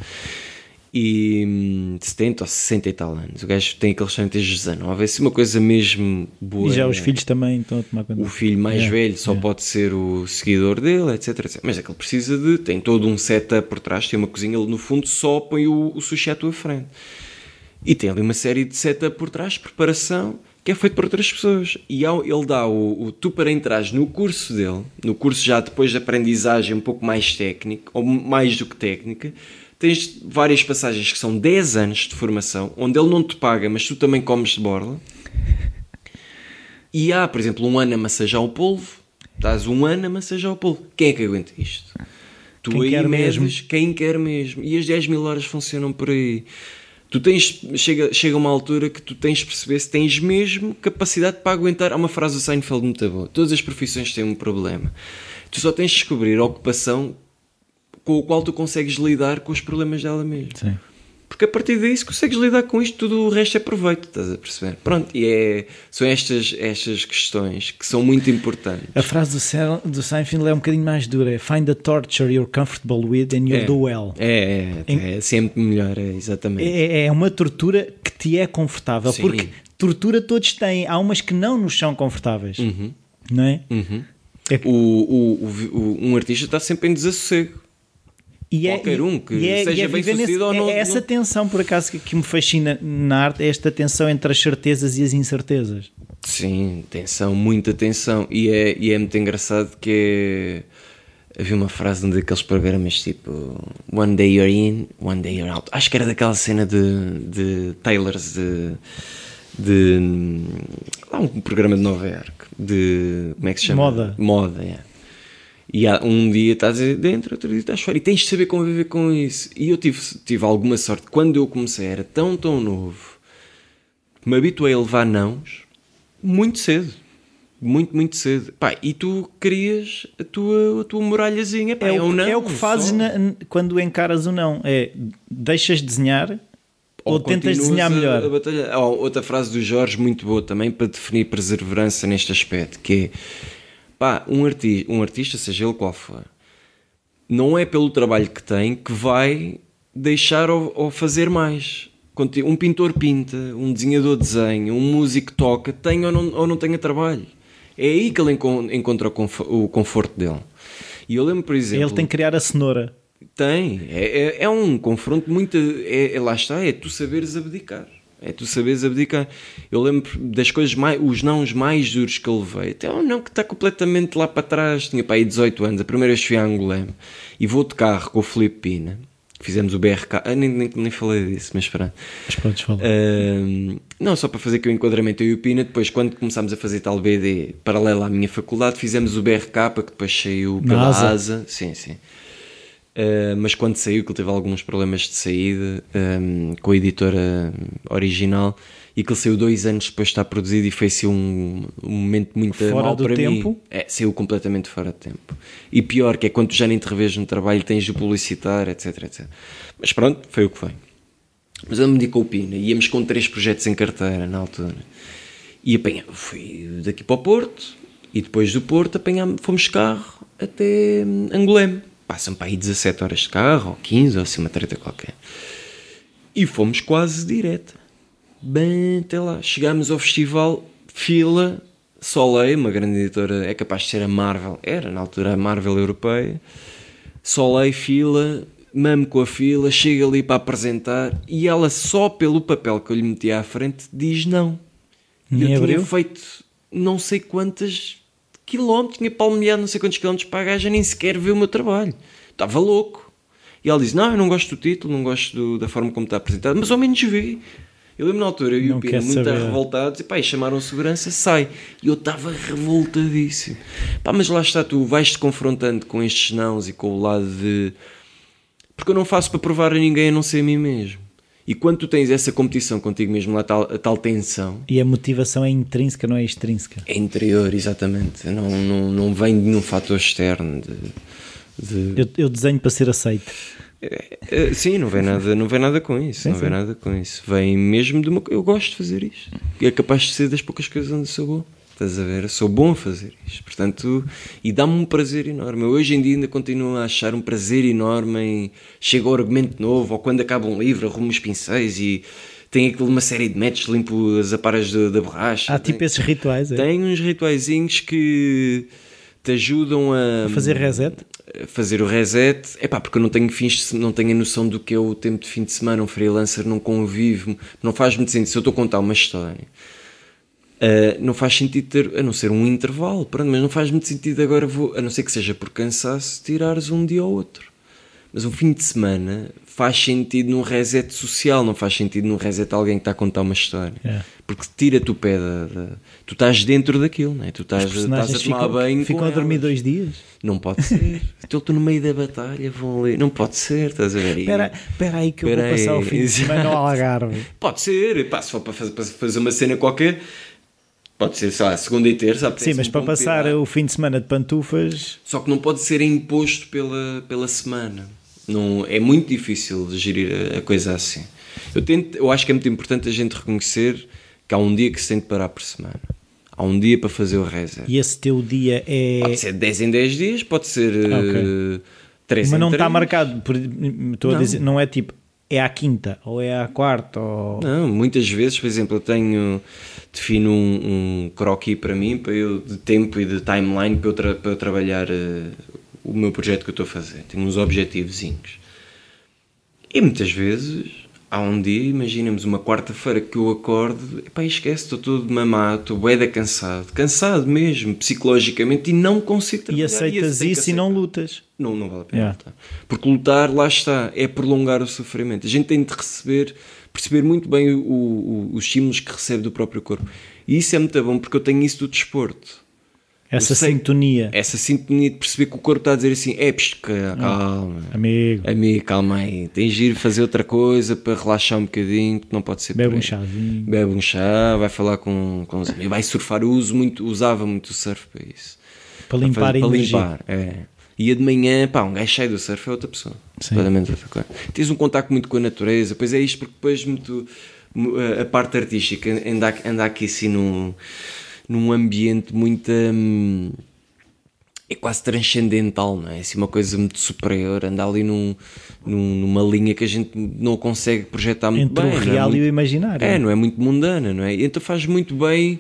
E 70 hum, ou 60 e tal anos. O gajo tem aquele restaurante desde 19. É assim uma coisa mesmo boa. E já os filhos também estão a tomar conta. O filho mais yeah, velho só yeah. pode ser o seguidor dele, etc, etc. Mas é que ele precisa de. Tem todo um setup por trás, tem uma cozinha, ele no fundo só põe o, o sushi à tua frente. E tem ali uma série de setup por trás, preparação que é feito por outras pessoas. E ao, ele dá o, o tu para entrar no curso dele, no curso já depois de aprendizagem um pouco mais técnico, ou mais do que técnica, tens várias passagens que são 10 anos de formação, onde ele não te paga, mas tu também comes de borla. E há, por exemplo, um ano a massajar o polvo, estás um ano a massajar o polvo. Quem é que aguenta isto? Tu quem aí quer medes, mesmo. quem quer mesmo. E as 10 mil horas funcionam por aí tu tens, chega, chega uma altura que tu tens de perceber se tens mesmo capacidade para aguentar. Há uma frase do Seinfeld muito boa: todas as profissões têm um problema. Tu só tens de descobrir a ocupação com a qual tu consegues lidar com os problemas dela mesmo. Sim. Porque a partir daí, se consegues lidar com isto, tudo o resto é proveito, estás a perceber? Pronto, e é, são estas, estas questões que são muito importantes. A frase do, do Seinfeld é um bocadinho mais dura: é Find the torture you're comfortable with and you'll é, do well. É, é, é, sempre melhor, é, exatamente. É, é uma tortura que te é confortável, Sim. porque tortura todos têm, há umas que não nos são confortáveis, uhum. não é? Uhum. é o, o, o, um artista está sempre em desassossego e é, qualquer um que e é, seja é bem sucedido nesse, ou não. É essa não... tensão, por acaso, que, que, me fascina na arte, é esta tensão entre as certezas e as incertezas. Sim, tensão, muita tensão. E é, e é muito engraçado que é... havia uma frase num daqueles programas tipo One day you're in, one day you're out. Acho que era daquela cena de, de Taylors de, de lá um programa de Nova York de como é que se chama? Moda. Moda, é. E há, um dia estás dentro, outro dia estás fora. E tens de saber conviver com isso. E eu tive, tive alguma sorte. Quando eu comecei, era tão, tão novo. Me habituei a levar nãos muito cedo. Muito, muito cedo. Pá, e tu crias a tua, a tua muralhazinha. Pá, É, é, o, que- não, é o que fazes na- quando encaras o não. É deixas de desenhar ou, tentas continuas desenhar melhor. a outra frase do Jorge, muito boa também, para definir perseverança neste aspecto, que é pá, um, arti um artista, seja ele qual for, não é pelo trabalho que tem que vai deixar ou, ou fazer mais. Um pintor pinta, um desenhador desenha, um músico toca, tenha ou não, ou não tenha trabalho. É aí que ele encon- encontra o conforto dele. E eu lembro, por exemplo. Ele tem que criar a cenoura. Tem, é, é, é um confronto muito. É, é- lá está, é tu saberes abdicar. É tu saberes abdicar. Eu lembro das coisas mais. os nãos mais duros que eu levei. Até um não que está completamente lá para trás. Tinha para aí 18 anos. A primeira vez fui a Angolém e vou de carro com o Filipe Pina. Fizemos o BRK. Ah, nem, nem, nem falei disso, mas espera. Mas podes falar. Ahm, não, só para fazer aqui o enquadramento eu e o Pina, depois quando começámos a fazer tal BD paralela à minha faculdade, fizemos o BRK, que depois saiu pela ASA. ASA. Sim, sim. Ah, mas quando saiu, que ele teve alguns problemas de saída ahm, com a editora original e que ele saiu dois anos depois de estar produzido e foi-se um, um momento muito Fora mau do para tempo? mim. É, saiu completamente fora de tempo. E pior, que é quando tu já nem te revês no trabalho, tens de publicitar, etc, etc. Mas pronto, foi o que foi. Mas eu me dedico ao Pina, íamos com três projetos em carteira na altura. E apanhamos, fui daqui para o Porto, e depois do Porto apanhámos, fomos carro até hum, Angolém. Passam para aí 17 horas de carro, ou 15, ou assim uma treta qualquer. E fomos quase direto. Bem até lá. Chegámos ao festival, fila, Soleil, uma grande editora, é capaz de ser a Marvel, era na altura a Marvel europeia. Soleil, fila, mamo com a fila, chega ali para apresentar e ela só pelo papel que eu lhe meti à frente diz não. Nem eu abriu? tinha feito não sei quantas quilómetros, tinha palmeado não sei quantos quilómetros para a gaja, nem sequer ver o meu trabalho. Estava louco. E ela diz: Não, eu não gosto do título, não gosto do- da forma como está apresentado, mas ao menos vê. Eu lembro na altura, eu e o Pina, muito saber. revoltados, e pá, e chamaram segurança, sai. E eu estava revoltadíssimo. Pá, mas lá está, tu vais-te confrontando com estes nãos e com o lado de. Porque eu não faço para provar a ninguém a não ser a mim mesmo. E quando tu tens essa competição contigo mesmo, lá tal, a tal tensão, E a motivação é intrínseca, não é extrínseca. é interior, exatamente. Não, não, não vem de um fator externo. De, de- Eu, eu desenho para ser aceito. É, sim, não vem nada, não vem nada com isso. não vem nada com isso. Vem mesmo de uma Eu gosto de fazer isto. É capaz de ser das poucas coisas onde sou bom. Estás a ver? Eu sou bom a fazer isto. Portanto, e dá-me um prazer enorme. Eu hoje em dia ainda continuo a achar um prazer enorme em. Chega ao argumento novo, ou quando acaba um livro, arrumo os pincéis e tem aquilo uma série de métodos, limpo as aparas da borracha. Há tipo tem, esses rituais, é? tem uns rituaizinhos que te ajudam a Fazer reset? a fazer o reset, é pá, porque eu não tenho fins de não tenho a noção do que é o tempo de fim de semana, um freelancer não convive, não faz muito sentido. Se eu estou a contar uma história, ah, não faz sentido ter, a não ser um intervalo, pronto, mas não faz muito sentido agora, vou, a não ser que seja por cansaço, tirares um dia ou outro. Mas um fim de semana faz sentido num reset social, não faz sentido num reset de alguém que está a contar uma história. É. Porque tira-te o pé da, da- Tu estás dentro daquilo, não é? Tu estás, estás a tomar ficam, banho ficam a dormir dois dias. Não pode ser. Então estou no meio da batalha, vão ali. Não pode ser, estás a ver? Espera aí que eu Espera vou passar aí. o fim de semana ao Algarve. Pode ser, pá, se for para fazer, para fazer uma cena qualquer, pode ser, sei lá, segunda e terça. Sim, mas para um passar pirata. o fim de semana de pantufas, Só que não pode ser imposto pela, pela semana. Não, é muito difícil de gerir a, a coisa assim. Eu, tento, eu acho que é muito importante a gente reconhecer que há um dia que se tem de parar por semana. Há um dia para fazer o reset. e esse teu dia é. Pode ser 10 em 10 dias, pode ser Ah, ok. uh, 3 Mas em não 3. está marcado. Por, estou a Não. dizer, não é tipo, é à quinta, ou é à quarta, ou. Não, muitas vezes, por exemplo, eu tenho defino um, um croquis para mim, para eu, de tempo e de timeline para eu, tra- para eu trabalhar eh, o meu projeto que eu estou a fazer. Tenho uns objetivozinhos. E muitas vezes há um dia, imaginemos uma quarta-feira que eu acordo, epá, esquece, estou todo mamado, estou bué cansado, cansado mesmo, psicologicamente, e não consigo E trabalhar. aceitas tenho que isso e não lutas. Não, não vale a pena Yeah. lutar. Porque lutar, lá está, é prolongar o sofrimento. A gente tem de receber, perceber muito bem o- o- os estímulos que recebe do próprio corpo. E isso é muito bom porque eu tenho isso do desporto. Essa sei- sintonia. Essa sintonia de perceber que o corpo está a dizer assim: é, pisca, calma. Amigo, Amigo, calma aí. Tens de ir fazer outra coisa para relaxar um bocadinho, que não pode ser bebe um chazinho. Bebe um chá, vai falar com, com os amigos, vai surfar. Eu uso muito, usava muito o surf para isso. Para limpar para, a para limpar, é. Ia de manhã, pá, um gajo cheio do surf é outra pessoa. Sim. Completamente outra coisa. Tens um contacto muito com a natureza, pois é isto, porque depois muito, mu- a- a parte artística anda, anda aqui assim num, num ambiente muito. hum, é quase transcendental, não é? Assim, uma coisa muito superior, anda ali num, num- numa linha que a gente não consegue projetar muito Entre bem. o não é real muito- e o imaginário. é, não é muito mundana, não é? Então faz muito bem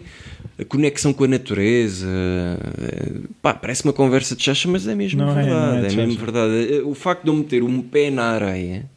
a conexão com a natureza. eh, Pá, parece uma conversa de chacha, mas é mesmo Não é, verdade. não é é de mesmo verdade. Eh, O facto de eu meter um pé na areia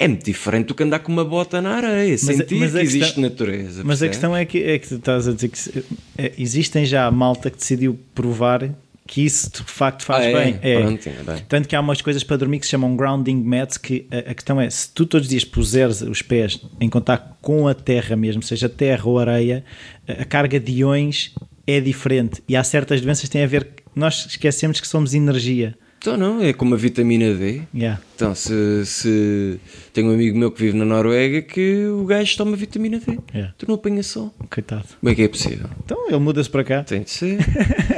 é muito diferente do que andar com uma bota na areia. Sentir mas que a existe questão- natureza. Mas a percebes? questão é que, é que tu estás a dizer que se- é, existem já malta que decidiu provar que isso de facto faz Ah, é? bem. É. Pronto, bem. Tanto que há umas coisas para dormir que se chamam grounding mats, que a, a questão é, se tu todos os dias puseres os pés em contato com a terra mesmo, seja terra ou areia, a, a carga de íons é diferente. E há certas doenças que têm a ver... Nós esquecemos que somos energia. Então não, é como a vitamina D. Yeah. Então, se, se tenho um amigo meu que vive na Noruega que o gajo toma vitamina D, Yeah. tu não apanhas sol. Coitado. Como é que é possível? Então ele muda-se para cá. Tem de ser.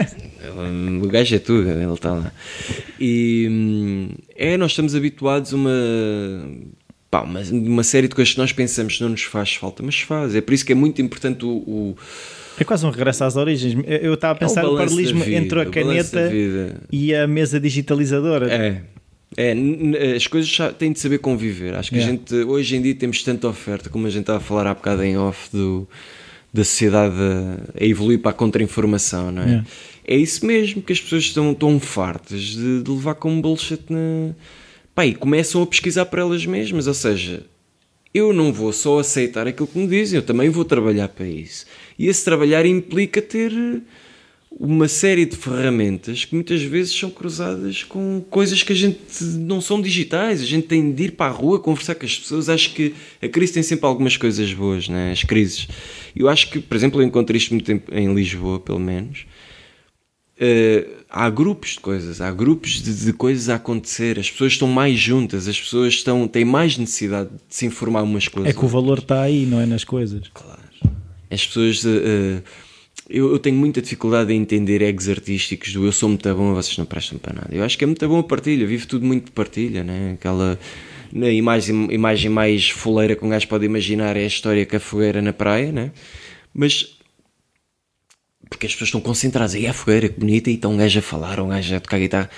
o gajo é tudo, ele está lá. E hum, é, nós estamos habituados a uma, pá, uma, uma série de coisas que nós pensamos que não nos faz falta, mas faz. É por isso que é muito importante o. o É quase um regresso às origens. Eu- estava a pensar é o paralelismo entre a caneta e a mesa digitalizadora. É. É, as coisas têm de saber conviver. Acho que Yeah. a gente, hoje em dia, temos tanta oferta, como a gente estava a falar há bocado em off, do, da sociedade a, a evoluir para a contra-informação, não é? Yeah. É isso mesmo que as pessoas estão tão fartas de, de levar como bullshit na. Pá, e começam a pesquisar para elas mesmas. Ou seja, eu não vou só aceitar aquilo que me dizem, eu também vou trabalhar para isso. E esse trabalhar implica ter uma série de ferramentas que muitas vezes são cruzadas com coisas que a gente não são digitais. A gente tem de ir para a rua conversar com as pessoas. Acho que a crise tem sempre algumas coisas boas, né? as crises. Eu acho que, por exemplo, eu encontro isto muito tempo em Lisboa, pelo menos. Eh, há grupos de coisas, há grupos de, de coisas a acontecer, as pessoas estão mais juntas, as pessoas estão, têm mais necessidade de se informar umas com as É que o valor está aí, não é nas coisas. Claro. As pessoas. eh, eu, eu tenho muita dificuldade em entender egos artísticos do eu sou muito bom, vocês não prestam para nada. Eu acho que é muito bom a partilha, vive tudo muito de partilha, né? Aquela. Na imagem, imagem mais foleira que um gajo pode imaginar é a história com a fogueira na praia, né? Mas. Porque as pessoas estão concentradas aí, a fogueira, que bonita, e está um gajo a falar, um gajo a tocar guitarra.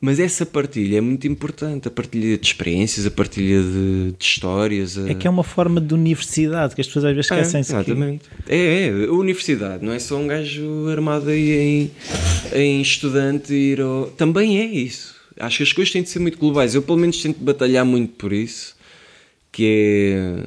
Mas essa partilha é muito importante, a partilha de experiências, a partilha de, de histórias. a- É que é uma forma de universidade que as pessoas às vezes esquecem-se. é, que- exatamente. É, é, a universidade, não é só um gajo armado aí em, em estudante ir ao... Também é isso. Acho que as coisas têm de ser muito globais. Eu pelo menos tento batalhar muito por isso, que é...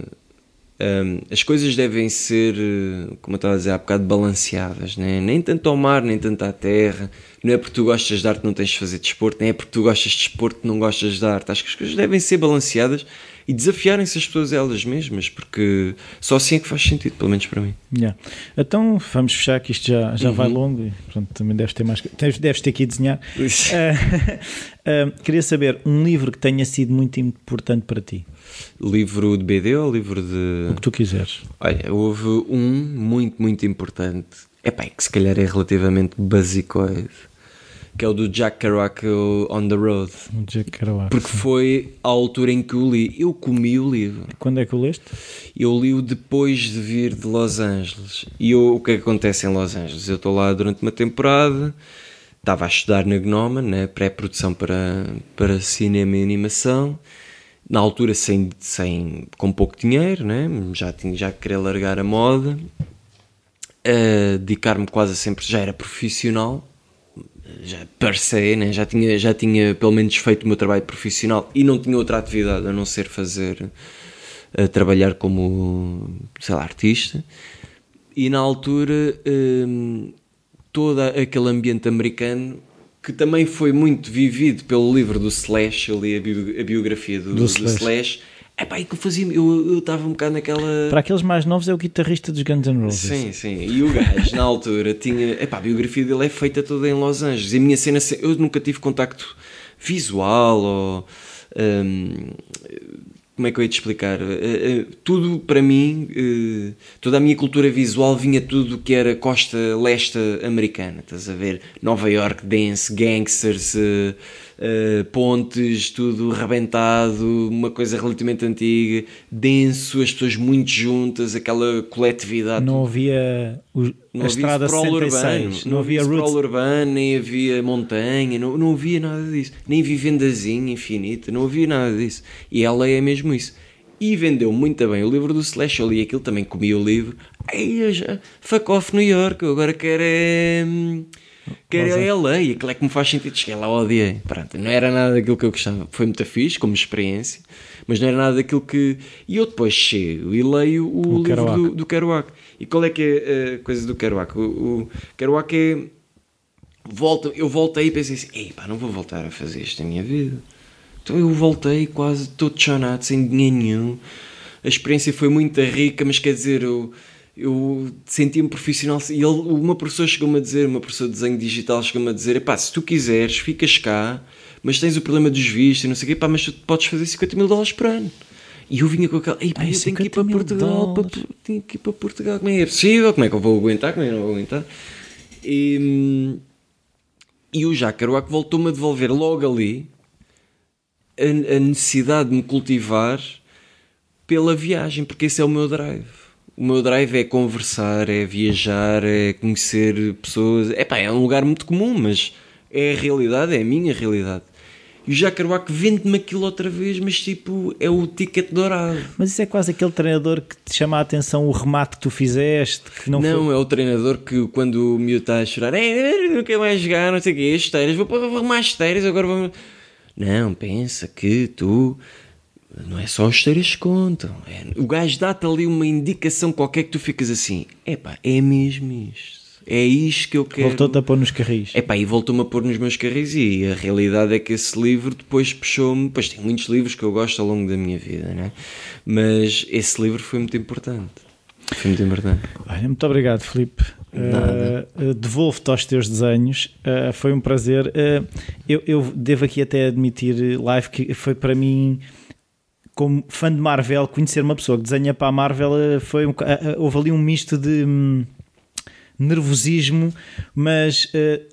hum, as coisas devem ser, eh, como eu estava a dizer há bocado, balanceadas, né? nem tanto ao mar, nem tanto à terra. Não é porque tu gostas de arte não tens de fazer desporto, nem é porque tu gostas de desporto que não gostas de arte. Acho que as coisas devem ser balanceadas e desafiarem-se as pessoas elas mesmas, porque só assim é que faz sentido, pelo menos para mim. Yeah. Então vamos fechar que isto já, já Uhum. vai longo e pronto, também deves ter mais. Deves, deves ter que desenhar. Ah, ah, queria saber um livro que tenha sido muito importante para ti. Livro de BD ou livro de. O que tu quiseres. Olha, houve um muito, muito importante. É pá, que se calhar é relativamente basicoide, que é o do Jack Kerouac On the Road. Jack Kerouac. Porque foi a altura em que o li. Eu comi o livro. Quando é que o leste? Eu li-o depois de vir de Los Angeles. E eu- o que é que acontece em Los Angeles? Eu estou lá durante uma temporada, estava a estudar na Gnoma, né, pré-produção para, para cinema e animação. Na altura, sem, sem, com pouco dinheiro, né, já, tinha, já queria largar a moda, a dedicar-me quase sempre, já era profissional, já per se, né? já, tinha, já tinha pelo menos feito o meu trabalho profissional e não tinha outra atividade a não ser fazer, a trabalhar como, sei lá, artista. E na altura, hum, todo aquele ambiente americano que também foi muito vivido pelo livro do Slash, eu li a, a biografia do, Do do Slash. Slash. É pá, e que eu fazia. Eu estava um bocado naquela. Para aqueles mais novos é o guitarrista dos Guns N' Roses. Sim, sim. E o gajo, na altura, tinha. Epá, a biografia dele é feita toda em Los Angeles. E a minha cena. Eu nunca tive contacto visual ou. hum, como é que eu ia te explicar? Uh, uh, tudo para mim, uh, toda a minha cultura visual vinha tudo que era costa leste americana. Estás a ver? Nova York, dance, gangsters, pontes, tudo rebentado, uma coisa relativamente antiga, denso, as pessoas muito juntas, aquela coletividade. Não havia o, Não a havia estrada sprawl 66, urbano, não, havia sprawl roots. urbano, nem havia montanha, não, não havia nada disso. Nem vivendazinha infinita, não havia nada disso. E ela é mesmo isso. E vendeu muito bem o livro do Slash. Eu li aquilo, também comi o livro. Aí eu já, fuck off New York, eu agora quero é. Quero é LA, e aquilo é que me faz sentido. Cheguei lá, odiei. Pronto, não era nada daquilo que eu gostava. Foi muito fixe, como experiência, mas não era nada daquilo que. E eu depois chego e leio o, O livro Kerouac. do, do Kerouac. E qual é que é a coisa do Kerouac? O, o Kerouac é. Volta, eu voltei e pensei assim: ei pá, não vou voltar a fazer isto na minha vida. Então eu voltei quase todo chonado, sem dinheiro nenhum. A experiência foi muito rica, mas quer dizer, eu, eu sentia-me profissional. E ele, uma professora chegou-me a dizer, uma professora de desenho digital chegou-me a dizer: epá, se tu quiseres, ficas cá, mas tens o problema dos vistos e não sei o quê, pá, mas tu podes fazer 50 mil dólares por ano. E eu vinha com aquela, ei pá, Ai, eu tenho que ir 50 para Portugal, para, tenho que ir para Portugal, como é que é possível? Como é que eu vou aguentar? Como é que eu não vou aguentar? E, e o Jacques Kerouac voltou-me a devolver logo ali a, a necessidade de me cultivar pela viagem, porque esse é o meu drive. O meu drive é conversar, é viajar, é conhecer pessoas. Epá, é um lugar muito comum, mas é a realidade, é a minha realidade. E o Kerouac vende-me aquilo outra vez, mas tipo, é o ticket dourado. Mas isso é quase aquele treinador que te chama a atenção o remate que tu fizeste, que não, Não, foi. é o treinador que quando o miúdo está a chorar, "Ei, não quero mais jogar, não sei o quê, esteiras, vou vou arrumar esteiras, agora vou. Não, pensa que tu. Não é só as esteiras que contam. É- o gajo dá-te ali uma indicação qualquer que tu ficas assim: epá, é mesmo isto. É isto que eu quero. Voltou-te a pôr nos carris. Epá, e voltou-me a pôr nos meus carris e a realidade é que esse livro depois puxou-me, pois tem muitos livros que eu gosto ao longo da minha vida, né? Mas esse livro foi muito importante. Foi muito importante. Olha, muito obrigado, Filipe. Uh, Devolvo-te aos teus desenhos. Uh, foi um prazer. Uh, eu, eu devo aqui até admitir, live, que foi para mim, como fã de Marvel, conhecer uma pessoa que desenha para a Marvel uh, foi um, uh, uh, houve ali um misto de hum, nervosismo, mas uh,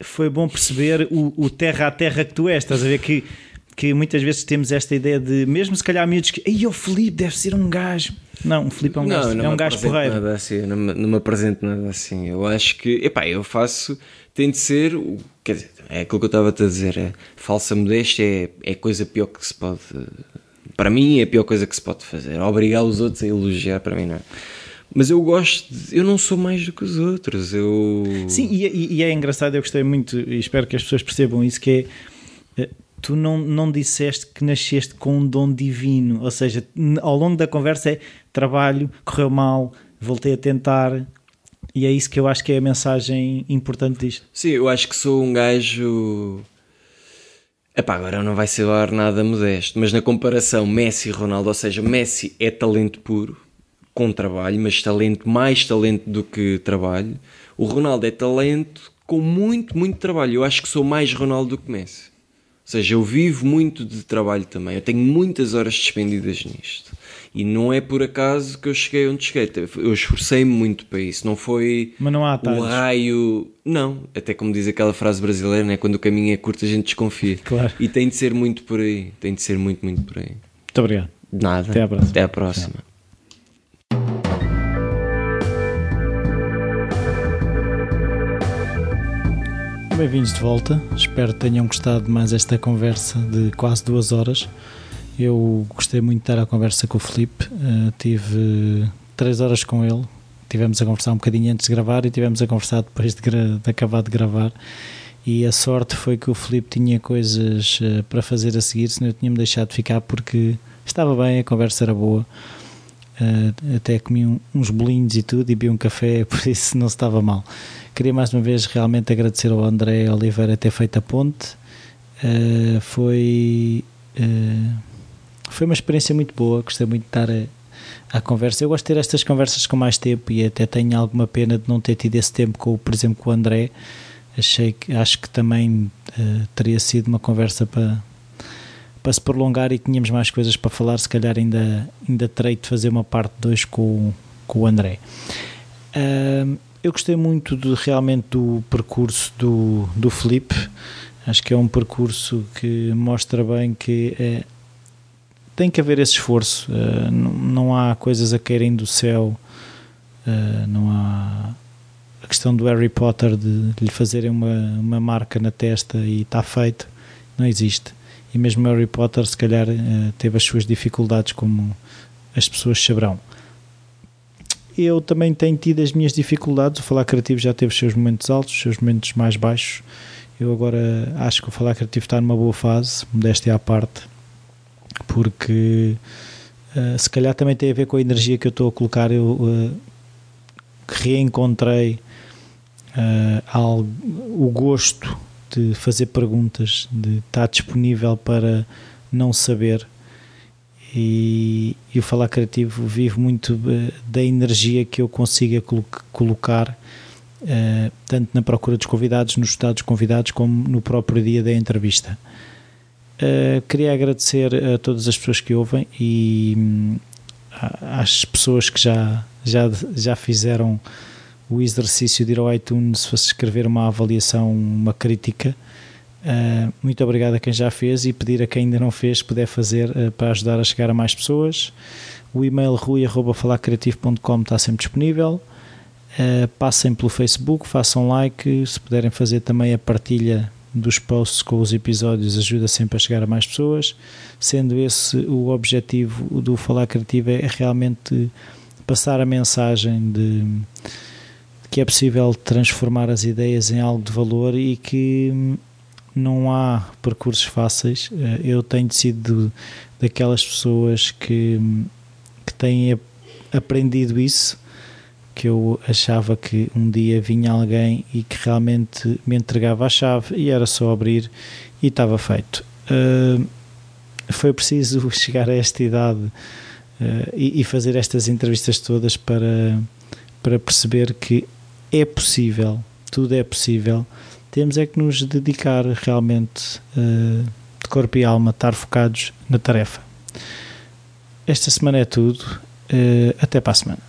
foi bom perceber o, o terra a terra que tu és. Estás a ver que, que muitas vezes temos esta ideia de, mesmo se calhar miúdos que, ei, o Filipe deve ser um gajo. Não, o Filipe é um gajo, é me um gajo porreiro. Nada assim, não, me, não me apresento nada assim. Eu acho que, epá, eu faço, tem de ser, o- quer dizer, é aquilo que eu estava a dizer, é, falsa modéstia é, é coisa pior que se pode, para mim é a pior coisa que se pode fazer. Obrigar os outros a elogiar, para mim não é. Mas eu gosto, de- eu não sou mais do que os outros, eu... Sim, e, e- e é engraçado, eu gostei muito e espero que as pessoas percebam isso, que é eh, tu não, não disseste que nasceste com um dom divino, ou seja, ao longo da conversa é trabalho, correu mal, voltei a tentar, e é isso que eu acho que é a mensagem importante disto. Sim, eu acho que sou um gajo. Epá, agora não vai ser nada modesto, mas na comparação Messi e Ronaldo, ou seja, Messi é talento puro, com trabalho, mas talento, mais talento do que trabalho. O Ronaldo é talento com muito, muito trabalho. Eu acho que sou mais Ronaldo do que Messi. Ou seja, eu vivo muito de trabalho também. Eu tenho muitas horas despendidas nisto. E não é por acaso que eu cheguei onde cheguei. Eu esforcei-me muito para isso. Não foi Mas não há o atalhos. raio. Não, até como diz aquela frase brasileira, né? quando o caminho é curto a gente desconfia. Claro. E tem de ser muito por aí. Tem de ser muito, muito por aí. Muito obrigado. Nada. Até à próxima. Até à próxima. Bem-vindos de volta. Espero que tenham gostado de mais esta conversa de quase duas horas. Eu gostei muito de estar à conversa com o Felipe. Uh, tive três horas com ele. Tivemos a conversar um bocadinho antes de gravar e tivemos a conversar depois de, de acabar de gravar. E a sorte foi que o Felipe tinha coisas uh, para fazer a seguir, senão eu tinha-me deixado de ficar porque estava bem, a conversa era boa. Uh, até comi um- uns bolinhos e tudo e bebi um café, por isso não estava mal. Queria mais uma vez realmente agradecer ao André Oliveira ter feito a ponte. Uh, foi uh, foi uma experiência muito boa, gostei muito de estar a, à conversa. Eu gosto de ter estas conversas com mais tempo e até tenho alguma pena de não ter tido esse tempo, com, por exemplo, com o André. Achei que, acho que também uh, teria sido uma conversa para, para se prolongar e tínhamos mais coisas para falar. Se calhar ainda, ainda terei de fazer uma parte 2 com, com o André. Uh, eu gostei muito de, realmente do percurso do, do Felipe. Acho que é um percurso que mostra bem que é, tem que haver esse esforço. Uh, não, há coisas a caírem do céu, uh, não há a questão do Harry Potter de, lhe fazerem uma, uma marca na testa e está feito, não existe. E mesmo Harry Potter, se calhar, uh, teve as suas dificuldades, como as pessoas saberão. Eu também tenho tido as minhas dificuldades. O Falar Criativo já teve os seus momentos altos, os seus momentos mais baixos. Eu agora acho que o Falar Criativo está numa boa fase, modéstia à parte porque uh, se calhar também tem a ver com a energia que eu estou a colocar. Eu uh, reencontrei uh, algo, o gosto de fazer perguntas, de estar disponível para não saber. E, e o Falar Criativo vive muito da energia que eu consiga colocar, tanto na procura dos convidados, nos estados convidados, como no próprio dia da entrevista. Uh, queria agradecer a todas as pessoas que ouvem e um, às pessoas que já, já, já fizeram o exercício de ir ao iTunes se escrever uma avaliação, uma crítica. Uh, muito obrigado a quem já fez e pedir a quem ainda não fez puder fazer uh, para ajudar a chegar a mais pessoas. O e-mail rui.falacreativo.com está sempre disponível. Uh, passem pelo Facebook, façam like, se puderem fazer também a partilha dos posts com os episódios ajuda sempre a chegar a mais pessoas, sendo esse o objetivo do Falar Criativo é realmente passar a mensagem de que é possível transformar as ideias em algo de valor e que não há percursos fáceis. Eh, eu tenho sido daquelas pessoas que, que têm aprendido isso que eu achava que um dia vinha alguém e que realmente me entregava a chave e era só abrir e estava feito. Uh, foi preciso chegar a esta idade uh, e, e, fazer estas entrevistas todas para, para perceber que é possível, tudo é possível. Temos é que nos dedicar realmente uh, de corpo e alma, estar focados na tarefa. Esta semana é tudo. até para a semana.